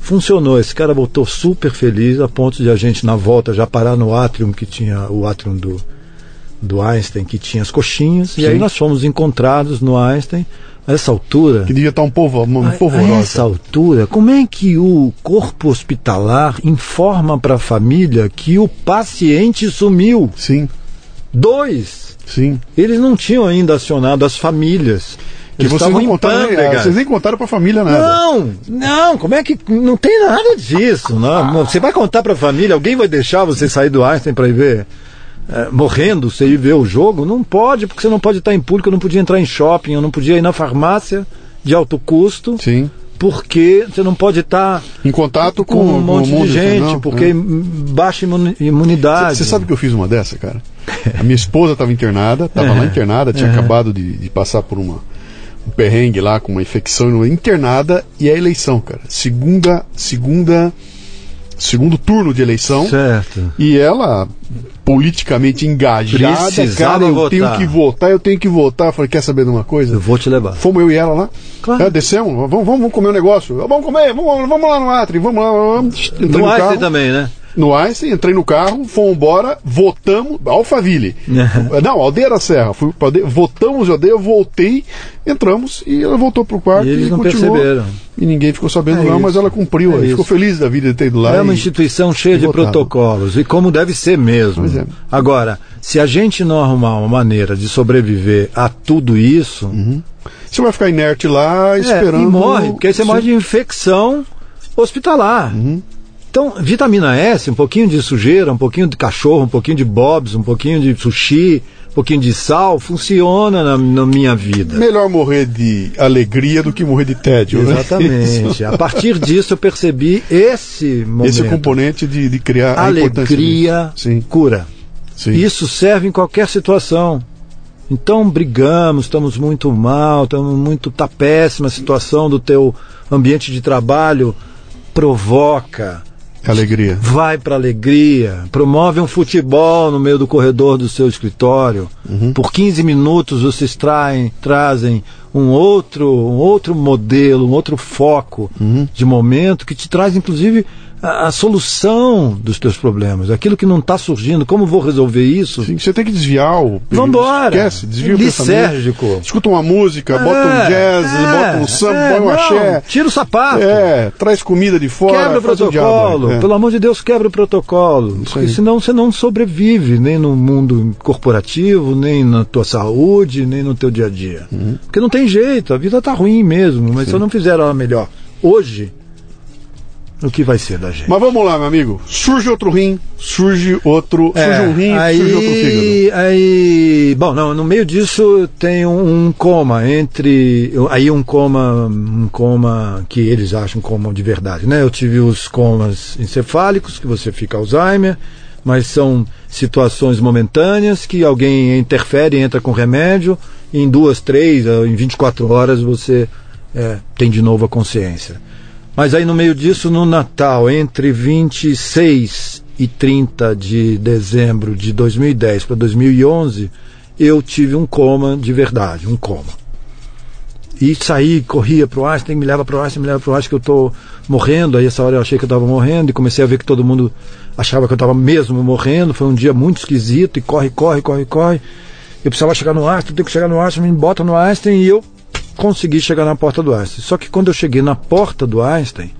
Funcionou, esse cara voltou super feliz a ponto de a gente na volta já parar no atrium que tinha o atrium do do Einstein que tinha as coxinhas, Sim. e aí nós fomos encontrados no Einstein. A essa altura. Que devia estar um povo, um povo A essa altura, como é que o corpo hospitalar informa para a família que o paciente sumiu? Sim. Dois. Sim. Eles não tinham ainda acionado as famílias. Que vocês não contaram, vocês nem contaram para a família nada. Não, não, como é que não tem nada disso, não. Você vai contar para a família, alguém vai deixar você sair do Einstein para ir ver é, morrendo, você ir ver o jogo, não pode, porque você não pode estar em público, eu não podia entrar em shopping, eu não podia ir na farmácia de alto custo. Sim. Porque você não pode estar em contato com, com um monte de gente, não, porque é. baixa imunidade. Você sabe que eu fiz uma dessa, cara? [laughs] A minha esposa estava internada, estava é. lá internada, tinha é. acabado de, de, passar por uma, um perrengue lá com uma infecção internada e a eleição, cara. Segunda, segunda segundo turno de eleição. Certo. E ela, politicamente engajada, Precisava cara, eu votar. tenho que votar, eu tenho que votar. Eu falei, quer saber de uma coisa? Eu vou te levar. Fomos eu e ela lá. Claro. É, descemos, vamos, vamos, comer um negócio. Vamos comer, vamos, vamos lá no Atri, vamos lá. Vamos. No, no Atri também, né? No Einstein, entrei no carro, fomos embora, votamos, Alphaville. [laughs] não, Aldeia da Serra. Fui pra aldeia, votamos de aldeia, voltei, entramos e ela voltou pro quarto e, eles e não continuou. perceberam. E ninguém ficou sabendo é não, isso. mas ela cumpriu, é ficou feliz da vida de ter ido lá. É uma instituição cheia de votado. protocolos, e como deve ser mesmo. É. Agora, se a gente não arrumar uma maneira de sobreviver a tudo isso. Uhum. Você vai ficar inerte lá esperando. É, e morre, porque aí você morre de infecção hospitalar. Uhum. Então, vitamina S, um pouquinho de sujeira, um pouquinho de cachorro, um pouquinho de bobs, um pouquinho de sushi, um pouquinho de sal, funciona na, na minha vida. Melhor morrer de alegria do que morrer de tédio. Né? Exatamente. Né? A partir disso eu percebi esse momento. Esse componente de, de criar alegria, cura. Sim. Isso serve em qualquer situação. Então brigamos, estamos muito mal, estamos muito tá péssima a situação do teu ambiente de trabalho provoca Alegria. Vai para alegria. Promove um futebol no meio do corredor do seu escritório. Uhum. Por 15 minutos vocês traem, trazem um outro, um outro modelo, um outro foco uhum. de momento que te traz, inclusive, a, a solução dos teus problemas, aquilo que não está surgindo, como vou resolver isso? Sim, você tem que desviar o. Vambora! Esquece, desvia o pensamento. Escuta uma música, bota um jazz, bota um samba, é, põe um axé. Tira o sapato. É, traz comida de fora. Quebra o o protocolo, aí. É. pelo amor de Deus, quebra o protocolo. Porque senão você não sobrevive nem no mundo corporativo, nem na tua saúde, nem no teu dia a dia. Uhum. Porque não tem jeito, a vida tá ruim mesmo, mas se eu não fizer ela melhor hoje, o que vai ser da gente? Mas vamos lá, meu amigo. Surge outro rim, surge outro. surge um rim, É, aí, surge outro fígado. Aí, bom, não, no meio disso tem um, um coma entre, aí um coma, um coma que eles acham coma de verdade, né? Eu tive os comas encefálicos que você fica Alzheimer, mas são situações momentâneas que alguém interfere, entra com remédio, e em duas, três, em 24 horas você é, tem de novo a consciência. Mas aí no meio disso, no Natal, entre 26 e 30 de dezembro de 2010 para 2011, eu tive um coma de verdade, um coma. E saí, corria pro Einstein, me leva pro Einstein, me leva pro Einstein que eu tô morrendo. Aí essa hora eu achei que eu tava morrendo e comecei a ver que todo mundo achava que eu tava mesmo morrendo. Foi um dia muito esquisito e corre, corre, corre, corre. Eu precisava chegar no Einstein, tenho que chegar no Einstein, me bota no Einstein e eu consegui chegar na porta do Einstein. Só que quando eu cheguei na porta do Einstein,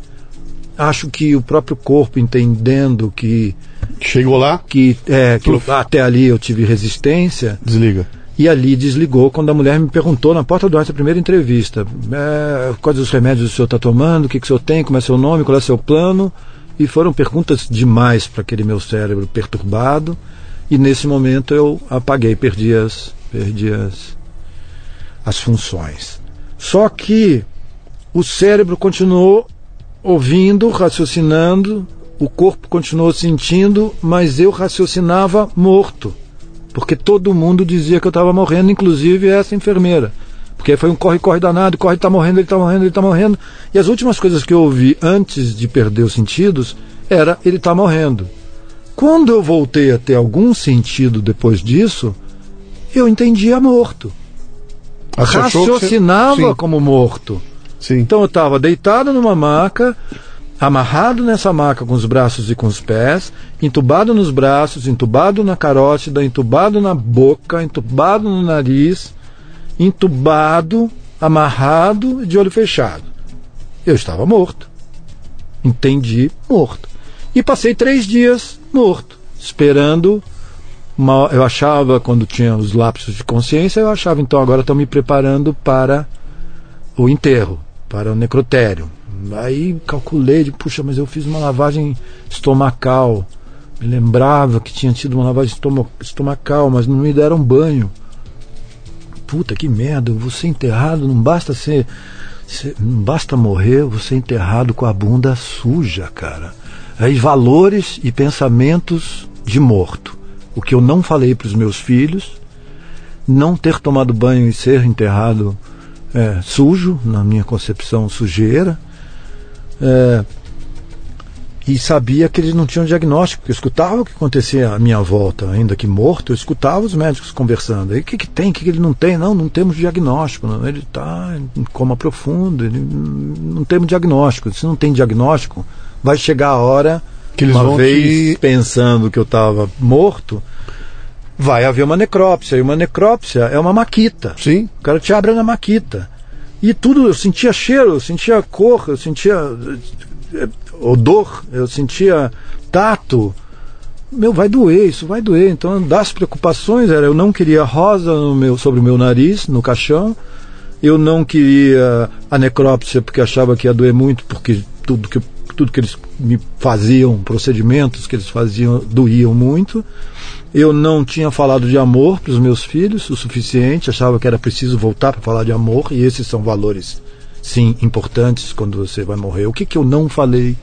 acho que o próprio corpo entendendo que Chegou lá, que, é, que eu- até ali eu tive resistência desliga. e ali desligou quando a mulher me perguntou na porta do Einstein, a primeira entrevista, é, quais os remédios o senhor está tomando, o que, que o senhor tem, como é seu nome, qual é seu plano e foram perguntas demais para aquele meu cérebro perturbado e nesse momento eu apaguei, perdi as, perdi as, as funções. Só que o cérebro continuou ouvindo, raciocinando, o corpo continuou sentindo, mas eu raciocinava morto. Porque todo mundo dizia que eu estava morrendo, inclusive essa enfermeira. Porque foi um corre-corre danado, corre, está morrendo, ele está morrendo, ele está morrendo. E as últimas coisas que eu ouvi antes de perder os sentidos era ele está morrendo. Quando eu voltei a ter algum sentido depois disso, eu entendia morto. Você você- Raciocinava Sim, como morto. sim. Então eu estava deitado numa maca, amarrado nessa maca com os braços e com os pés, entubado nos braços, entubado na carótida, entubado na boca, entubado no nariz, entubado, amarrado e de olho fechado. Eu estava morto. Entendi morto. E passei três dias morto, esperando. Eu achava, quando tinha os lapsos de consciência, eu achava, então agora estou me preparando para o enterro, para o necrotério. Aí calculei, de, puxa, mas eu fiz uma lavagem estomacal. Me lembrava que tinha tido uma lavagem estoma- estomacal, mas não me deram banho. Puta que merda, eu vou ser enterrado, não basta ser. ser- não basta morrer, ser enterrado com a bunda suja, cara. Aí valores e pensamentos de morto. O que eu não falei para os meus filhos, não ter tomado banho e ser enterrado é, sujo, na minha concepção, sujeira. É, e sabia que eles não tinham diagnóstico, eu escutava o que acontecia à minha volta, ainda que morto, eu escutava os médicos conversando. O que, que tem, o que, que ele não tem? Não, não temos diagnóstico. Não. Ele está em coma profundo, ele, não temos diagnóstico. Se não tem diagnóstico, vai chegar a hora, Que eles uma vão vez te- pensando que eu estava morto, vai haver uma necrópsia. E uma necrópsia é uma maquita. Sim. O cara te abre na maquita. E tudo, eu sentia cheiro, eu sentia cor, eu sentia eh, odor, eu sentia tato. Meu, vai doer, isso vai doer. Então, das preocupações era, eu não queria rosa no meu, sobre o meu nariz, no caixão. Eu não queria a necrópsia porque achava que ia doer muito, porque tudo que, tudo que eles me faziam, procedimentos que eles faziam, doíam muito. Eu não tinha falado de amor para os meus filhos o suficiente, achava que era preciso voltar para falar de amor, e esses são valores, sim, importantes quando você vai morrer. O que, que eu não falei?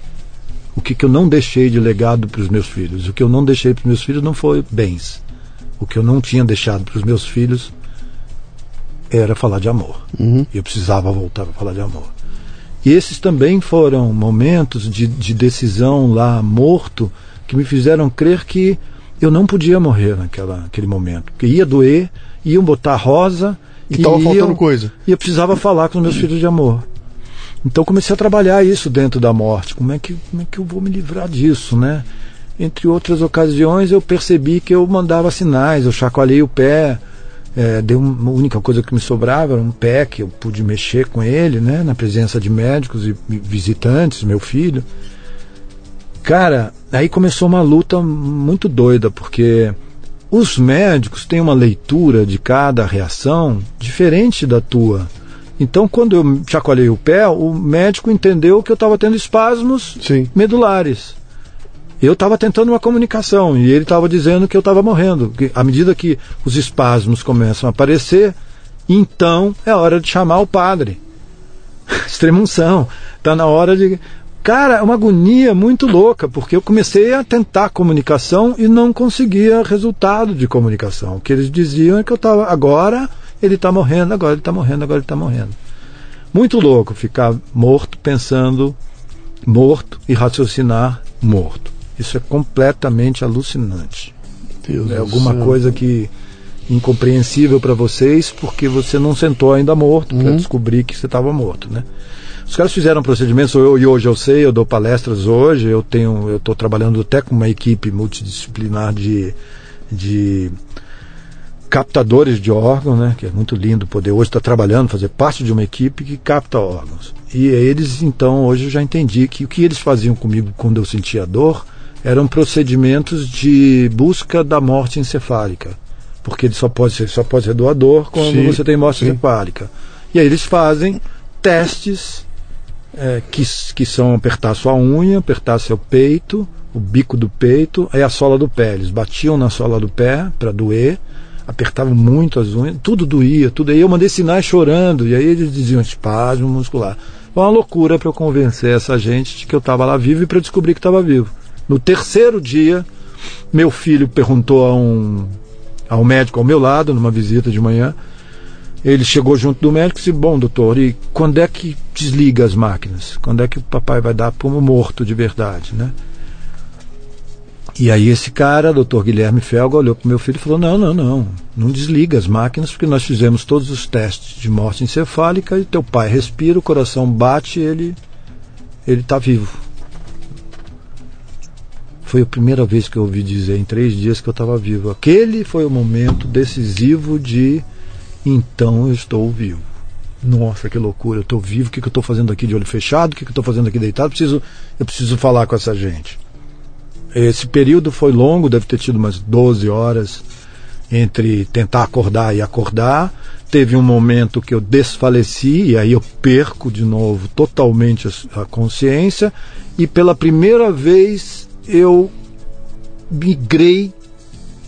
O que, que eu não deixei de legado para os meus filhos? O que eu não deixei para os meus filhos não foi bens. O que eu não tinha deixado para os meus filhos era falar de amor. E eu precisava voltar para falar de amor. E esses também foram momentos de, de decisão lá morto que me fizeram crer que eu não podia morrer naquela, naquele momento. Porque ia doer, iam botar rosa E tava faltando coisa. E eu precisava falar com os meus filhos de amor. Então comecei a trabalhar isso dentro da morte. Como é que, como é que eu vou me livrar disso, né? Entre outras ocasiões, eu percebi que eu mandava sinais, eu chacoalhei o pé, é, deu uma, a única coisa que me sobrava era um pé que eu pude mexer com ele, né? Na presença de médicos e visitantes, meu filho. Cara, aí começou uma luta muito doida, porque os médicos têm uma leitura de cada reação diferente da tua. Então, quando eu chacoalhei o pé, o médico entendeu que eu estava tendo espasmos Sim. medulares. Eu estava tentando uma comunicação e ele estava dizendo que eu estava morrendo. Que à medida que os espasmos começam a aparecer, então é hora de chamar o padre. [laughs] Extremunção. Está na hora de. Cara, uma agonia muito louca, porque eu comecei a tentar comunicação e não conseguia resultado de comunicação. O que eles diziam é que eu estava. Agora ele está morrendo, agora ele está morrendo, agora ele está morrendo. Muito louco ficar morto pensando morto e raciocinar morto. Isso é completamente alucinante. Deus É alguma céu. coisa que incompreensível para vocês porque você não sentou ainda morto para Uhum. descobrir que você estava morto, né? Os caras fizeram procedimentos, eu, e hoje eu sei, eu dou palestras hoje, eu tenho, eu estou trabalhando até com uma equipe multidisciplinar de, de captadores de órgãos, né? Que é muito lindo poder hoje estar trabalhando, fazer parte de uma equipe que capta órgãos. E eles, então, hoje eu já entendi que o que eles faziam comigo quando eu sentia dor eram procedimentos de busca da morte encefálica. Porque ele só pode ser, só pode ser doador quando Sim, você tem morte sim. encefálica. E aí eles fazem testes é, que, que são apertar sua unha, apertar seu peito, o bico do peito, aí a sola do pé. Eles batiam na sola do pé para doer, apertavam muito as unhas, tudo doía, tudo. Aí eu mandei sinais chorando, e aí eles diziam espasmo muscular. Foi uma loucura para eu convencer essa gente de que eu estava lá vivo e para descobrir que estava vivo. No terceiro dia, meu filho perguntou a um, a um médico ao meu lado, numa visita de manhã, ele chegou junto do médico e disse: Bom, doutor, e quando é que desliga as máquinas? Quando é que o papai vai dar como morto de verdade, né? E aí esse cara, doutor Guilherme Felga, olhou para meu filho e falou: Não, não, não, não desliga as máquinas porque nós fizemos todos os testes de morte encefálica e teu pai respira, o coração bate, ele ele está vivo. Foi a primeira vez que eu ouvi dizer em três dias que eu estava vivo. Aquele foi o momento decisivo de então eu estou vivo. Nossa, que loucura, eu estou vivo, o que, que eu estou fazendo aqui de olho fechado, o que, que eu estou fazendo aqui deitado? Preciso, eu preciso falar com essa gente. Esse período foi longo, deve ter tido umas 12 horas entre tentar acordar e acordar. Teve um momento que eu desfaleci e aí eu perco de novo totalmente a, a consciência e pela primeira vez eu migrei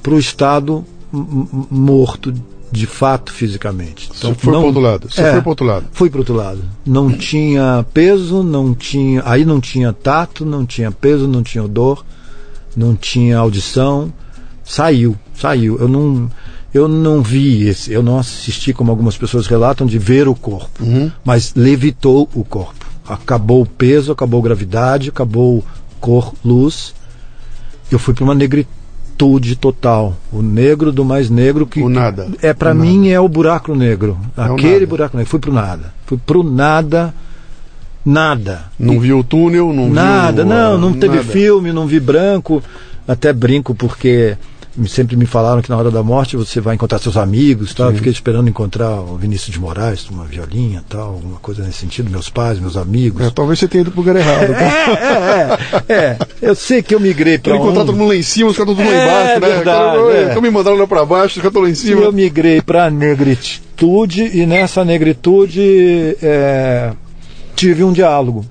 para o estado morto de fato fisicamente. Você foi pro outro lado. Você É. foi pro outro lado. Fui para outro lado. Não tinha peso, não tinha. Aí não tinha tato, não tinha peso, não tinha odor, não tinha audição. Saiu, saiu. Eu não, eu não vi esse, eu não assisti como algumas pessoas relatam de ver o corpo, mas levitou o corpo. Acabou o peso, acabou a gravidade, acabou cor, luz. Eu fui para uma negritude total. O negro do mais negro que O nada. é para mim é o buraco negro. o Aquele nada. buraco negro. Fui pro nada. Fui pro nada. Nada. Não viu o túnel, não Nada, viu. não, ah, não teve nada. filme, não vi branco. Até brinco porque sempre me falaram que na hora da morte você vai encontrar seus amigos, tal. Eu Fiquei esperando encontrar o Vinícius de Moraes, uma violinha, tal, alguma coisa nesse sentido, meus pais, meus amigos. É, talvez você tenha ido pro lugar errado. [laughs] É, é, é. Eu sei que eu migrei para Quero encontrar todo mundo lá em cima, os caras todos lá É, embaixo, né? verdade, Cara, é. Estão me mandando lá pra baixo, os caras estão lá em cima. Eu migrei para a negritude e nessa negritude é, tive um diálogo.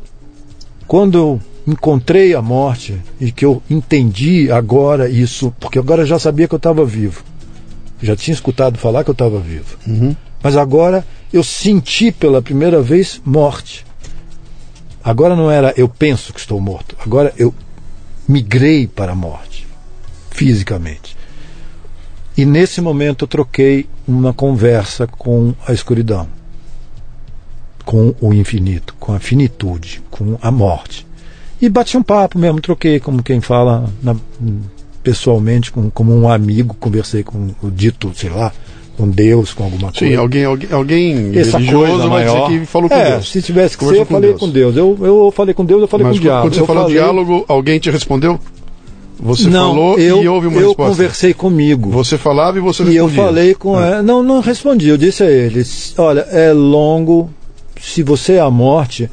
Quando eu encontrei a morte e que eu entendi agora isso, porque agora eu já sabia que eu estava vivo. Já tinha escutado falar que eu estava vivo. Mas agora eu senti pela primeira vez morte. Agora não era eu penso que estou morto. Agora eu migrei para a morte, fisicamente. E nesse momento eu troquei uma conversa com a escuridão, com o infinito, com a finitude, com a morte. E bati um papo mesmo, troquei como quem fala na- pessoalmente, com, como um amigo, conversei com o dito, sei lá, com Deus, com alguma coisa. Sim, alguém, alguém, alguém Essa religioso vai dizer que falou com é, Deus. se tivesse que ser, eu falei Deus. com Deus. Eu, eu falei com Deus, eu falei Mas com o diabo. quando você eu falou falei... diálogo, alguém te respondeu? Você não, falou eu, e houve uma eu resposta. conversei comigo. Você falava e você E eu respondia. falei com Ah. ela. Não, não respondi. Eu disse a eles: olha, é longo. Se você é a morte,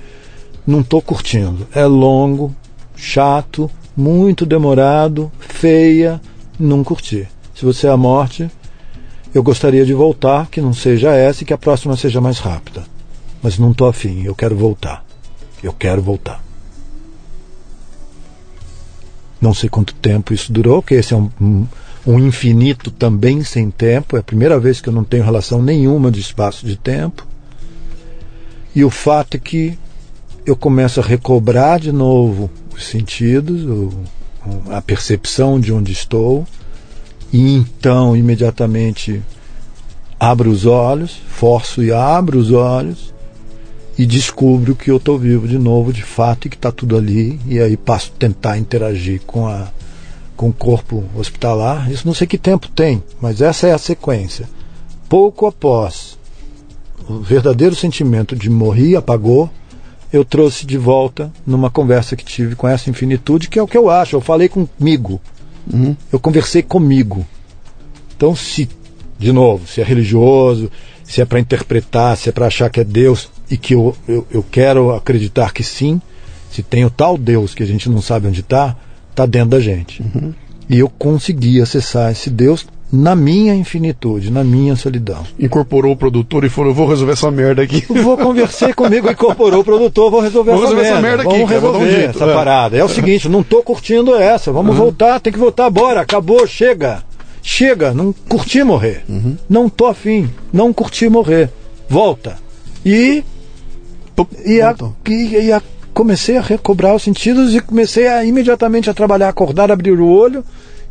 não estou curtindo. É longo, chato, muito demorado, feia, não curti. Se você é a morte, eu gostaria de voltar, que não seja essa e que a próxima seja mais rápida. Mas não estou afim, eu quero voltar. Eu quero voltar. Não sei quanto tempo isso durou, porque esse é um, um, um infinito também sem tempo. É a primeira vez que eu não tenho relação nenhuma de espaço de tempo. E o fato é que eu começo a recobrar de novo os sentidos, o, a percepção de onde estou, e então imediatamente abro os olhos, forço e abro os olhos e descubro que eu estou vivo de novo, de fato, e que está tudo ali, e aí passo a tentar interagir com, a, com o corpo hospitalar. Isso não sei que tempo tem, mas essa é a sequência. Pouco após o verdadeiro sentimento de morrer apagou, eu trouxe de volta numa conversa que tive com essa infinitude, que é o que eu acho. Eu falei comigo. Uhum. Eu conversei comigo. Então, se, de novo, se é religioso, se é para interpretar, se é para achar que é Deus, e que eu, eu, eu quero acreditar que sim, se tem o tal Deus que a gente não sabe onde está, está dentro da gente. Uhum. E eu consegui acessar esse Deus na minha infinitude, na minha solidão. Incorporou o produtor e falou: vou resolver essa merda aqui. [laughs] Vou conversar comigo, incorporou o produtor, vou resolver, Vou essa, resolver essa merda. merda aqui, Vamos cara, um resolver jeito, essa é. parada. É o seguinte, não tô curtindo essa. Vamos voltar, tem que voltar, bora, acabou, chega. Chega, não curti morrer. Uhum. Não tô afim, não curti morrer. Volta. E e, a, e, e a- comecei a recobrar os sentidos e comecei a imediatamente a trabalhar, acordar, abrir o olho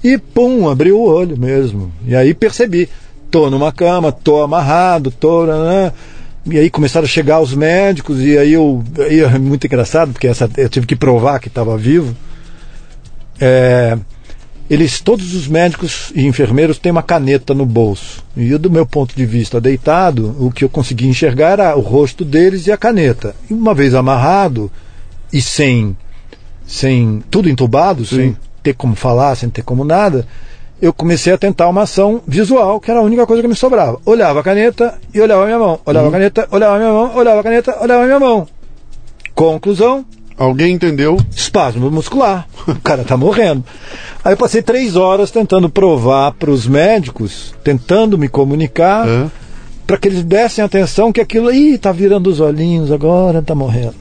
e pum, abriu o olho mesmo. E aí percebi, tô numa cama, tô amarrado, tô. né, e aí começaram a chegar os médicos, e aí eu. Aí é muito engraçado, porque essa, eu tive que provar que estava vivo. É, eles, todos os médicos e enfermeiros têm uma caneta no bolso. E do meu ponto de vista deitado, o que eu conseguia enxergar era o rosto deles e a caneta. E uma vez amarrado e sem, sem tudo entubado, sem ter como falar, sem ter como nada, eu comecei a tentar uma ação visual, que era a única coisa que me sobrava. Olhava a caneta e olhava a minha mão. Olhava a caneta, olhava a minha mão, olhava a caneta, olhava a minha mão. Conclusão, Alguém entendeu? espasmo muscular. O cara tá morrendo. Aí eu passei três horas tentando provar para os médicos, tentando me comunicar, É. para que eles dessem atenção que aquilo, ih, tá virando os olhinhos agora, tá morrendo.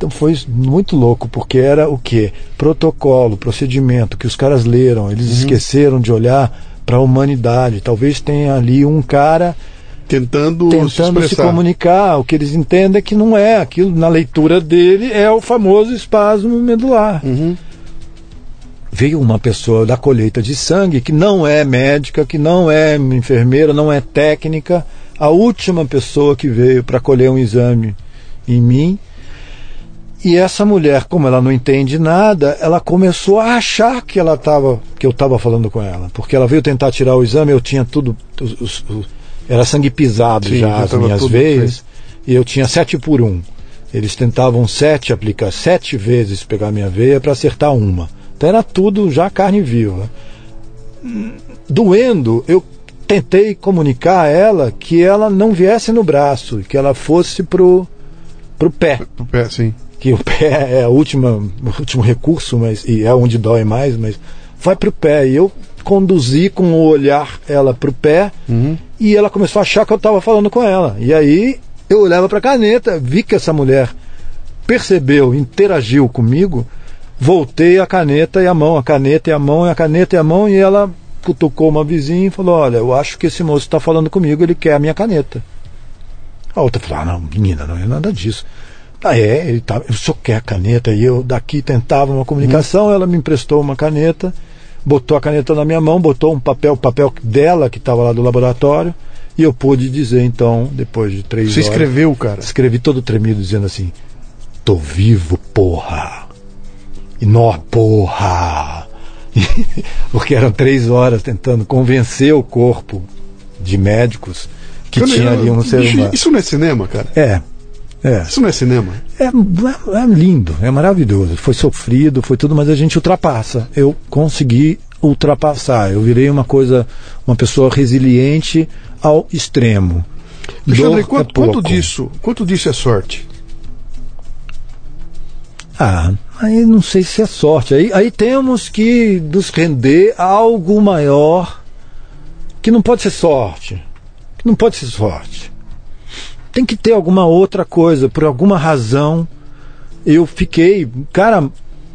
Então foi muito louco, porque era o quê? Protocolo, procedimento que os caras leram, eles esqueceram de olhar para a humanidade. Talvez tenha ali um cara Tentando, se tentando se, expressar. comunicar. O que eles entendem é que não é aquilo, na leitura dele, é o famoso espasmo medular. Uhum. Veio uma pessoa da colheita de sangue que não é médica, que não é enfermeira, não é técnica, a última pessoa que veio para colher um exame em mim. E essa mulher, como ela não entende nada, ela começou a achar que ela tava, que eu estava falando com ela, porque ela veio tentar tirar o exame, eu tinha tudo, os- os- era sangue pisado Sim, já as minhas veias, e eu tinha sete por um. Eles tentavam sete aplicar sete vezes pegar minha veia para acertar uma. Então era tudo já carne viva. Doendo, eu tentei comunicar a ela que ela não viesse no braço, que ela fosse pro pro pé O pé, sim. Que o pé é a última, o último recurso, mas e é onde dói mais, mas vai pro pé. E eu conduzi com o olhar ela pro pé Uhum. e ela começou a achar que eu estava falando com ela. E aí eu olhava para a caneta, vi que essa mulher percebeu, interagiu comigo, voltei a caneta e a mão, a caneta e a mão, a caneta e a mão, e ela cutucou uma vizinha e falou: Olha, eu acho que esse moço está falando comigo, ele quer a minha caneta. A outra falou: ah, Não, menina, não é nada disso. Ah, é, ele tá, o senhor quer a caneta? E eu daqui tentava uma comunicação, ela me emprestou uma caneta, botou a caneta na minha mão, botou um papel, o papel dela que estava lá do laboratório, e eu pude dizer então, depois de três Você horas. escreveu, cara. Escrevi todo tremido dizendo assim: Tô vivo, porra! E nó, porra! [laughs] Porque eram três horas tentando convencer o corpo de médicos que Eu- tinha ali um eu- ser humano. Isso não é cinema, cara? É, é. Isso não é cinema? É, é lindo, é maravilhoso. Foi sofrido, foi tudo, mas a gente ultrapassa. Eu consegui ultrapassar. Eu virei uma coisa, uma pessoa resiliente ao extremo. Alexandre, quanto, é quanto disso, quanto disso é sorte? Ah, aí não sei se é sorte. Aí, aí temos que nos render a algo maior que não pode ser sorte. Que não pode ser sorte. Tem que ter alguma outra coisa, por alguma razão. Eu fiquei, cara,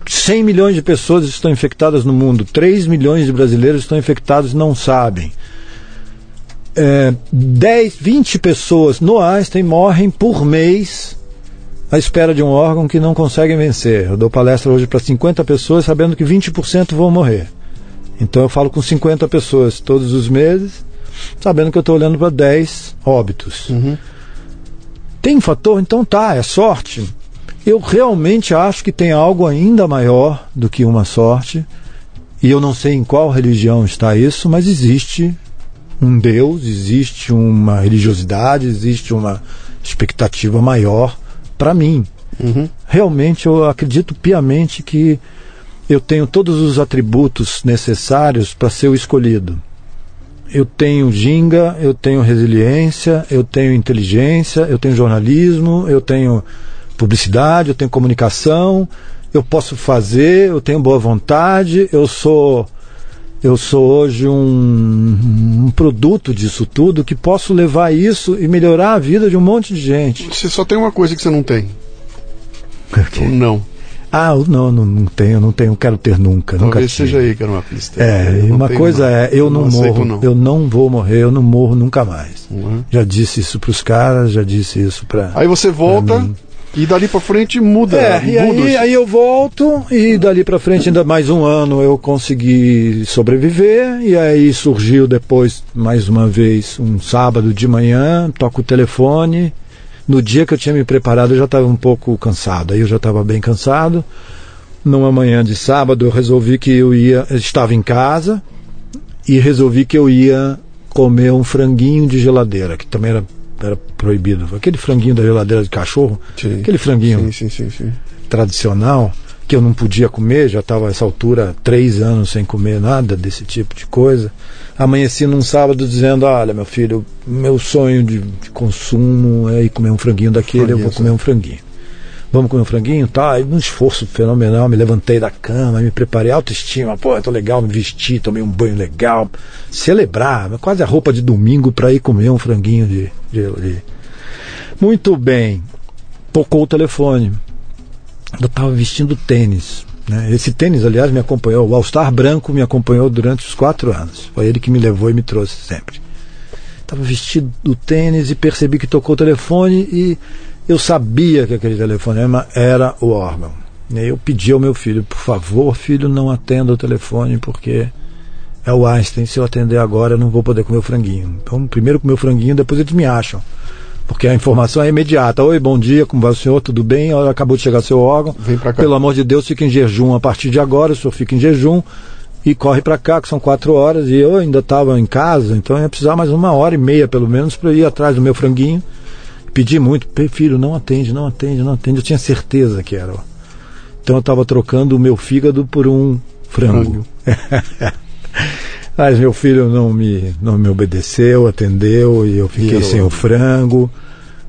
100 milhões de pessoas estão infectadas no mundo, 3 milhões de brasileiros estão infectados e não sabem. É, 10, 20 pessoas no Einstein morrem por mês à espera de um órgão que não conseguem vencer. Eu dou palestra hoje para 50 pessoas sabendo que 20% vão morrer. Então eu falo com 50 pessoas todos os meses, sabendo que eu estou olhando para 10 óbitos. Tem fator? Então tá, é sorte. Eu realmente acho que tem algo ainda maior do que uma sorte. E eu não sei em qual religião está isso, mas existe um Deus, existe uma religiosidade, existe uma expectativa maior para mim. Realmente eu acredito piamente que eu tenho todos os atributos necessários para ser o escolhido. Eu tenho ginga, eu tenho resiliência, eu tenho inteligência, eu tenho jornalismo, eu tenho publicidade, eu tenho comunicação, eu posso fazer, eu tenho boa vontade, eu sou eu sou hoje um, um produto disso tudo que posso levar isso e melhorar a vida de um monte de gente. Você só tem uma coisa que você não tem. Ou não. Ah, não, não, não tenho, não tenho, quero ter nunca, nunca Talvez tive. seja aí que era uma pista. É, e não uma coisa não. é, eu não, aceito, morro, não. eu não vou morrer, eu não morro nunca mais. Uhum. Já disse isso pros caras, já disse isso pra. Aí você volta e dali pra frente muda. É, e muda aí, os- aí eu volto e dali pra frente ainda mais um ano eu consegui sobreviver e aí surgiu depois mais uma vez um sábado de manhã, toco o telefone. No dia que eu tinha me preparado eu já estava um pouco cansado, aí eu já estava bem cansado. Numa manhã de sábado eu resolvi que eu ia, eu estava em casa e resolvi que eu ia comer um franguinho de geladeira, que também era, era proibido. Aquele franguinho da geladeira de cachorro, Sim. aquele franguinho Sim, sim, sim, sim. tradicional que eu não podia comer, já estava a essa altura três anos sem comer nada desse tipo de coisa. Amanheci num sábado dizendo: Olha, meu filho, meu sonho de, de consumo é ir comer um franguinho daquele, eu vou comer um franguinho. Vamos comer um franguinho? Tá, num esforço fenomenal, me levantei da cama, me preparei, autoestima, pô, tô legal, me vesti, tomei um banho legal, celebrar, quase a roupa de domingo para ir comer um franguinho de, de, de. Muito bem, tocou o telefone eu estava vestindo tênis. Né? Esse tênis, aliás, me acompanhou. O All-Star branco me acompanhou durante os quatro anos. Foi ele que me levou e me trouxe sempre. Estava vestido do tênis e percebi que tocou o telefone e eu sabia que aquele telefonema era o órgão. E eu pedi ao meu filho, por favor, filho, não atenda o telefone porque é o Einstein. Se eu atender agora, eu não vou poder comer o franguinho. Então, primeiro comer o franguinho, depois eles me acham. Porque a informação é imediata. Oi, bom dia, como vai o senhor? Tudo bem? Acabou de chegar seu órgão. Vem pra cá. Pelo amor de Deus, fica em jejum a partir de agora. O senhor fica em jejum e corre para cá, que são quatro horas. E eu ainda estava em casa, então eu ia precisar mais uma hora e meia, pelo menos, para ir atrás do meu franguinho. Pedi muito, "Pê, filho, não atende, não atende, não atende. Eu tinha certeza que era. Então eu estava trocando o meu fígado por um frango. [laughs] Mas meu filho não me, não me obedeceu, atendeu e eu fiquei E sem eu- o frango.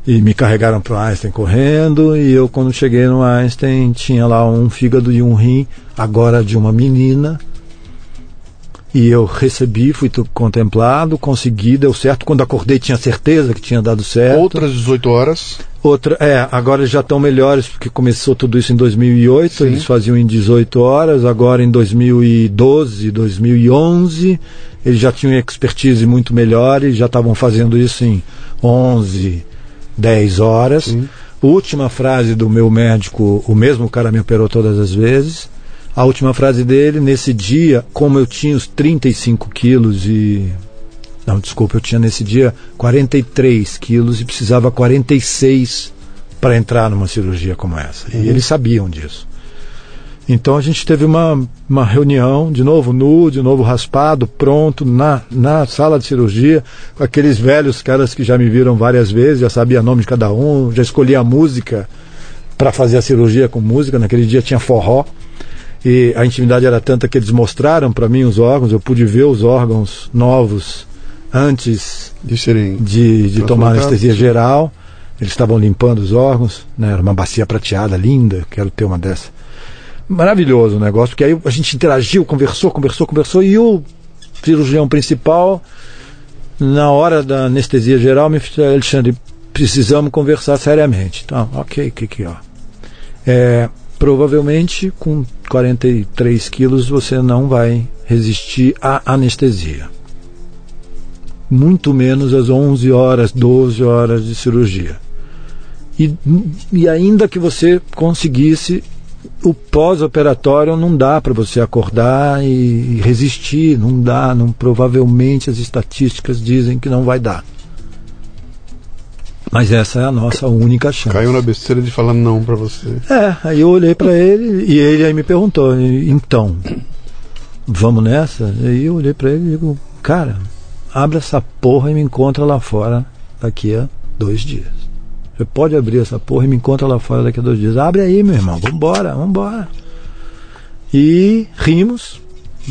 E me carregaram para o Einstein correndo. E eu, quando cheguei no Einstein, tinha lá um fígado e um rim, agora de uma menina. E eu recebi, fui contemplado, consegui, deu certo. Quando acordei, tinha certeza que tinha dado certo. Outras 18 horas. Outra, é, agora eles já estão melhores, porque começou tudo isso em 2008, Sim. eles faziam em 18 horas, agora em 2012, 2011, eles já tinham expertise muito melhor e já estavam fazendo isso em 11, 10 horas. Sim. Última frase do meu médico, o mesmo cara me operou todas as vezes. A última frase dele, nesse dia, como eu tinha os 35 quilos e não, desculpa, eu tinha nesse dia 43 quilos e precisava 46 para entrar numa cirurgia como essa. E eles sabiam disso. Então a gente teve uma, uma reunião, de novo nu, de novo raspado, pronto, na, na sala de cirurgia, com aqueles velhos caras que já me viram várias vezes, já sabia o nome de cada um, já escolhi a música para fazer a cirurgia com música. Naquele dia tinha forró. E a intimidade era tanta que eles mostraram para mim os órgãos, eu pude ver os órgãos novos antes De serem. de, de tomar anestesia geral. Eles estavam limpando os órgãos, né? Era uma bacia prateada linda, quero ter uma dessa. Maravilhoso o negócio, porque aí a gente interagiu, conversou, conversou, conversou, e o cirurgião principal, na hora da anestesia geral, me disse, Alexandre, precisamos conversar seriamente. Então, ok, o que que ó? É, provavelmente com 43 quilos você não vai resistir à anestesia. Muito menos às 11 horas, 12 horas de cirurgia. E, e ainda que você conseguisse, o pós-operatório não dá para você acordar e, e resistir, não dá, não, provavelmente as estatísticas dizem que não vai dar. Mas essa é a nossa única chance. Caiu na besteira de falar não pra você. É, aí eu olhei pra ele e ele aí me perguntou, então, vamos nessa? Aí eu olhei pra ele e digo, cara, abre essa porra e me encontra lá fora daqui a dois dias. Você pode abrir essa porra e me encontra lá fora daqui a dois dias. Abre aí, meu irmão, vambora, vambora. E rimos.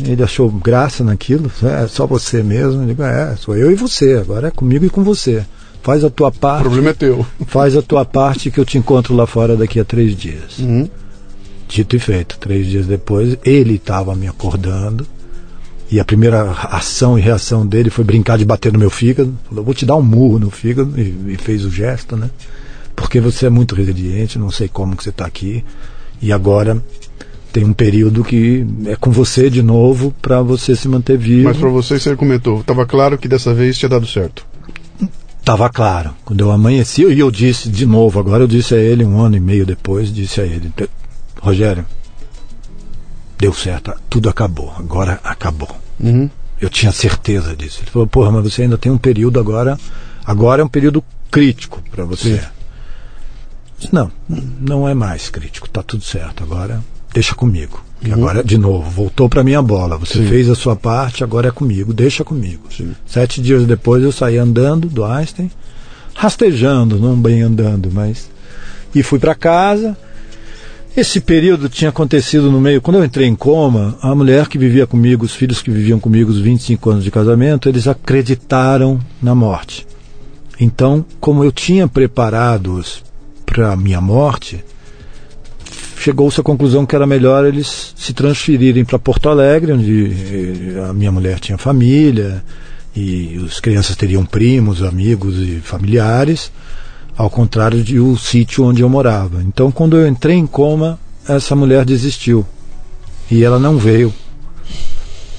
Ele achou graça naquilo, é só você mesmo. Eu digo, é, sou eu e você, agora é comigo e com você. Faz a tua O parte problema é teu. faz a tua parte que eu te encontro lá fora daqui a três dias. Uhum. Dito e feito, três dias depois, ele estava me acordando e a primeira ação e reação dele foi brincar de bater no meu fígado. Falou, vou te dar um murro no fígado e, e fez o gesto, né? Porque você é muito resiliente, não sei como que você está aqui e agora tem um período que é com você de novo para você se manter vivo. Mas pra você, você comentou, tava claro que dessa vez tinha dado certo. Estava claro. Quando eu amanheci, e eu disse de novo, agora eu disse a ele, um ano e meio depois, disse a ele, "Te- Rogério, deu certo, tudo acabou, agora acabou. Uhum. Eu tinha certeza disso. Ele falou, porra, mas você ainda tem um período agora, agora é um período crítico para você. Disse, Não, não é mais crítico, tá tudo certo, agora deixa comigo. E agora, de novo, voltou para minha bola. Você Sim. fez a sua parte, agora é comigo, deixa comigo. Sete dias depois eu saí andando do Einstein, rastejando, não bem andando, mas. E fui para casa. Esse período tinha acontecido no meio. Quando eu entrei em coma, a mulher que vivia comigo, os filhos que viviam comigo, os 25 anos de casamento, eles acreditaram na morte. Então, como eu tinha preparado-os para a minha morte, chegou-se à conclusão que era melhor eles se transferirem para Porto Alegre, onde eh, a minha mulher tinha família e as crianças teriam primos, amigos e familiares, ao contrário de o sítio onde eu morava. Então, quando eu entrei em coma, essa mulher desistiu e ela não veio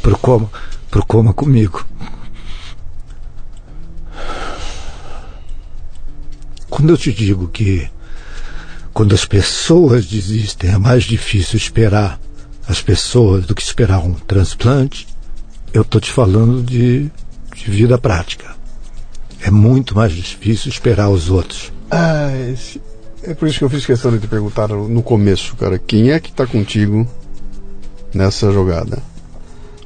pro coma, pro coma comigo. Quando eu te digo que quando as pessoas desistem, é mais difícil esperar as pessoas do que esperar um transplante, eu estou te falando de, de vida prática. É muito mais difícil esperar os outros. Ah, é por isso que eu fiz questão de te perguntar no começo, cara, quem é que tá contigo nessa jogada?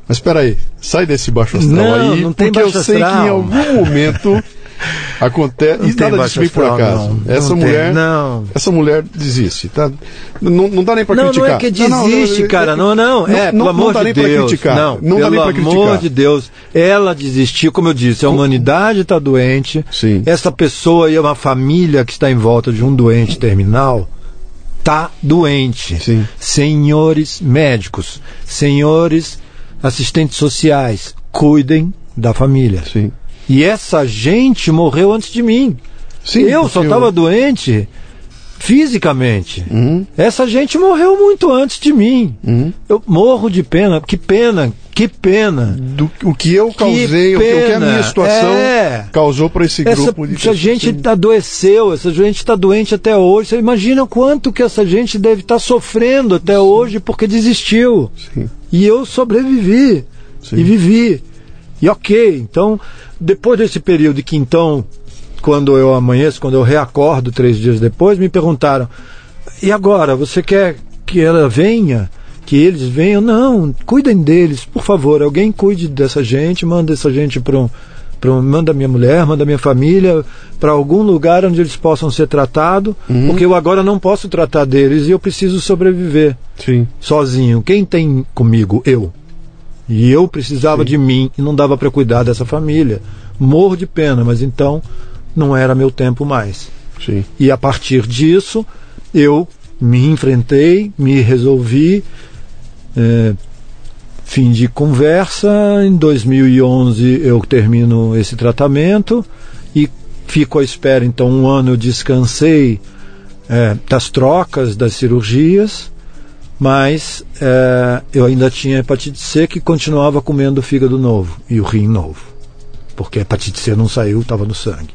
Mas espera aí, sai desse baixo astral Não, aí, não tem porque eu baixo sei que em astral. algum momento [laughs] acontece. E nada disso vem por acaso. não. Essa Não tem, mulher. não. Essa mulher desiste, tá? Não, não dá nem pra Não, não criticar. é que Não, não, desiste, não, cara. Não, não. É, pelo não amor dá de nem Deus. pra criticar. Não, não dá pelo nem pra criticar. amor de Deus. Ela desistiu, como eu disse, a humanidade está doente. Sim. Essa pessoa e uma família que está em volta de um doente terminal está doente. Sim. Senhores médicos, senhores assistentes sociais, cuidem da família. Sim. E essa gente morreu antes de mim. Sim, eu só estava doente fisicamente. Uhum. Essa gente morreu muito antes de mim. Uhum. Eu morro de pena. Que pena, que pena. Do, o que eu causei, o, que, o que a minha situação É. causou para esse Essa, grupo de essa gente adoeceu, essa gente está doente até hoje. Você imagina quanto que essa gente deve estar sofrendo até hoje porque desistiu. Sim. E eu sobrevivi. Sim. E vivi. E ok, então, depois desse período que então, quando eu amanheço, quando eu reacordo três dias depois, me perguntaram, e agora, você quer que ela venha? que eles venham, não, cuidem deles, por favor, alguém cuide dessa gente, manda essa gente para um, um, manda minha mulher, manda minha família para algum lugar onde eles possam ser tratados, uhum. porque eu agora não posso tratar deles e eu preciso sobreviver Sim. sozinho. Quem tem comigo? Eu. E eu precisava Sim. de mim e não dava para cuidar dessa família. Morro de pena, mas então não era meu tempo mais. Sim. E a partir disso, eu me enfrentei, me resolvi é, fim de conversa. Em 2011 eu termino esse tratamento e fico à espera. Então, um ano eu descansei é, das trocas, das cirurgias, mas é, eu ainda tinha hepatite C que continuava comendo o fígado novo e o rim novo, porque a hepatite C não saiu, estava no sangue.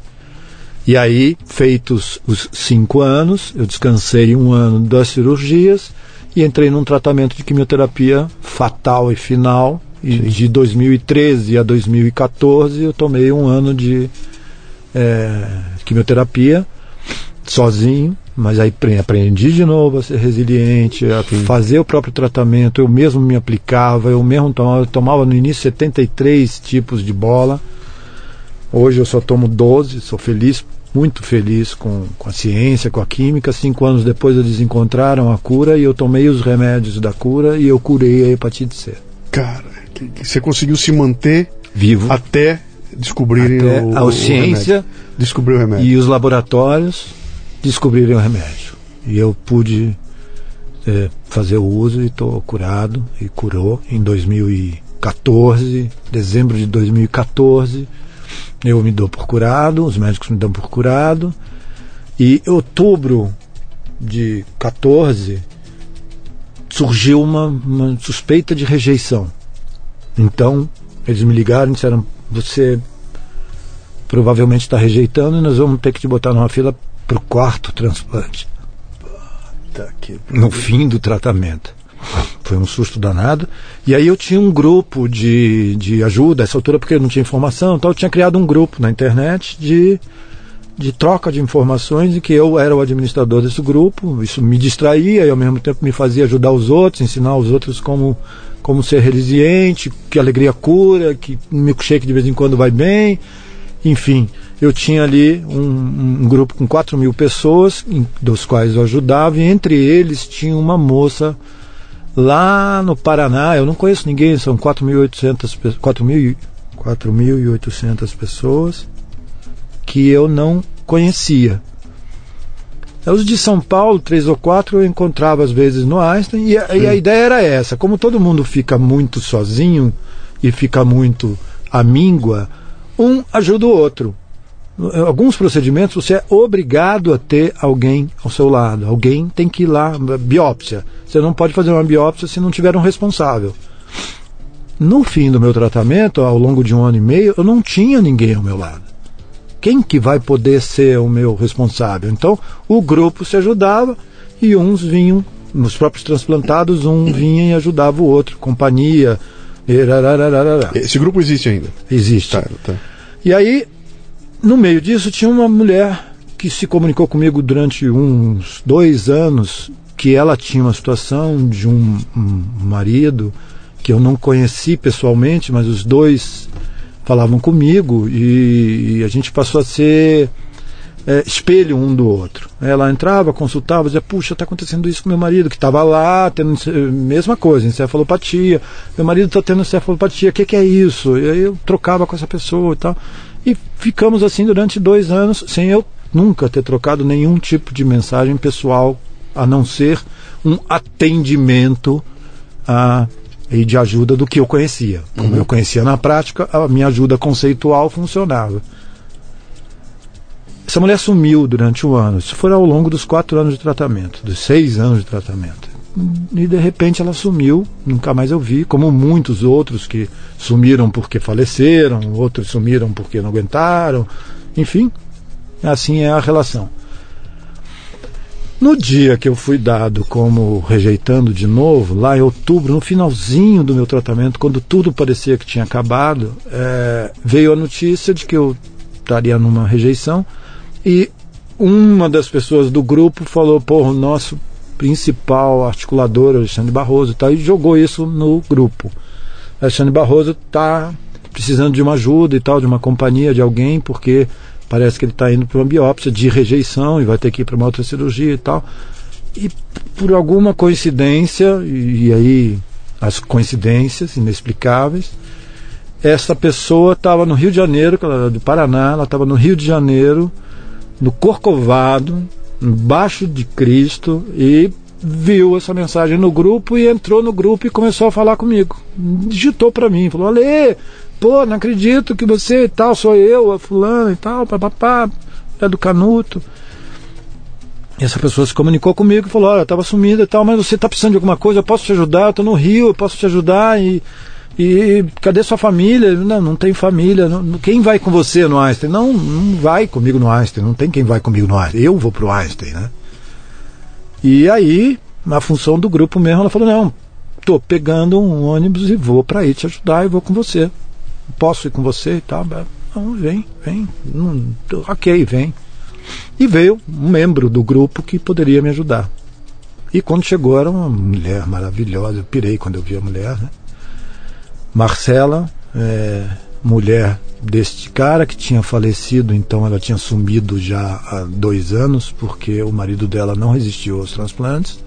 E aí, feitos os cinco anos, eu descansei um ano das cirurgias e entrei num tratamento de quimioterapia fatal e final. E de 2013 a 2014 eu tomei um ano de é, quimioterapia sozinho, mas aí aprendi de novo a ser resiliente, a Sim. fazer o próprio tratamento, eu mesmo me aplicava, eu mesmo tomava, eu tomava no início 73 tipos de bola. Hoje eu só tomo 12, sou feliz muito feliz com, com a ciência, com a química. Cinco anos depois eles encontraram a cura e eu tomei os remédios da cura e eu curei a hepatite C. Cara, que, que você conseguiu se manter vivo até descobrirem até o, a ciência descobrir o remédio e os laboratórios descobrirem o remédio e eu pude é, fazer o uso e estou curado e curou em 2014 dezembro de 2014 eu me dou por curado, os médicos me dão por curado. E em outubro de 14 surgiu uma, uma suspeita de rejeição. Então, eles me ligaram e disseram: Você provavelmente está rejeitando e nós vamos ter que te botar numa fila para o quarto transplante. No fim do tratamento. Foi um susto danado. E aí eu tinha um grupo de, de ajuda, essa altura, porque eu não tinha informação, então eu tinha criado um grupo na internet de, de troca de informações e que eu era o administrador desse grupo. Isso me distraía e ao mesmo tempo me fazia ajudar os outros, ensinar os outros como, como ser resiliente, que alegria cura, que milkshake de vez em quando vai bem. Enfim, eu tinha ali um, um grupo com 4 mil pessoas, em, dos quais eu ajudava, e entre eles tinha uma moça Lá no Paraná, eu não conheço ninguém, são 4.800 pessoas que eu não conhecia. Os de São Paulo, três ou quatro, eu encontrava às vezes no Einstein, e a, e a ideia era essa: como todo mundo fica muito sozinho e fica muito amíngua, um ajuda o outro alguns procedimentos você é obrigado a ter alguém ao seu lado. Alguém tem que ir lá, biópsia. Você não pode fazer uma biópsia se não tiver um responsável. No fim do meu tratamento, ao longo de um ano e meio, eu não tinha ninguém ao meu lado. Quem que vai poder ser o meu responsável? Então, o grupo se ajudava e uns vinham, nos próprios transplantados, um vinha e ajudava o outro, companhia. Esse grupo existe ainda? Existe. Tá, tá. E aí, no meio disso, tinha uma mulher que se comunicou comigo durante uns dois anos que ela tinha uma situação de um, um marido que eu não conheci pessoalmente, mas os dois falavam comigo e, e a gente passou a ser é, espelho um do outro. Ela entrava, consultava, dizia, puxa, está acontecendo isso com meu marido, que estava lá, tendo mesma coisa, encefalopatia. Meu marido está tendo encefalopatia, o que, que é isso? E aí eu trocava com essa pessoa e tal. E ficamos assim durante dois anos, sem eu nunca ter trocado nenhum tipo de mensagem pessoal, a não ser um atendimento a, e de ajuda do que eu conhecia. Como uhum. eu conhecia na prática, a minha ajuda conceitual funcionava. Essa mulher sumiu durante um ano. Isso foi ao longo dos quatro anos de tratamento, dos seis anos de tratamento e de repente ela sumiu, nunca mais eu vi, como muitos outros que sumiram porque faleceram, outros sumiram porque não aguentaram, enfim, assim é a relação. No dia que eu fui dado como rejeitando de novo, lá em outubro, no finalzinho do meu tratamento, quando tudo parecia que tinha acabado, é, veio a notícia de que eu estaria numa rejeição e uma das pessoas do grupo falou: Pô, o nosso principal articulador, Alexandre Barroso e tal, e jogou isso no grupo. Alexandre Barroso está precisando de uma ajuda e tal, de uma companhia, de alguém, porque parece que ele está indo para uma biópsia de rejeição e vai ter que ir para uma outra cirurgia e tal. E por alguma coincidência, e, e aí as coincidências inexplicáveis, essa pessoa estava no Rio de Janeiro, que ela era do Paraná, ela estava no Rio de Janeiro, no Corcovado, embaixo de Cristo, e viu essa mensagem no grupo e entrou no grupo e começou a falar comigo. Digitou para mim, falou: Ale, pô, não acredito que você e tal, sou eu, a fulano e tal, papapá, é do Canuto. E essa pessoa se comunicou comigo e falou: Olha, estava sumida e tal, mas você está precisando de alguma coisa, eu posso te ajudar, estou no Rio, eu posso te ajudar e. E cadê sua família? Não, não tem família. Não, quem vai com você no Einstein? Não, não vai comigo no Einstein. Não tem quem vai comigo no Einstein. Eu vou pro Einstein, né? E aí, na função do grupo mesmo, ela falou: Não, tô pegando um ônibus e vou para aí te ajudar e vou com você. Posso ir com você e tal? Não, vem, vem. Não, ok, vem. E veio um membro do grupo que poderia me ajudar. E quando chegou, era uma mulher maravilhosa. Eu pirei quando eu vi a mulher, né? Marcela, é, mulher deste cara que tinha falecido, então ela tinha sumido já há dois anos, porque o marido dela não resistiu aos transplantes,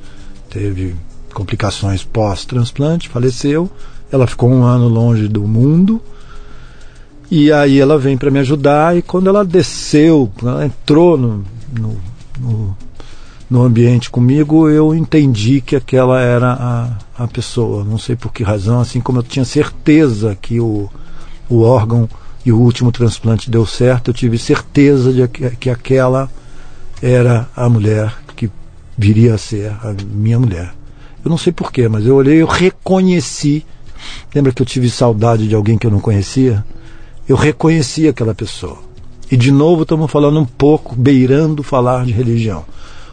teve complicações pós-transplante, faleceu. Ela ficou um ano longe do mundo. E aí ela vem para me ajudar e quando ela desceu, ela entrou no, no, no no ambiente comigo, eu entendi que aquela era a, a pessoa. Não sei por que razão, assim como eu tinha certeza que o, o órgão e o último transplante deu certo, eu tive certeza de que, que aquela era a mulher que viria a ser a minha mulher. Eu não sei porquê, mas eu olhei, eu reconheci. Lembra que eu tive saudade de alguém que eu não conhecia? Eu reconheci aquela pessoa. E de novo estamos falando um pouco, beirando falar de religião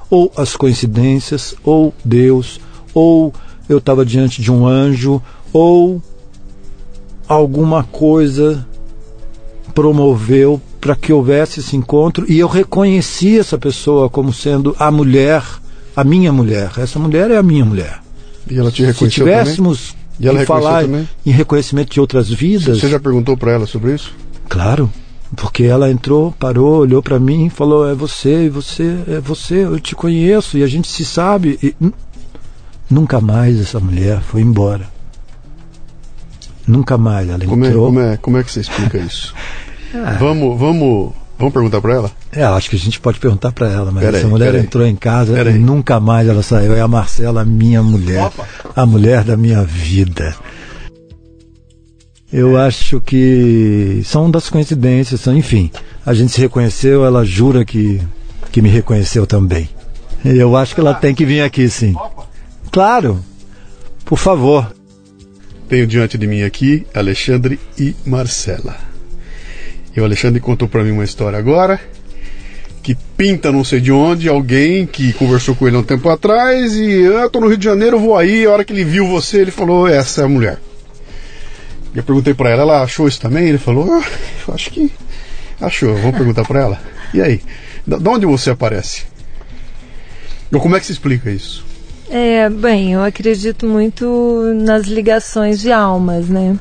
ou as coincidências, ou Deus, ou eu estava diante de um anjo, ou alguma coisa promoveu para que houvesse esse encontro e eu reconheci essa pessoa como sendo a mulher, a minha mulher. Essa mulher é a minha mulher. E ela te reconheceu Se tivéssemos também? que falar também? em reconhecimento de outras vidas. Você já perguntou para ela sobre isso? Claro. Porque ela entrou, parou, olhou para mim e falou: É você, você, é você, eu te conheço e a gente se sabe. E, nunca mais essa mulher foi embora. Nunca mais ela como entrou. É, como, é, como é que você explica [laughs] isso? ah. Vamos, vamos, vamos perguntar para ela? É, acho que a gente pode perguntar para ela, mas pera essa aí, mulher entrou aí. em casa pera e aí. nunca mais ela saiu. É a Marcela, minha mulher, Opa. a mulher da minha vida. Eu acho que são das coincidências, enfim. A gente se reconheceu, ela jura que, que me reconheceu também. Eu acho que ela tem que vir aqui, sim. Claro, por favor. Tenho diante de mim aqui Alexandre e Marcela. E o Alexandre contou para mim uma história agora que pinta não sei de onde alguém que conversou com ele há um tempo atrás e ah, eu tô no Rio de Janeiro, vou aí. A hora que ele viu você, ele falou: essa é a mulher. Eu perguntei para ela, ela achou isso também? Ele falou, ah, acho que achou. Vamos perguntar para ela. E aí, de onde você aparece? Ou como é que se explica isso? É, bem, eu acredito muito nas ligações de almas, né?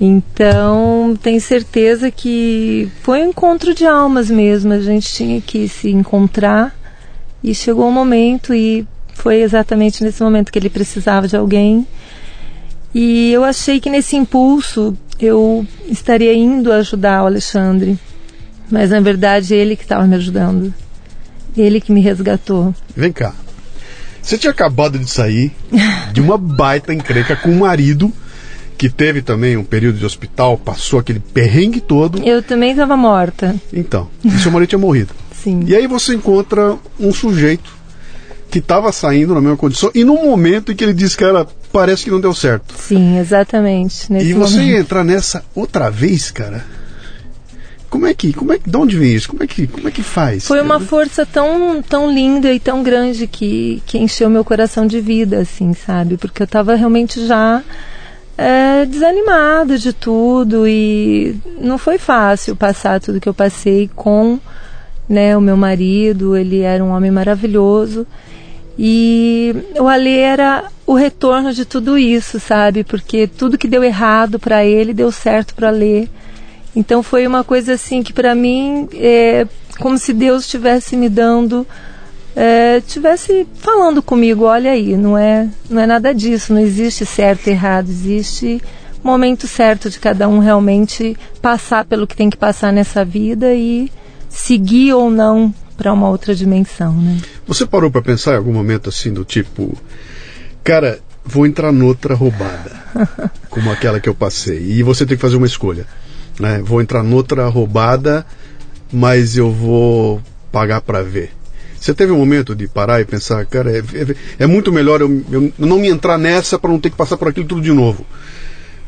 Então, tenho certeza que foi um encontro de almas mesmo. A gente tinha que se encontrar e chegou o um momento e foi exatamente nesse momento que ele precisava de alguém e eu achei que nesse impulso eu estaria indo ajudar o Alexandre. Mas na verdade ele que estava me ajudando. Ele que me resgatou. Vem cá. Você tinha acabado de sair [laughs] de uma baita encrenca com o marido que teve também um período de hospital, passou aquele perrengue todo. Eu também estava morta. Então, e seu marido tinha morrido. [laughs] Sim. E aí você encontra um sujeito que estava saindo na mesma condição e no momento em que ele disse que era parece que não deu certo. Sim, exatamente. e você momento. entrar nessa outra vez, cara. Como é que, como é que, de onde vem isso? Como é que, como é que faz? Foi uma força tão, tão linda e tão grande que, que encheu meu coração de vida, assim, sabe? Porque eu estava realmente já é, desanimada de tudo e não foi fácil passar tudo que eu passei com, né, o meu marido. Ele era um homem maravilhoso E o Alê era o retorno de tudo isso, sabe? Porque tudo que deu errado para ele deu certo para Alê. Então foi uma coisa assim que para mim é como se Deus estivesse me dando é, tivesse falando comigo, olha aí, não é, não é nada disso, não existe certo e errado, existe momento certo de cada um realmente passar pelo que tem que passar nessa vida e seguir ou não para uma outra dimensão, né? Você parou para pensar em algum momento assim do tipo, cara, vou entrar noutra roubada, [laughs] como aquela que eu passei, e você tem que fazer uma escolha, né? Vou entrar noutra roubada, mas eu vou pagar para ver. Você teve um momento de parar e pensar, cara, é, é, é muito melhor eu, eu, não me entrar nessa para não ter que passar por aquilo tudo de novo.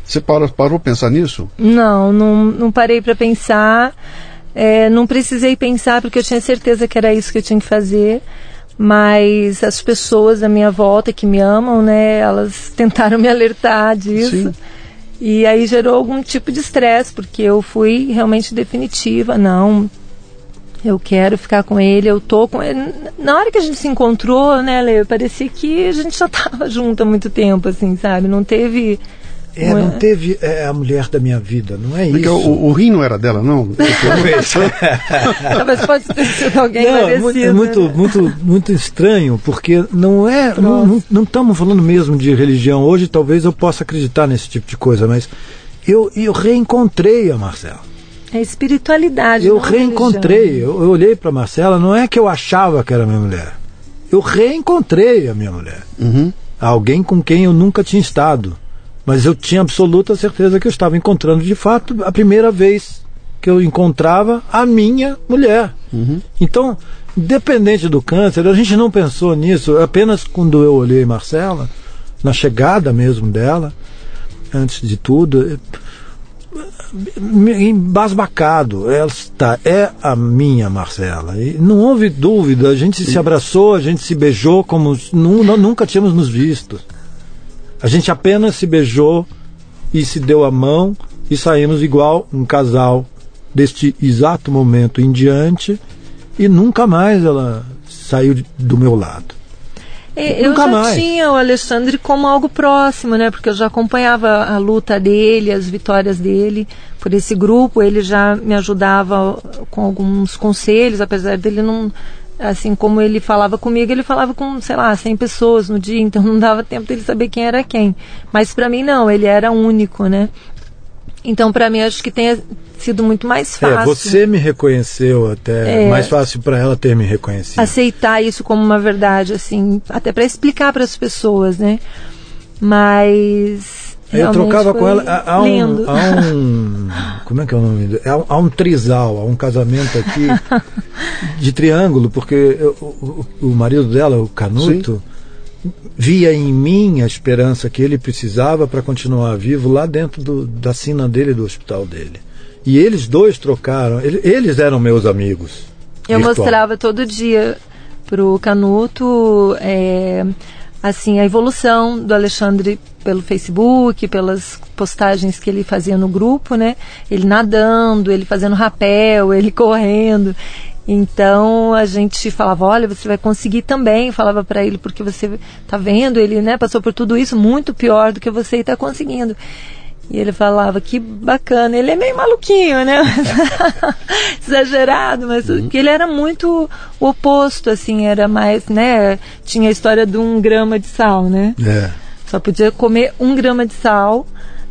Você parou, parou pensar nisso? Não, não, não parei para pensar. É, não precisei pensar porque eu tinha certeza que era isso que eu tinha que fazer. Mas as pessoas à minha volta que me amam, né, elas [laughs] tentaram me alertar disso. Sim. E aí gerou algum tipo de estresse, porque eu fui realmente definitiva. Não, eu quero ficar com ele, eu tô com ele. Na hora que a gente se encontrou, né, Leo, parecia que a gente já [laughs] estava junto há muito tempo, assim, sabe? Não teve. É, não, não teve é, a mulher da minha vida, não é Porque isso? O, o rim não era dela, não? [laughs] Talvez. [laughs] Talvez pode ter sido alguém não, parecido. É muito, né? muito, muito estranho, porque não é. Não estamos falando mesmo de religião. Hoje talvez eu possa acreditar nesse tipo de coisa, mas eu, eu reencontrei a Marcela. É espiritualidade. Eu reencontrei, eu, eu, olhei para Marcela, não é que eu achava que era minha mulher. Eu reencontrei a minha mulher. Uhum. Alguém com quem eu nunca tinha estado. Mas eu tinha absoluta certeza que eu estava encontrando de fato a primeira vez que eu encontrava a minha mulher. Uhum. Então, independente do câncer, a gente não pensou nisso. Apenas quando eu olhei Marcela, na chegada mesmo dela, antes de tudo embasbacado. Esta é a minha Marcela. E não houve dúvida, a gente se abraçou, a gente se beijou como nunca tínhamos nos visto. A gente apenas se beijou e se deu a mão e saímos igual um casal deste exato momento em diante e nunca mais ela saiu do meu lado. É, eu Nunca já mais. tinha o Alexandre como algo próximo, né? Porque eu já acompanhava a luta dele, as vitórias dele por esse grupo. Ele já me ajudava com alguns conselhos, apesar dele não. Assim como ele falava comigo, ele falava com, sei lá, 100 pessoas no dia, [laughs] então não dava tempo dele saber quem era quem. Mas para mim não, ele era único, né? Então, para mim, acho que tem sido muito mais é, fácil. É, você me reconheceu até. É, mais fácil para ela ter me reconhecido. Aceitar isso como uma verdade, assim, até para explicar para as pessoas, né? Mas. Eu trocava com ela há, um, há um. [laughs] Como é que é o nome? Há, há um trisal, há um casamento aqui [laughs] de triângulo, porque eu, o, o, marido dela, o Canuto. Sim via em mim a esperança que ele precisava para continuar vivo lá dentro do, da sina dele do hospital dele. E eles dois trocaram, eles eram meus amigos. Eu virtual. mostrava todo dia pro Canuto é, assim a evolução do Alexandre pelo Facebook, pelas postagens que ele fazia no grupo, né? Ele nadando, ele fazendo rapel, ele [laughs] correndo. Então a gente falava, olha, você vai conseguir também, falava para ele porque você tá vendo, ele, né, passou por tudo isso muito pior do que você está conseguindo. E ele falava, que bacana. Ele é meio maluquinho, né? [laughs] Exagerado, mas uhum. ele era muito o oposto, assim, era mais, né? Tinha a história de um grama de sal, né? É. Só podia comer um grama de sal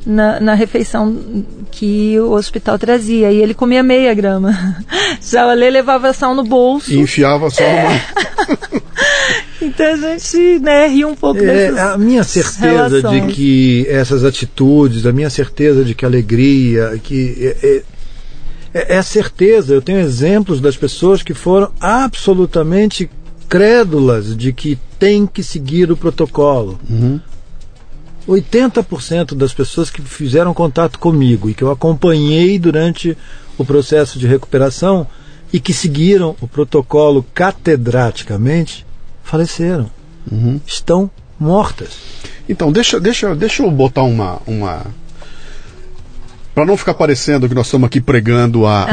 na, na refeição que o hospital trazia. E ele comia meia grama. [laughs] Já o levava sal no bolso. E enfiava sal é. no [laughs] Então a gente né, ri um pouco é, A minha certeza relações. de que essas atitudes, a minha certeza de que a alegria, que é, é, é, é certeza. Eu tenho exemplos das pessoas que foram absolutamente crédulas de que tem que seguir o protocolo. Uhum. 80% das pessoas que fizeram contato comigo e que eu acompanhei durante o processo de recuperação e que seguiram o protocolo catedraticamente faleceram. Uhum. Estão mortas. Então, deixa, deixa, deixa eu botar uma. uma... Para não ficar parecendo que nós estamos aqui pregando a.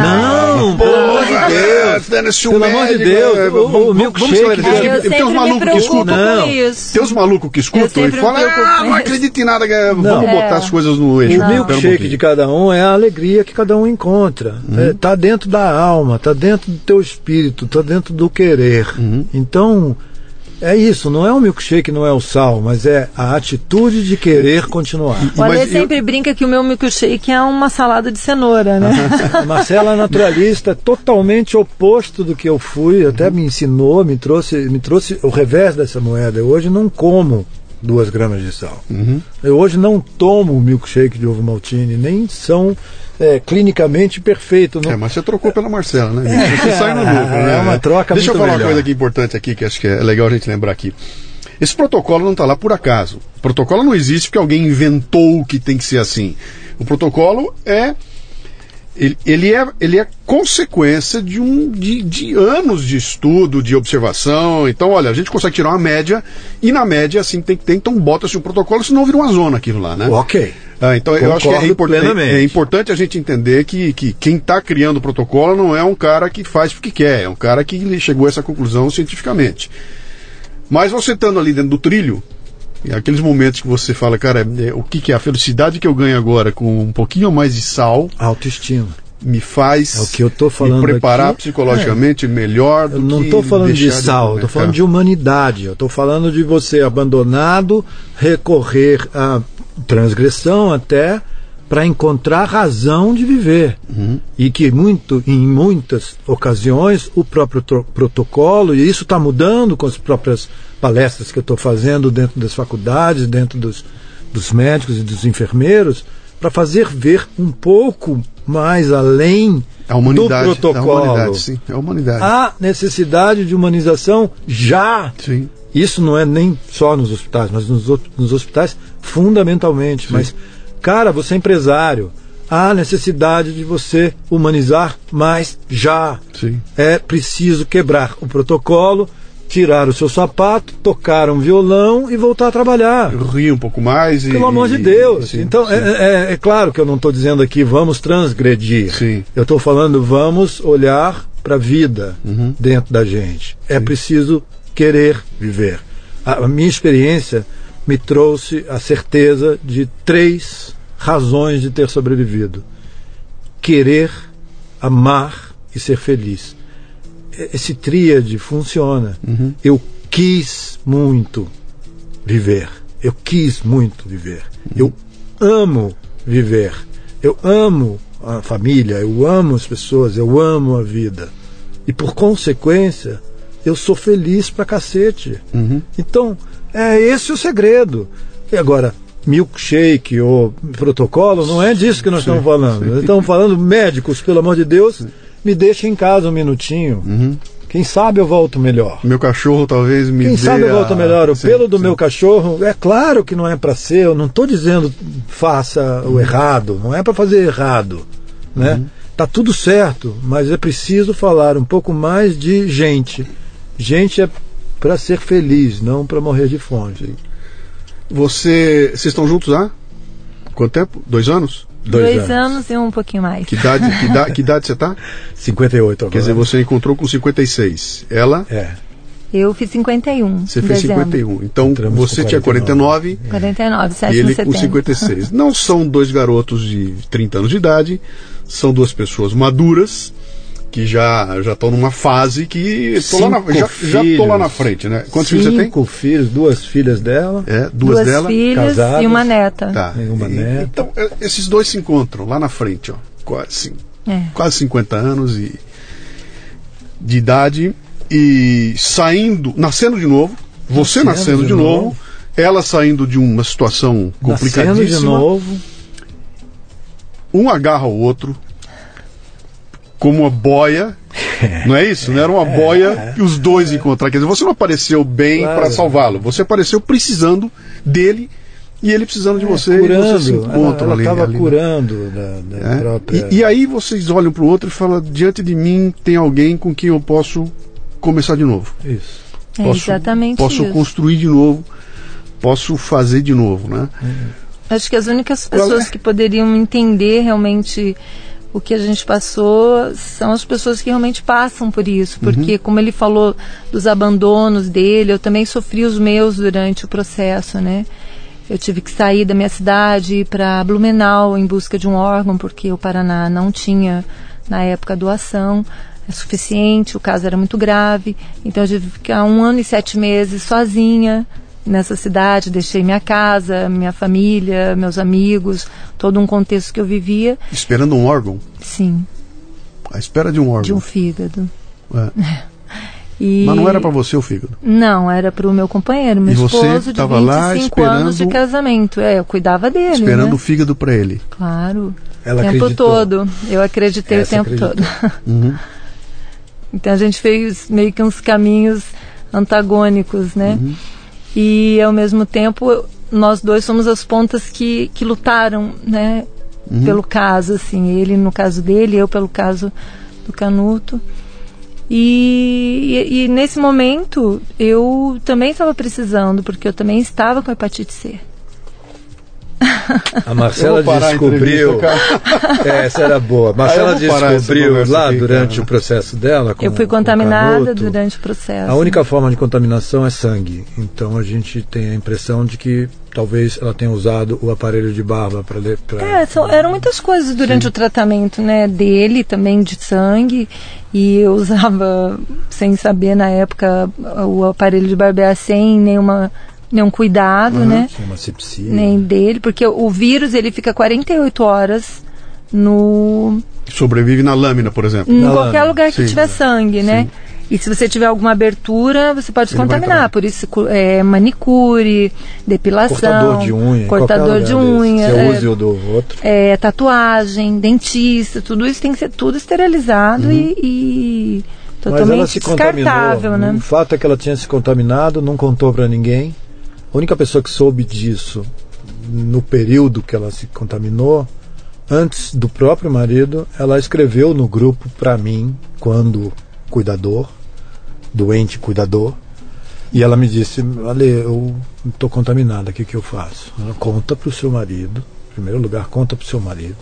Não, pelo amor de Deus! Pelo amor de Deus, é, o- vamos- o vamos milkshake eu Tem uns malucos que escutam. Não. Tem uns malucos que escutam e falam, ah, não isso." acredito em nada, é, vamos Não. botar É. as coisas no eixo. O um milkshake pouquinho. de cada um é a alegria que cada um encontra. Está dentro da alma, está dentro do teu espírito, está dentro do querer. Então, é isso. Não é o milkshake, não é o sal, mas é a atitude de querer continuar. O Ale Mas eu- sempre brinca que o meu milkshake é uma salada de cenoura, né? A [laughs] Marcela é naturalista, totalmente oposto do que eu fui, até me ensinou, me trouxe, me trouxe o revés dessa moeda. Eu hoje não como duas gramas de sal. Eu hoje não tomo milkshake de ovo maltine, nem são é, clinicamente perfeitos. Não- É, mas você trocou pela Marcela, né? Você sai no lucro, né? É uma troca Deixa eu falar uma melhor. coisa aqui importante aqui, que acho que é legal a gente lembrar aqui. Esse protocolo não está lá por acaso. O protocolo não existe porque alguém inventou que tem que ser assim. O protocolo é ele, ele é, ele é consequência de, um, de, de anos de estudo, de observação. Então, olha, a gente consegue tirar uma média, e na média, assim, tem que ter, então bota-se um protocolo, senão vira uma zona aquilo lá, né? Ok. Ah, então eu acho que é, Concordo import- plenamente. é- importante a gente entender que, que quem está criando o protocolo não é um cara que faz porque quer, é um cara que chegou a essa conclusão cientificamente. Mas você estando ali dentro do trilho, aqueles momentos que você fala, cara, é, o que, que é a felicidade que eu ganho agora com um pouquinho mais de sal Autoestima. me faz É o que eu tô falando me preparar aqui. psicologicamente melhor do Eu não estou falando de sal, estou falando de humanidade. Eu estou falando de você abandonado recorrer à transgressão até para encontrar razão de viver. E que muito, em muitas ocasiões o próprio protocolo, e isso está mudando com as próprias palestras que eu estou fazendo dentro das faculdades, dentro dos, dos médicos e dos enfermeiros, para fazer ver um pouco mais além do protocolo. A humanidade, sim, a humanidade. Há necessidade de humanização já. Sim. Isso não é nem só nos hospitais, mas nos, nos hospitais fundamentalmente. Mas, cara, você é empresário. Há necessidade de você humanizar mais já. Sim. É preciso quebrar o protocolo, tirar o seu sapato, tocar um violão e voltar a trabalhar. Rio um pouco mais e. Pelo amor de Deus. sim, então, sim. É, é- é claro que eu não estou dizendo aqui vamos transgredir. Sim. Eu estou falando vamos olhar para a vida Uhum. dentro da gente. É preciso querer viver. A, a minha experiência me trouxe a certeza de três razões de ter sobrevivido: querer, amar e ser feliz. Esse tríade funciona. Uhum. Eu quis muito viver. Eu quis muito viver. Eu amo viver. Eu amo a família, eu amo as pessoas, eu amo a vida. E por consequência, eu sou feliz pra cacete. Então, é esse o segredo. E agora, milkshake ou protocolo, não é disso que nós estamos falando. Nós estamos falando médicos, pelo amor de Deus, me deixa em casa um minutinho. Quem sabe eu volto melhor. Meu cachorro talvez me Quem sabe eu a- volto melhor. O Sim, pelo do sim. meu cachorro, é claro que não é para ser, eu não estou dizendo faça o errado, não é para fazer errado. Né? Uhum. Tá tudo certo, mas é preciso falar um pouco mais de gente. Gente é para ser feliz, não para morrer de fome. Você. Vocês estão juntos há? Quanto tempo? Dois anos? Dois, anos. e um pouquinho mais. Que idade, que idade, que idade você tá? [laughs] 58 agora. Quer dizer, você encontrou com 56. Ela, É. Eu fiz 51. você fez dezembro. 51. Então Entramos você tinha 49. 49 49, 7 e ele com setembro. 56. [laughs] Não são dois garotos de 30 anos de idade, são duas pessoas maduras que já já estão numa fase que tô lá na, Cinco já, já tô lá filhos. na frente, né? Quantos filhos você tem? Cinco filhos, duas filhas dela. É, duas, Duas dela. filhas casadas. e uma neta. Tá. Tem uma E- neta. Então, é, esses dois se encontram lá na frente, ó. Quase, É. quase 50 anos e de idade e saindo, nascendo de novo, você nascendo, de, novo, ela saindo de uma situação Nascendo de complicadíssima, novo. um agarra o outro como uma boia, [laughs] não é isso? Não era uma boia e os dois encontraram. Quer dizer, você não apareceu bem Claro. para salvá-lo, você apareceu precisando dele e ele precisando de você e curando. vocês se encontram ela estava né? curando da, da É? própria. E, e aí vocês olham para o outro e falam: diante de mim tem alguém com quem eu posso começar de novo. Isso. É Posso, exatamente posso isso. construir de novo, posso fazer de novo, né? Acho que as únicas Qual pessoas é? que poderiam entender realmente o que a gente passou são as pessoas que realmente passam por isso, porque como ele falou dos abandonos dele, eu também sofri os meus durante o processo, né? Eu tive que sair da minha cidade para Blumenau em busca de um órgão, porque o Paraná não tinha na época doação é suficiente, o caso era muito grave, então eu tive que ficar um ano e sete meses sozinha nessa cidade, deixei minha casa, minha família, meus amigos, todo um contexto que eu vivia. Esperando um órgão? Sim. À espera de um órgão. De um fígado. É. [laughs] E... Mas não era para você o fígado? Não, era para o meu companheiro, meu e você esposo de 25 lá esperando, anos de casamento. É, eu cuidava dele. Esperando né? o fígado para ele. Claro. Ela o tempo acreditou. todo. Eu acreditei Essa o tempo acreditou. todo. Uhum. [laughs] Então a gente fez meio que uns caminhos antagônicos, né? Uhum. E ao mesmo tempo nós dois somos as pontas que, que lutaram, né? Uhum. Pelo caso, assim, ele no caso dele, eu pelo caso do Canuto. E, e, e nesse momento eu também estava precisando, porque eu também estava com hepatite C. A Marcela a descobriu. entrevista, É, essa era boa. Marcela descobriu lá aqui, durante cara. o processo dela. Com, eu fui com contaminada Canuto, durante o processo. A única forma de contaminação é sangue. Então a gente tem a impressão de que talvez ela tenha usado o aparelho de barba para. É, são, eram muitas coisas durante o tratamento, né? Dele também de sangue. E eu usava, sem saber na época, o aparelho de barbear sem nenhuma, nenhum cuidado, né? Uma sepsia. Nem dele, porque o vírus ele fica 48 horas no Sobrevive na lâmina, por exemplo. em Na qualquer lâmina, lugar que sim. tiver sangue, né? E se você tiver alguma abertura, você pode se Ele contaminar. Por isso, é, manicure, depilação, Cortador de unha. cortador de desse. unha, Você é, use o do outro. é, tatuagem, dentista, tudo isso tem que ser tudo esterilizado e, e Mas ela totalmente se descartável, contaminou. né? O fato é que ela tinha se contaminado, não contou para ninguém. A única pessoa que soube disso no período que ela se contaminou, antes do próprio marido, ela escreveu no grupo para mim, quando cuidador, doente cuidador, e ela me disse: Ale, eu estou contaminada, o que, que eu faço? Ela conta para o seu marido, em primeiro lugar, conta para o seu marido,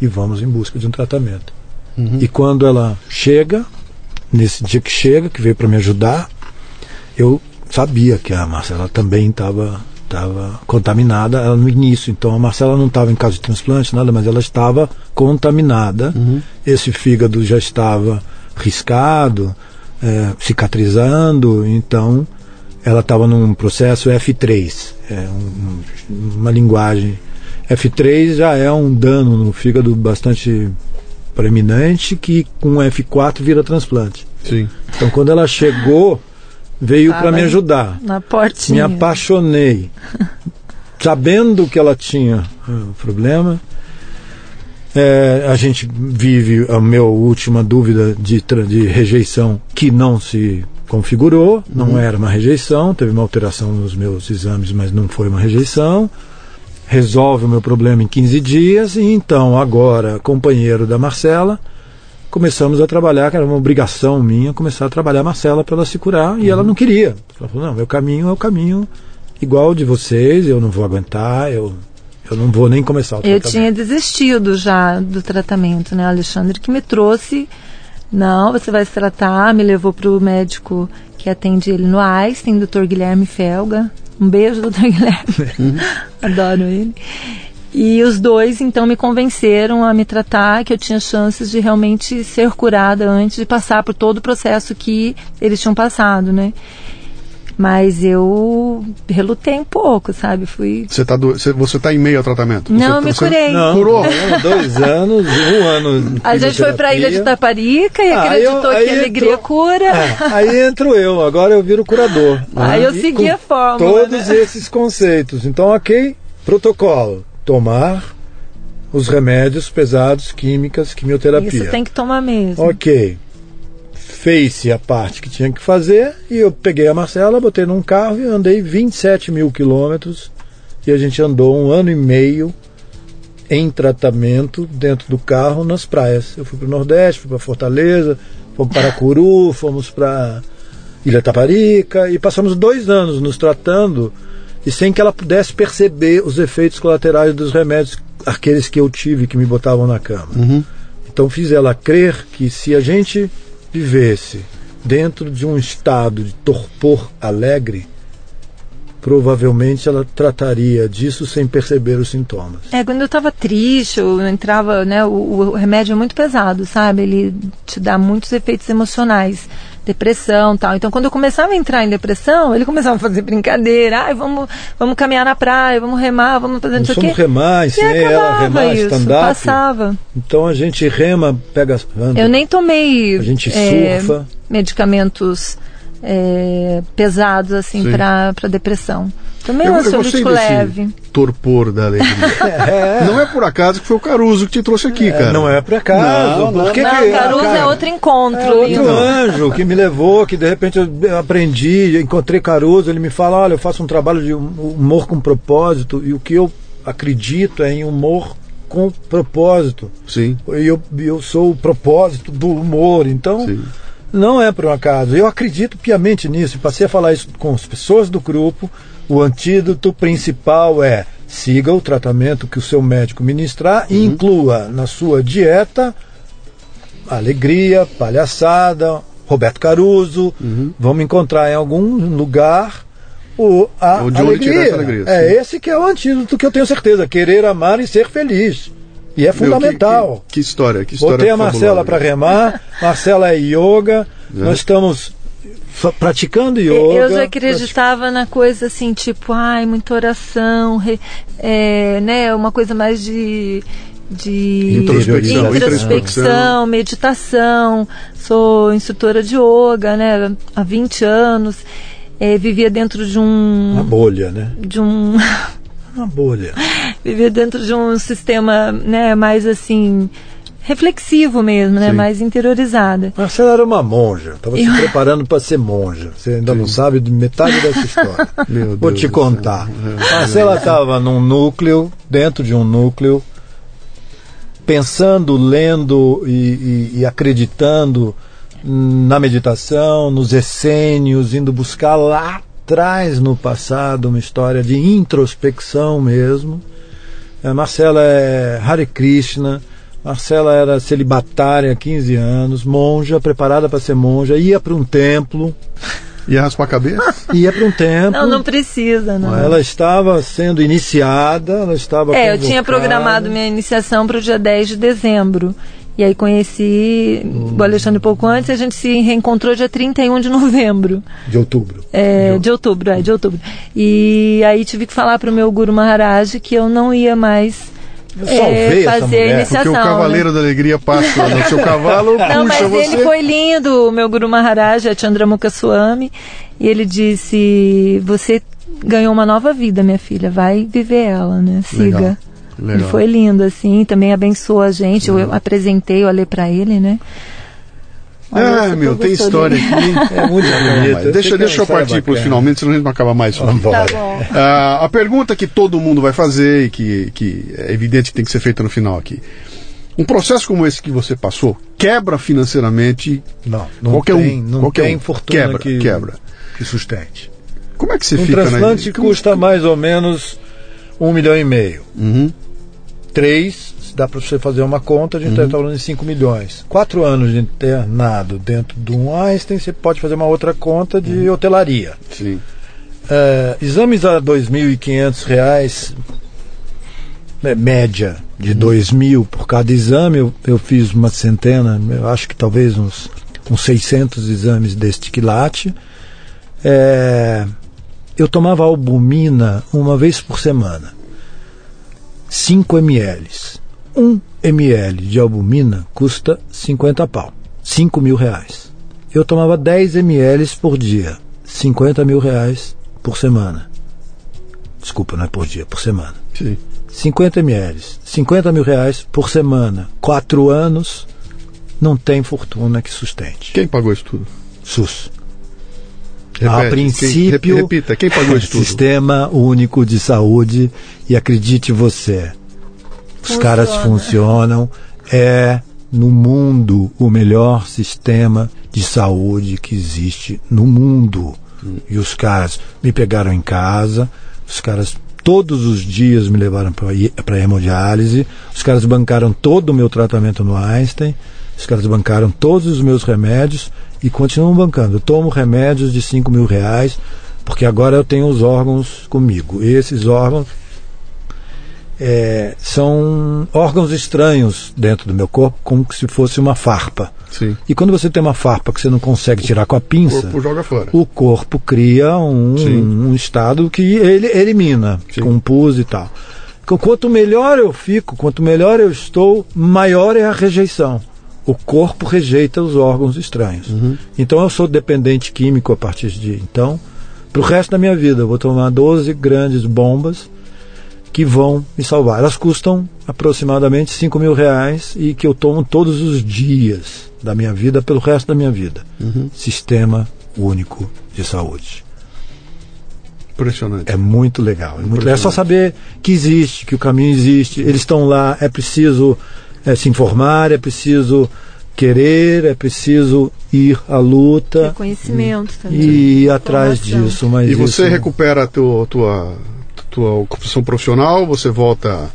e vamos em busca de um tratamento. E quando ela chega, nesse dia que chega, que veio para me ajudar, eu sabia que a Marcela também estava estava contaminada ela no início. Então a Marcela não estava em caso de transplante, nada, mas ela estava contaminada. Esse fígado já estava riscado, é, cicatrizando, então ela estava num processo F3, é um- uma linguagem. F3 já é um dano no fígado bastante preeminente que com F4 vira transplante. Sim. Então quando ela chegou, veio Ah, para me ajudar. Na Me portinha. apaixonei. [laughs] Sabendo que ela tinha ah, o problema, é, a gente vive a minha última dúvida de, de rejeição que não se configurou, não era uma rejeição, teve uma alteração nos meus exames, mas não foi uma rejeição. Resolve o meu problema em 15 dias e então agora, companheiro da Marcela, começamos a trabalhar, que era uma obrigação minha, começar a trabalhar a Marcela para ela se curar, e ela não queria. Ela falou, não, meu caminho é o caminho igual de vocês, eu não vou aguentar, eu, eu não vou nem começar o Eu tratamento. tinha desistido já do tratamento, né? Alexandre que me trouxe. Não, você vai se tratar, me levou para o médico que atende ele no Einstein, Dr. Guilherme Felga. Um beijo, Dr. Guilherme. [laughs] Adoro ele. E os dois, então, me convenceram a me tratar, que eu tinha chances de realmente ser curada antes de passar por todo o processo que eles tinham passado, né? Mas eu relutei um pouco, sabe? Fui. Você está você tá em meio ao tratamento? Não, Você- me você- curei. Não, Curou? não, dois anos, um ano. A gente foi pra ilha de. Taparica e Ah, acreditou eu- que aí alegria entrou- cura. É, aí entro eu, agora eu viro curador. Aí eu segui a fórmula, Todos né? esses conceitos. Então, ok, protocolo. Tomar os remédios pesados, químicas, quimioterapia. Isso tem que tomar mesmo. Ok. Fez-se a parte que tinha que fazer e eu peguei a Marcela, botei num carro e andei 27 mil quilômetros e a gente andou um ano e meio em tratamento dentro do carro nas praias. Eu fui para o Nordeste, fui para Fortaleza, fomos para Curu, fomos para Ilha Taparica e passamos dois anos nos tratando e sem que ela pudesse perceber os efeitos colaterais dos remédios, aqueles que eu tive que me botavam na cama. Então fiz ela crer que se a gente vivesse dentro de um estado de torpor alegre, provavelmente ela trataria disso sem perceber os sintomas. É, quando eu estava triste, eu entrava, né, o, o, remédio é muito pesado, sabe? Ele te dá muitos efeitos emocionais, depressão tal. Então, quando eu começava a entrar em depressão, ele começava a fazer brincadeira, ai, vamos, vamos caminhar na praia, vamos remar, vamos fazer não sei o quê. remar, ensinei ela a remar stand-up. passava. Então a gente rema, pega... Anda. Eu nem tomei... A gente é, surfa. medicamentos é, pesados assim para depressão. Também um ansiolítico leve. Torpor da alegria. [laughs] é. Não é por acaso que foi o Caruso que te trouxe aqui, é, cara. Não é por acaso. Não, não, que não, que, Caruso cara, é outro encontro. É outro anjo que me levou, que de repente eu aprendi, encontrei Caruso, ele me fala, olha, eu faço um trabalho de humor com propósito e o que eu acredito é em humor com propósito. Sim. E eu, eu sou o propósito do humor. Então, Sim. Não é por um acaso. Eu acredito piamente nisso. Passei a falar isso com as pessoas do grupo. O antídoto principal é siga o tratamento que o seu médico ministrar e uhum. inclua na sua dieta alegria, palhaçada, Roberto Caruso. Uhum. Vamos encontrar em algum lugar o, a alegria. alegria é esse que é o antídoto que eu tenho certeza. Querer amar e ser feliz. E é fundamental. Meu, que, que, que, história, que história. Botei a Marcela para remar, [laughs] Marcela é yoga, é. nós estamos praticando yoga. Eu já acreditava na coisa assim, tipo, ai, muita oração, re, é, né, uma coisa mais de de introspecção, introspecção, meditação. Sou instrutora de yoga, né, há 20 anos. É, vivia dentro de um uma bolha, né? De um uma bolha. [laughs] Viver dentro de um sistema, né, mais assim, reflexivo mesmo, né? Sim. Mais interiorizada. Marcela era uma monja, estava eu... se preparando para ser monja. Você ainda Sim. não sabe de metade dessa história. [laughs] Vou te contar. É. Marcela estava num núcleo, dentro de um núcleo, pensando, lendo e, e, e acreditando na meditação, nos essênios, indo buscar lá traz no passado uma história de introspecção mesmo. É, Marcela é Hare Krishna. Marcela era celibatária há 15 anos, monja, preparada para ser monja, ia para um templo. Ia raspar a cabeça? [laughs] Ia para um templo. Não, não precisa, não. Ela estava sendo iniciada, ela estava. É, convocada. eu tinha programado minha iniciação para o dia 10 de dezembro. E aí conheci hum. o Alexandre pouco antes e a gente se reencontrou dia 31 de novembro. De outubro. É, de outubro, é, de outubro. E aí tive que falar para o meu Guru Maharaj que eu não ia mais é, fazer a iniciação. Porque o Cavaleiro né? da Alegria passa no seu cavalo, [laughs] Não, mas você. ele foi lindo, o meu Guru Maharaj, a Chandramukha Swami, e ele disse, você ganhou uma nova vida, minha filha, vai viver ela, né? Siga. Legal. Legal. Ele foi lindo, assim, também abençoou a gente. Eu, eu apresentei, eu olhei para ele, né? Olha, ah, meu, tem história aqui. É muito bonita. Deixa, deixa eu partir para os finalmente, senão a gente não acaba mais. Vamos tá bom. Uh, a pergunta que todo mundo vai fazer e que, que é evidente que tem que ser feita no final aqui. Um processo como esse que você passou quebra financeiramente não, não qualquer tem, um. Não qualquer tem um. fortuna quebra, que, quebra. que sustente. Como é que você um fica? Um transplante na... custa mais ou menos um milhão e meio. Uhum. Três, dá para você fazer uma conta, a gente está uhum. falando de 5 milhões. Quatro anos de internado dentro de um Einstein, você pode fazer uma outra conta de uhum. hotelaria. Sim. É, exames a R$ 2.500, é, média de R$ uhum. 2.000 por cada exame, eu, eu fiz uma centena, eu acho que talvez uns, uns 600 exames deste quilate. É, eu tomava albumina uma vez por semana. 5 ml. 1 ml de albumina custa 50 pau, 5 mil reais. Eu tomava 10 ml por dia, 50 mil reais por semana. Desculpa, não é por dia, por semana. Sim. 50 ml, 50 mil reais por semana, 4 anos, não tem fortuna que sustente. Quem pagou isso tudo? SUS. Repete, a princípio, quem, repita, quem pagou isso [laughs] tudo? Sistema Único de Saúde e acredite você, os Funciona. caras funcionam. É no mundo o melhor sistema de saúde que existe no mundo. Hum. E os caras me pegaram em casa, os caras todos os dias me levaram para hemodiálise. Os caras bancaram todo o meu tratamento no Einstein. Os caras bancaram todos os meus remédios e continuam bancando. Eu tomo remédios de 5 mil reais, porque agora eu tenho os órgãos comigo. Esses órgãos é, são órgãos estranhos dentro do meu corpo, como se fosse uma farpa. Sim. E quando você tem uma farpa que você não consegue tirar com a O pinça, corpo joga fora. o corpo cria um, um estado que ele elimina, Sim. com pus e tal. Qu- Quanto melhor eu fico, quanto melhor eu estou, maior é a rejeição. O corpo rejeita os órgãos estranhos. Uhum. Então eu sou dependente químico a partir de então. Para o resto da minha vida, eu vou tomar 12 grandes bombas que vão me salvar. Elas custam aproximadamente 5 mil reais e que eu tomo todos os dias da minha vida, pelo resto da minha vida. Uhum. Sistema Único de Saúde. Impressionante. É muito legal. É, muito legal. é só saber que existe, que o caminho existe. Eles estão lá. É preciso é, se informar, é preciso querer, é preciso ir à luta Reconhecimento também. e ir atrás disso. Mas E você isso- recupera a tua, tua, tua ocupação profissional, você volta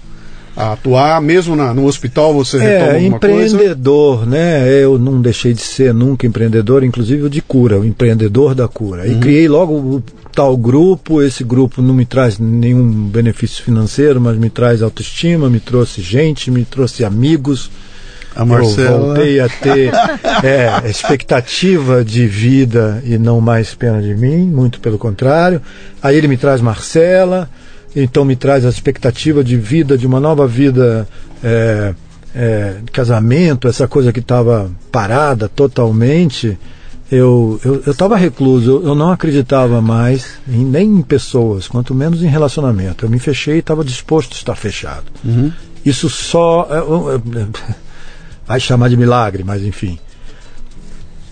a atuar, mesmo na, no hospital você retoma É, alguma coisa? empreendedor, né? Eu não deixei de ser nunca empreendedor, inclusive o de cura, o empreendedor da cura. Uhum. E criei logo o tal grupo. Esse grupo não me traz nenhum benefício financeiro, mas me traz autoestima, me trouxe gente, me trouxe amigos. A Eu Marcela. voltei a ter [laughs] é, expectativa de vida e não mais pena de mim, muito pelo contrário. Aí ele me traz Marcela, então me traz a expectativa de vida, de uma nova vida, é, é, casamento, essa coisa que estava parada totalmente. Eu eu estava recluso, eu, eu não acreditava mais em, nem em pessoas, quanto menos em relacionamento. Eu me fechei e estava disposto a estar fechado. Uhum. Isso só. é, é, é, vai chamar de milagre, mas enfim.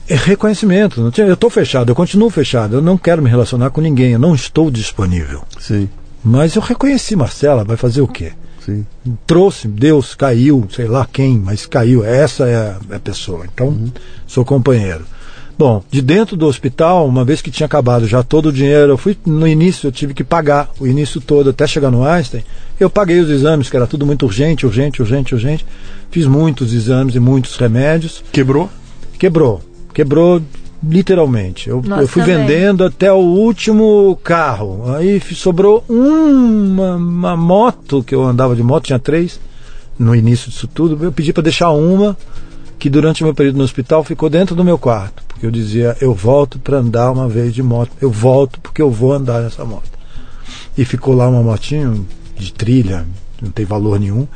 É reconhecimento. Eu estou fechado, eu continuo fechado, eu não quero me relacionar com ninguém, eu não estou disponível. Sim, Mas eu reconheci Marcela, vai fazer o quê? sim. Trouxe, Deus caiu, sei lá quem, mas caiu. Essa é a, é a pessoa. Então, sou companheiro. Bom, de dentro do hospital, uma vez que tinha acabado já todo o dinheiro, eu fui no início, eu tive que pagar o início todo até chegar no Einstein. Eu paguei os exames, que era tudo muito urgente, urgente, urgente, urgente. Fiz muitos exames e muitos remédios. Quebrou? Quebrou. Quebrou literalmente. Eu, eu fui também. vendendo até o último carro. Aí sobrou uma, uma moto, que eu andava de moto, tinha três no início disso tudo. Eu pedi para deixar uma, que durante o meu período no hospital ficou dentro do meu quarto. Porque eu dizia, eu volto para andar uma vez de moto. Eu volto porque eu vou andar nessa moto. E ficou lá uma motinho de trilha, não tem valor nenhum.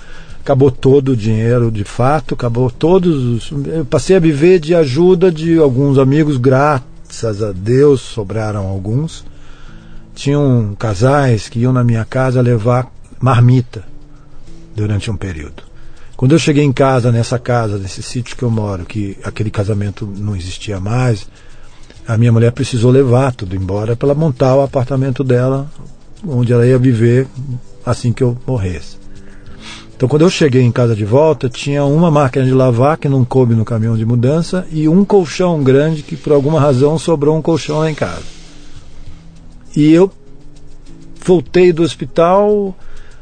Acabou todo o dinheiro de fato, acabou todos os. Eu passei a viver de ajuda de alguns amigos, graças a Deus sobraram alguns. Tinham casais que iam na minha casa levar marmita durante um período. Quando eu cheguei em casa, nessa casa, nesse sítio que eu moro, que aquele casamento não existia mais, a minha mulher precisou levar tudo embora para montar o apartamento dela, onde ela ia viver assim que eu morresse. Então, quando eu cheguei em casa de volta, tinha uma máquina de lavar que não coube no caminhão de mudança e um colchão grande que, por alguma razão, sobrou um colchão lá em casa. E eu voltei do hospital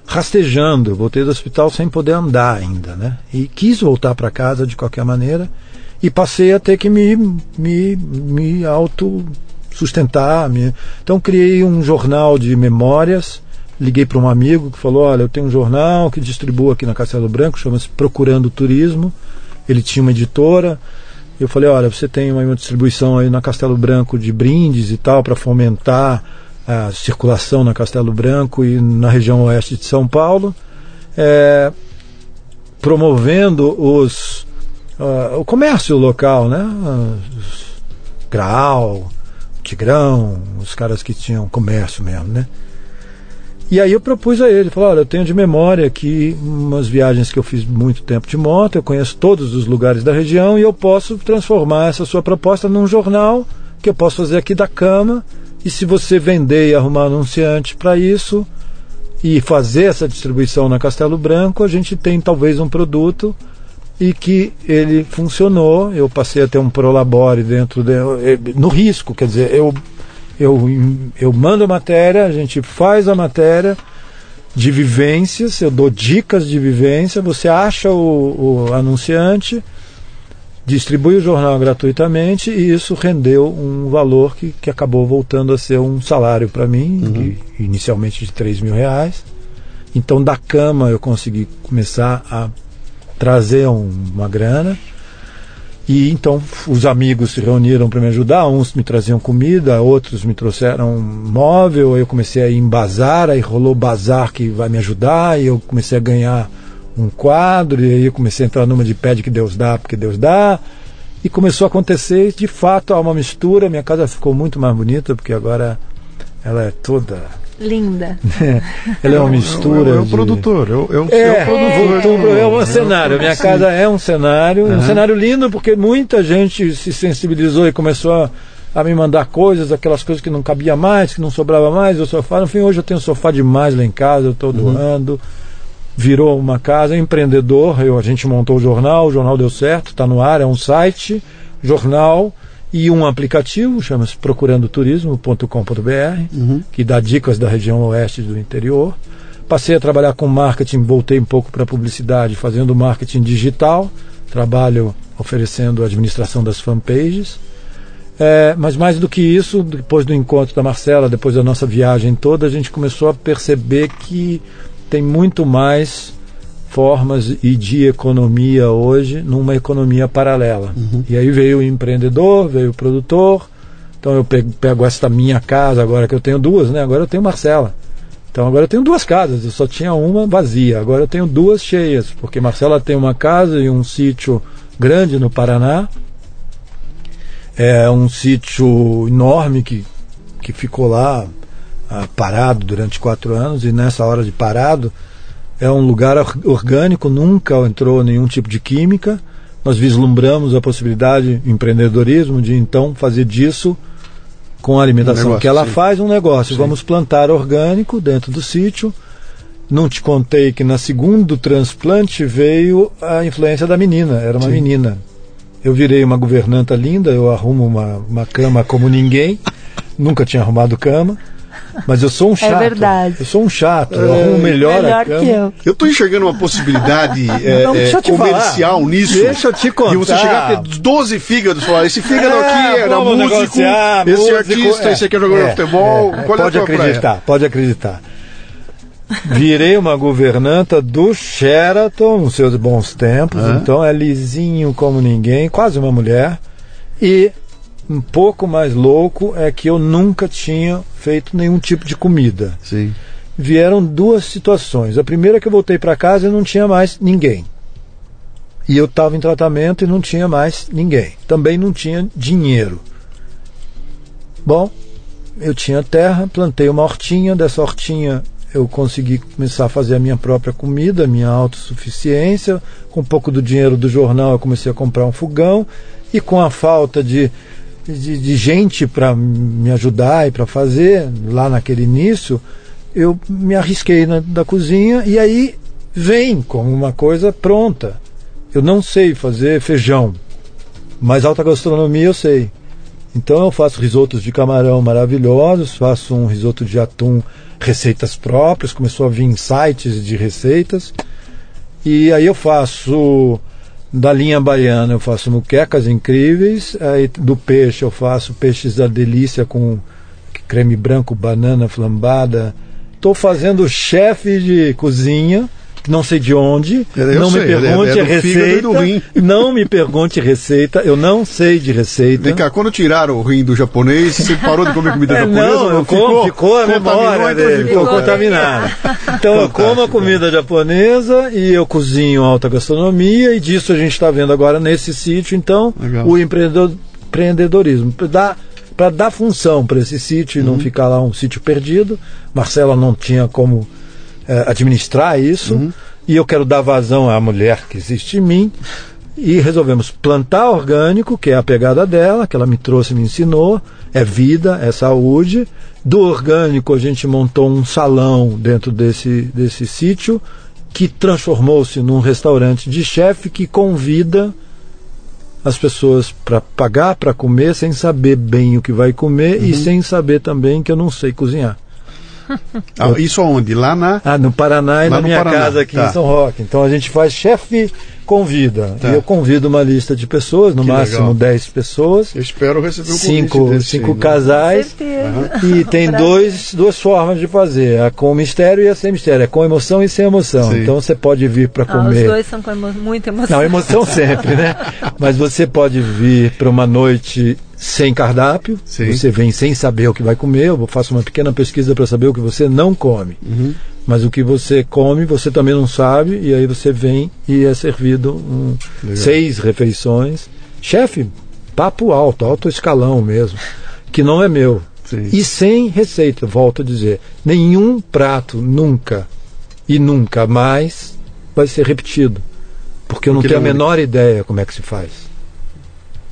rastejando, voltei do hospital sem poder andar ainda, né? E quis voltar para casa de qualquer maneira e passei a ter que me, me, me auto sustentar. Me... Então criei um jornal de memórias, liguei para um amigo que falou, olha, eu tenho um jornal que distribuo aqui na Castelo Branco, chama-se Procurando Turismo. Ele tinha uma editora. Eu falei, olha, você tem uma, uma distribuição aí na Castelo Branco de brindes e tal para fomentar a circulação na Castelo Branco e na região oeste de São Paulo, é, promovendo os, uh, o comércio local, né? Graal, Tigrão, os caras que tinham comércio mesmo, né? E aí eu propus a ele, falei, olha, eu tenho de memória aqui umas viagens que eu fiz muito tempo de moto, eu conheço todos os lugares da região e eu posso transformar essa sua proposta num jornal que eu posso fazer aqui da cama e se você vender e arrumar anunciante para isso e fazer essa distribuição na Castelo Branco, a gente tem talvez um produto e que ele funcionou. Eu passei a ter um prolabore dentro de, no risco, quer dizer, eu eu, eu mando a matéria, a gente faz a matéria, de vivências, eu dou dicas de vivência, você acha o, o anunciante, distribui o jornal gratuitamente e isso rendeu um valor que, que acabou voltando a ser um salário para mim, Uhum. que, inicialmente de 3 mil reais. Então da cama eu consegui começar a trazer um- uma grana. E então os amigos se reuniram para me ajudar, uns me traziam comida, outros me trouxeram móvel, eu comecei a ir em bazar, aí rolou bazar que vai me ajudar, e eu comecei a ganhar um quadro, e aí eu comecei a entrar numa de pede que Deus dá, porque Deus dá. E começou a acontecer, de fato há uma mistura, minha casa ficou muito mais bonita, porque agora ela é toda. Linda. [laughs] ela é uma mistura. É, o de- produtor. É, o- é, o- é, é o produtor. voltou pro- é um cenário. Minha casa é um cenário, um cenário lindo porque muita gente se sensibilizou e começou a, a me mandar coisas, aquelas coisas que não cabia mais, que não sobrava mais, o sofá. No fim, hoje eu tenho sofá demais lá em casa, eu estou doando. Virou uma casa, empreendedor. Eu, a gente montou o jornal, o jornal deu certo, está no ar, é um site, jornal e um aplicativo, chama-se procurandoturismo.com.br, que dá dicas da região oeste do interior. Passei a trabalhar com marketing, voltei um pouco para publicidade, fazendo marketing digital, trabalho oferecendo a administração das fanpages. É, mas mais do que isso, depois do encontro da Marcela, depois da nossa viagem toda, a gente começou a perceber que tem muito mais formas e de economia hoje numa economia paralela. E aí veio o empreendedor, veio o produtor. Então eu pego, pego esta minha casa agora que eu tenho duas, né? Agora eu tenho Marcela. Então agora eu tenho duas casas, eu só tinha uma vazia, agora eu tenho duas cheias, porque Marcela tem uma casa e um sítio grande no Paraná. É um sítio enorme que, que ficou lá ah, parado durante quatro anos e nessa hora de parado é um lugar or- orgânico, nunca entrou nenhum tipo de química. Nós vislumbramos a possibilidade, empreendedorismo, de então fazer disso com a alimentação negócio, que ela sim. faz um negócio. Vamos plantar orgânico dentro do sítio. Não te contei que na segundo transplante veio a influência da menina, era uma menina. Eu virei uma governanta linda, eu arrumo uma, uma cama como ninguém. Nunca tinha arrumado cama. Mas eu sou um chato. verdade. Eu sou um chato. Eu arrumo melhor, a Melhor cama. que eu. Eu estou enxergando uma possibilidade é, Não, é, te comercial falar. nisso. Deixa eu te contar. E você chegar a ter 12 fígados, falar, esse fígado É, aqui era músico, esse músico, artista, é, esse aqui é jogador é, de futebol. é, Qual é a pode tua praia? acreditar, pode acreditar. Virei uma governanta do Sheraton nos seus bons tempos, Hã? então é lisinho como ninguém, quase uma mulher. E um pouco mais louco é que eu nunca tinha feito nenhum tipo de comida. Sim. Vieram duas situações. A primeira é que eu voltei para casa e não tinha mais ninguém. E eu estava em tratamento e não tinha mais ninguém. Também não tinha dinheiro. Bom, eu tinha terra, plantei uma hortinha, dessa hortinha eu consegui começar a fazer a minha própria comida, a minha autossuficiência. Com um pouco do dinheiro do jornal eu comecei a comprar um fogão e com a falta de, de, de gente para me ajudar e para fazer, lá naquele início, eu me arrisquei na da cozinha e aí vem como uma coisa pronta. Eu não sei fazer feijão, mas alta gastronomia eu sei. Então eu faço risotos de camarão maravilhosos, faço um risoto de atum, receitas próprias, começou a vir sites de receitas. E aí eu faço da linha baiana, eu faço muquecas incríveis, aí do peixe eu faço peixes da delícia com creme branco, banana flambada. Estou fazendo chefe de cozinha, não sei de onde, Eu não sei, me é- pergunte é do fígado e do rim. receita, não me pergunte receita, eu não sei de receita. Vem cá, quando tiraram o rim do japonês, você parou de comer comida É, japonesa? não, eu como, ficou a memória dele, ficou contaminado. Então eu como a comida japonesa e eu cozinho alta gastronomia e disso a gente está vendo agora nesse sítio, então, Legal. o empreendedor, empreendedorismo. Para dar, função para esse sítio e Uhum. não ficar lá um sítio perdido, Marcela não tinha como administrar isso Uhum. e eu quero dar vazão à mulher que existe em mim e resolvemos plantar orgânico, que é a pegada dela, que ela me trouxe me ensinou, é vida, é saúde. Do orgânico a gente montou um salão dentro desse, desse sítio que transformou-se num restaurante de chefe que convida as pessoas para pagar para comer sem saber bem o que vai comer e sem saber também que eu não sei cozinhar. Ah, isso aonde? Lá na. Ah, no Paraná e Lá na no minha Paraná, casa aqui tá. em São Roque. Então a gente faz chefe convida. Tá. E eu convido uma lista de pessoas, no Que máximo legal. 10 pessoas, Eu espero receber um cinco, convite desse, cinco né? casais. certeza. E tem dois, duas formas de fazer, a com mistério e a sem mistério, é com emoção e sem emoção. Sim. Então você pode vir para Ah, os comer. dois são com emo muita emoção. Não, emoção [laughs] sempre, né? Mas você pode vir para uma noite sem cardápio, Sim. você vem sem saber o que vai comer, eu faço uma pequena pesquisa para saber o que você não come. Uhum. Mas o que você come, você também não sabe, e aí você vem e é servido um, seis refeições. Chefe, papo alto, alto escalão mesmo, que não é meu. Sim. E sem receita, volto a dizer. Nenhum prato nunca e nunca mais vai ser repetido. Porque eu não Porque tenho a menor ideia como é que se faz.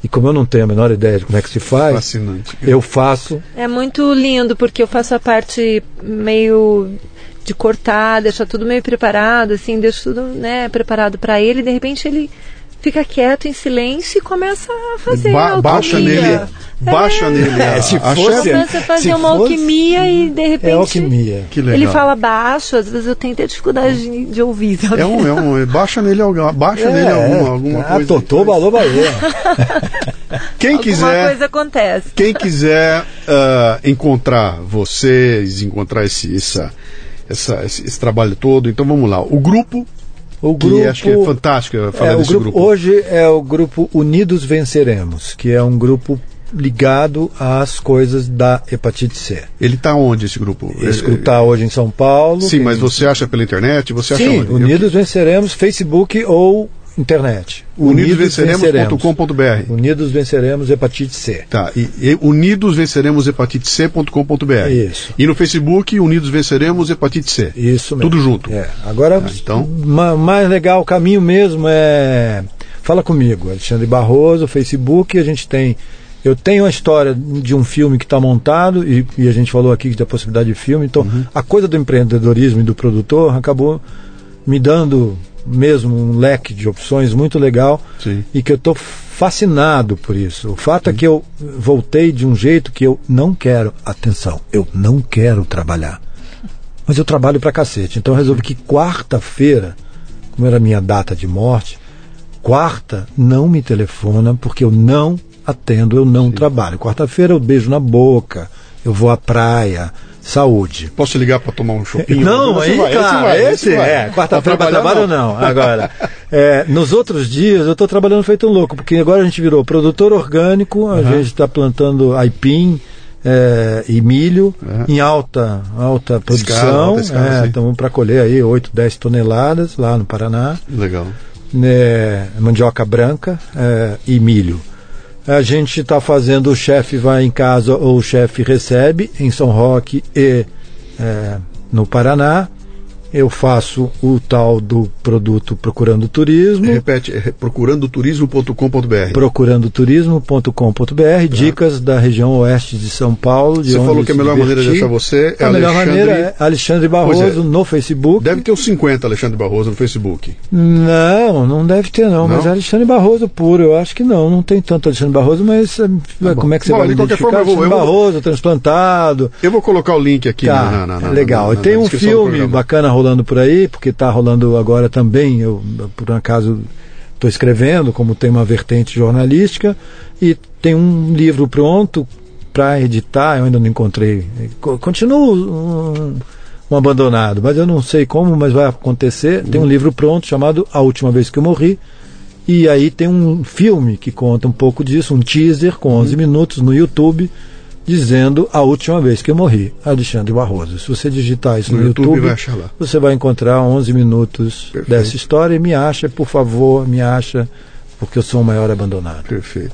E como eu não tenho a menor ideia de como é que se faz, Fascinante. eu faço. É muito lindo, porque eu faço a parte meio de cortar, deixar tudo meio preparado, assim, deixo tudo né, preparado para ele, e de repente ele fica quieto em silêncio e começa a fazer Ba- a baixa alquimia. nele. Baixa nele. É, a- se a fosse- Começa a fazer Se uma fosse- alquimia e de repente É alquimia. Que legal. ele fala baixo, às vezes eu tenho até dificuldade de, de ouvir. sabe? É um, é um, baixa nele, alguma- baixa nele alguma, alguma ah, coisa. Totô, balô, baleia. [laughs] Quem Alguma quiser, coisa acontece. quem quiser ah, encontrar vocês, encontrar esse, essa, essa, esse, esse trabalho todo, então vamos lá. O grupo, O que grupo. acho que é fantástico falar É, o desse grupo, grupo. Hoje é o grupo Unidos Venceremos, que é um grupo ligado às coisas da hepatite C. Ele está onde esse grupo? Esse É- grupo está hoje em São Paulo. Sim, mas você acha pela internet? Você acha Sim, onde? Unidos Venceremos, Facebook ou internet. Unidosvenceremos.com.br. Unidos Venceremos Hepatite C. Tá, e, e unidosvenceremos.hepatite.c.com.br. Isso. E no Facebook, Unidos Venceremos Hepatite C. Isso mesmo. Tudo junto. É. Agora, Ah, então? ma- mais legal, o caminho mesmo é. Fala comigo, Alexandre Barroso, Facebook, a gente tem. Eu tenho a história de um filme que está montado, e, e a gente falou aqui da possibilidade de filme, então Uhum. a coisa do empreendedorismo e do produtor acabou me dando mesmo um leque de opções muito legal Sim. e que eu estou fascinado por isso. O fato é que eu voltei de um jeito que eu não quero, atenção, eu não quero trabalhar. Mas eu trabalho pra cacete. Então eu resolvi que quarta-feira, como era a minha data de morte, quarta não me telefona porque eu não atendo, eu não trabalho. Quarta-feira eu beijo na boca, eu vou à praia, saúde. Posso ligar para tomar um chopinho? Não, aí, vai, claro, vai, esse, vai. é, quarta-feira Pra para trabalho trabalhar, não. Agora, [laughs] é, nos outros dias eu estou trabalhando feito um louco, porque agora a gente virou produtor orgânico, a gente está plantando aipim é, e milho Uhum. em alta, alta produção. Estamos para colher aí 8, 10 toneladas lá no Paraná Legal. né, mandioca branca é, e milho. A gente está fazendo o chefe vai em casa ou o chefe recebe em São Roque e é, no Paraná. Eu faço o tal do produto Procurando Turismo, Repete, é procurandoturismo.com.br. procurando turismo.com.br, dicas da região oeste de São Paulo. Você falou que a melhor maneira de achar você é a melhor Alexandre- maneira é Alexandre Pois Barroso é. no Facebook. Deve ter uns 50 Alexandre Barroso no Facebook. Não, não deve ter não, mas Não? é Alexandre Barroso puro, eu acho que não, não tem tanto Alexandre Barroso, mas eh, como é que você Bom, vai de qualquer identificar forma, eu vou- Alexandre eu vou- Barroso, transplantado, Eu vou colocar o link aqui tá, na, na, na, é legal. na- e na tem um filme bacana rolando por aí, porque está rolando agora também, eu por acaso estou escrevendo, como tem uma vertente jornalística, e tem um livro pronto para editar, eu ainda não encontrei. Co- Continuo um, um abandonado, mas eu não sei como, mas vai acontecer. Tem um livro pronto chamado A Última Vez que Eu Morri. E aí tem um filme que conta um pouco disso, um teaser com 11 minutos no YouTube, dizendo a última vez que eu morri, Alexandre Barroso. Se você digitar isso no, No YouTube YouTube, vai achar lá. você vai encontrar 11 minutos Perfeito. dessa história e me acha, por favor, me acha, porque eu sou o maior abandonado. Perfeito.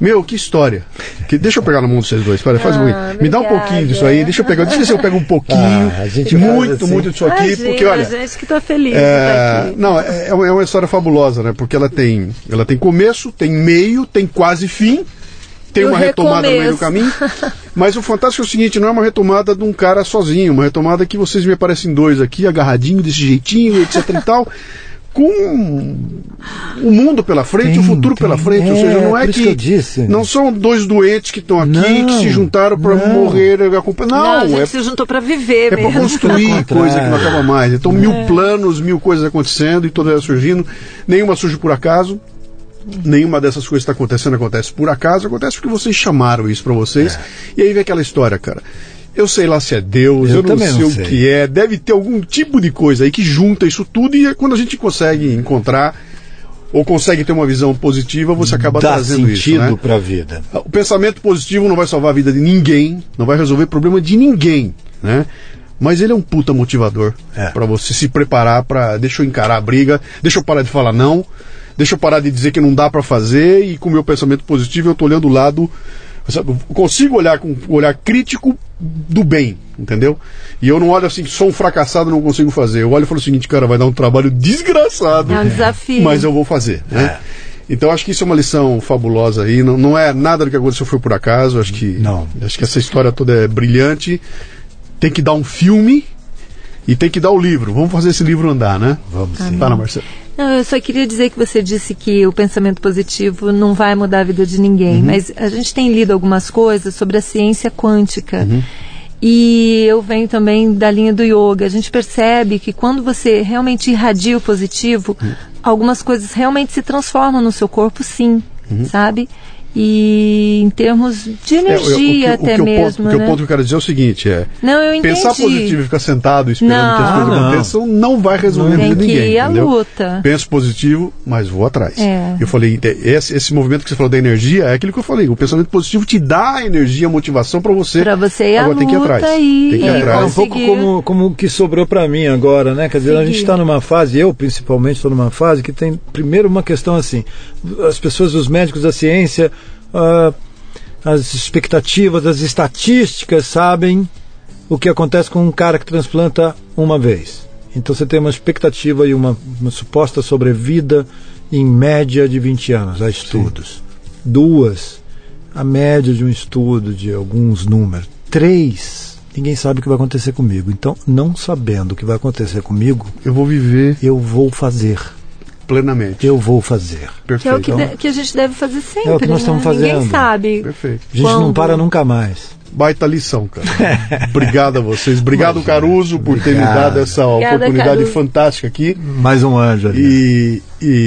Meu, que história. Que, deixa eu pegar na mão de vocês dois. Para, faz um Ah, pouquinho. Me dá um obrigada. pouquinho disso aí. Deixa eu pegar. Deixa eu ver se eu pego um pouquinho. Ah, a gente muito, assim. muito disso aqui. Imagina, porque, olha. gente que tá feliz É, não, é, é uma é uma história fabulosa, né? Porque ela tem, ela tem começo, tem meio, tem quase fim, tem uma retomada no meio do caminho. [laughs] Mas o fantástico é o seguinte, não é uma retomada de um cara sozinho, uma retomada que vocês me aparecem dois aqui, agarradinho desse jeitinho, etc e tal. com o mundo pela frente, Tem, o futuro tem. pela frente. Ou É, seja, não é por isso que, que eu disse. não são dois doentes que estão aqui Não, que se juntaram para não. morrer. Não, não, a gente é se juntou para viver é para construir coisa que não acaba mais. Então, mil planos, mil coisas acontecendo e todas elas surgindo. Nenhuma surge por acaso. Nenhuma dessas coisas que está acontecendo acontece por acaso, acontece porque vocês chamaram isso para vocês. E aí vem aquela história, cara. Eu sei lá se é Deus, eu, Eu não sei não o sei. que é. Deve ter algum tipo de coisa aí que junta isso tudo e é quando a gente consegue encontrar ou consegue ter uma visão positiva, você acaba Dá trazendo isso. sentido Né? para a vida. O pensamento positivo não vai salvar a vida de ninguém, não vai resolver problema de ninguém, né? Mas ele é um puta motivador É. pra você se preparar para deixa eu encarar a briga, deixa eu parar de falar não, deixa eu parar de dizer que não dá pra fazer e com o meu pensamento positivo eu tô olhando o lado, eu consigo olhar com um olhar crítico do bem, entendeu? E eu não olho assim, sou um fracassado, não consigo fazer. Eu olho e falo o seguinte, cara, vai dar um trabalho desgraçado. É um desafio. Mas eu vou fazer, né? Então acho que isso é uma lição fabulosa aí. Não, não é nada do que aconteceu foi por acaso. Acho que Não. acho que essa história toda é brilhante. Tem que dar um filme e tem que dar o livro. Vamos fazer esse livro andar, né? Vamos sim. Fala, Marcelo. Não, eu só queria dizer que você disse que o pensamento positivo não vai mudar a vida de ninguém, Uhum. mas a gente tem lido algumas coisas sobre a ciência quântica. Uhum. E eu venho também da linha do yoga. A gente percebe que quando você realmente irradia o positivo, Uhum. algumas coisas realmente se transformam no seu corpo, sim, Uhum. sabe? E em termos de É, eu- energia o que, o até que eu mesmo, ponto, o que né? eu ponto que eu quero dizer é o seguinte: é Não, eu entendi. pensar positivo e ficar sentado esperando que as Não. coisas Não. aconteçam não vai resolver a Tem vida de que ninguém. ir à entendeu? luta. Penso positivo, mas vou atrás. É. Eu falei, te- esse, esse movimento que você falou da energia é aquilo que eu falei. O pensamento positivo te dá a energia, a motivação para você. Pra você ir à Agora tem que ir atrás. e- Tem que ir e É atrás. um pouco como, como o que sobrou para mim agora, né? Quer dizer, a Seguir. gente está numa fase, eu principalmente estou numa fase que tem, primeiro, uma questão assim: as pessoas, os médicos da ciência, ah, as expectativas, as estatísticas sabem o que acontece com um cara que transplanta uma vez. Então você tem uma expectativa e uma, uma suposta sobrevida em média de 20 anos, há estudos. Duas, a média de um estudo de alguns números. Três, ninguém sabe o que vai acontecer comigo. Então, não sabendo o que vai acontecer comigo, Eu vou viver eu vou fazer. Plenamente. Eu vou fazer. Que é Perfeito. o que, de- que a gente deve fazer sempre. É o que nós né? estamos Ninguém fazendo. sabe. Perfeito. A gente não Quando- para nunca mais. Baita lição, cara. [laughs] Obrigado a vocês. Obrigado, Caruso, por ter me dado essa Obrigada, oportunidade Caruso. fantástica aqui. Mais um anjo ali. E,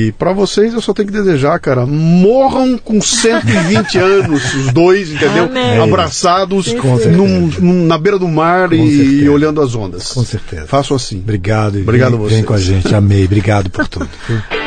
e para vocês eu só tenho que desejar, cara, morram com 120 [laughs] anos, os dois, entendeu? Amém. Abraçados num- num- na beira do mar e, certeza. olhando as ondas. Com certeza. Faço assim. Obrigado. Obrigado vem, a vem vocês. com a gente. Amei. Obrigado por tudo. [laughs]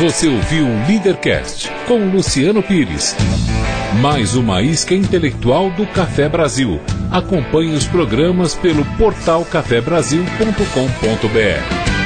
Você ouviu o Leadercast com Luciano Pires. Mais uma isca intelectual do Café Brasil. Acompanhe os programas pelo portal cafebrasil.com.br.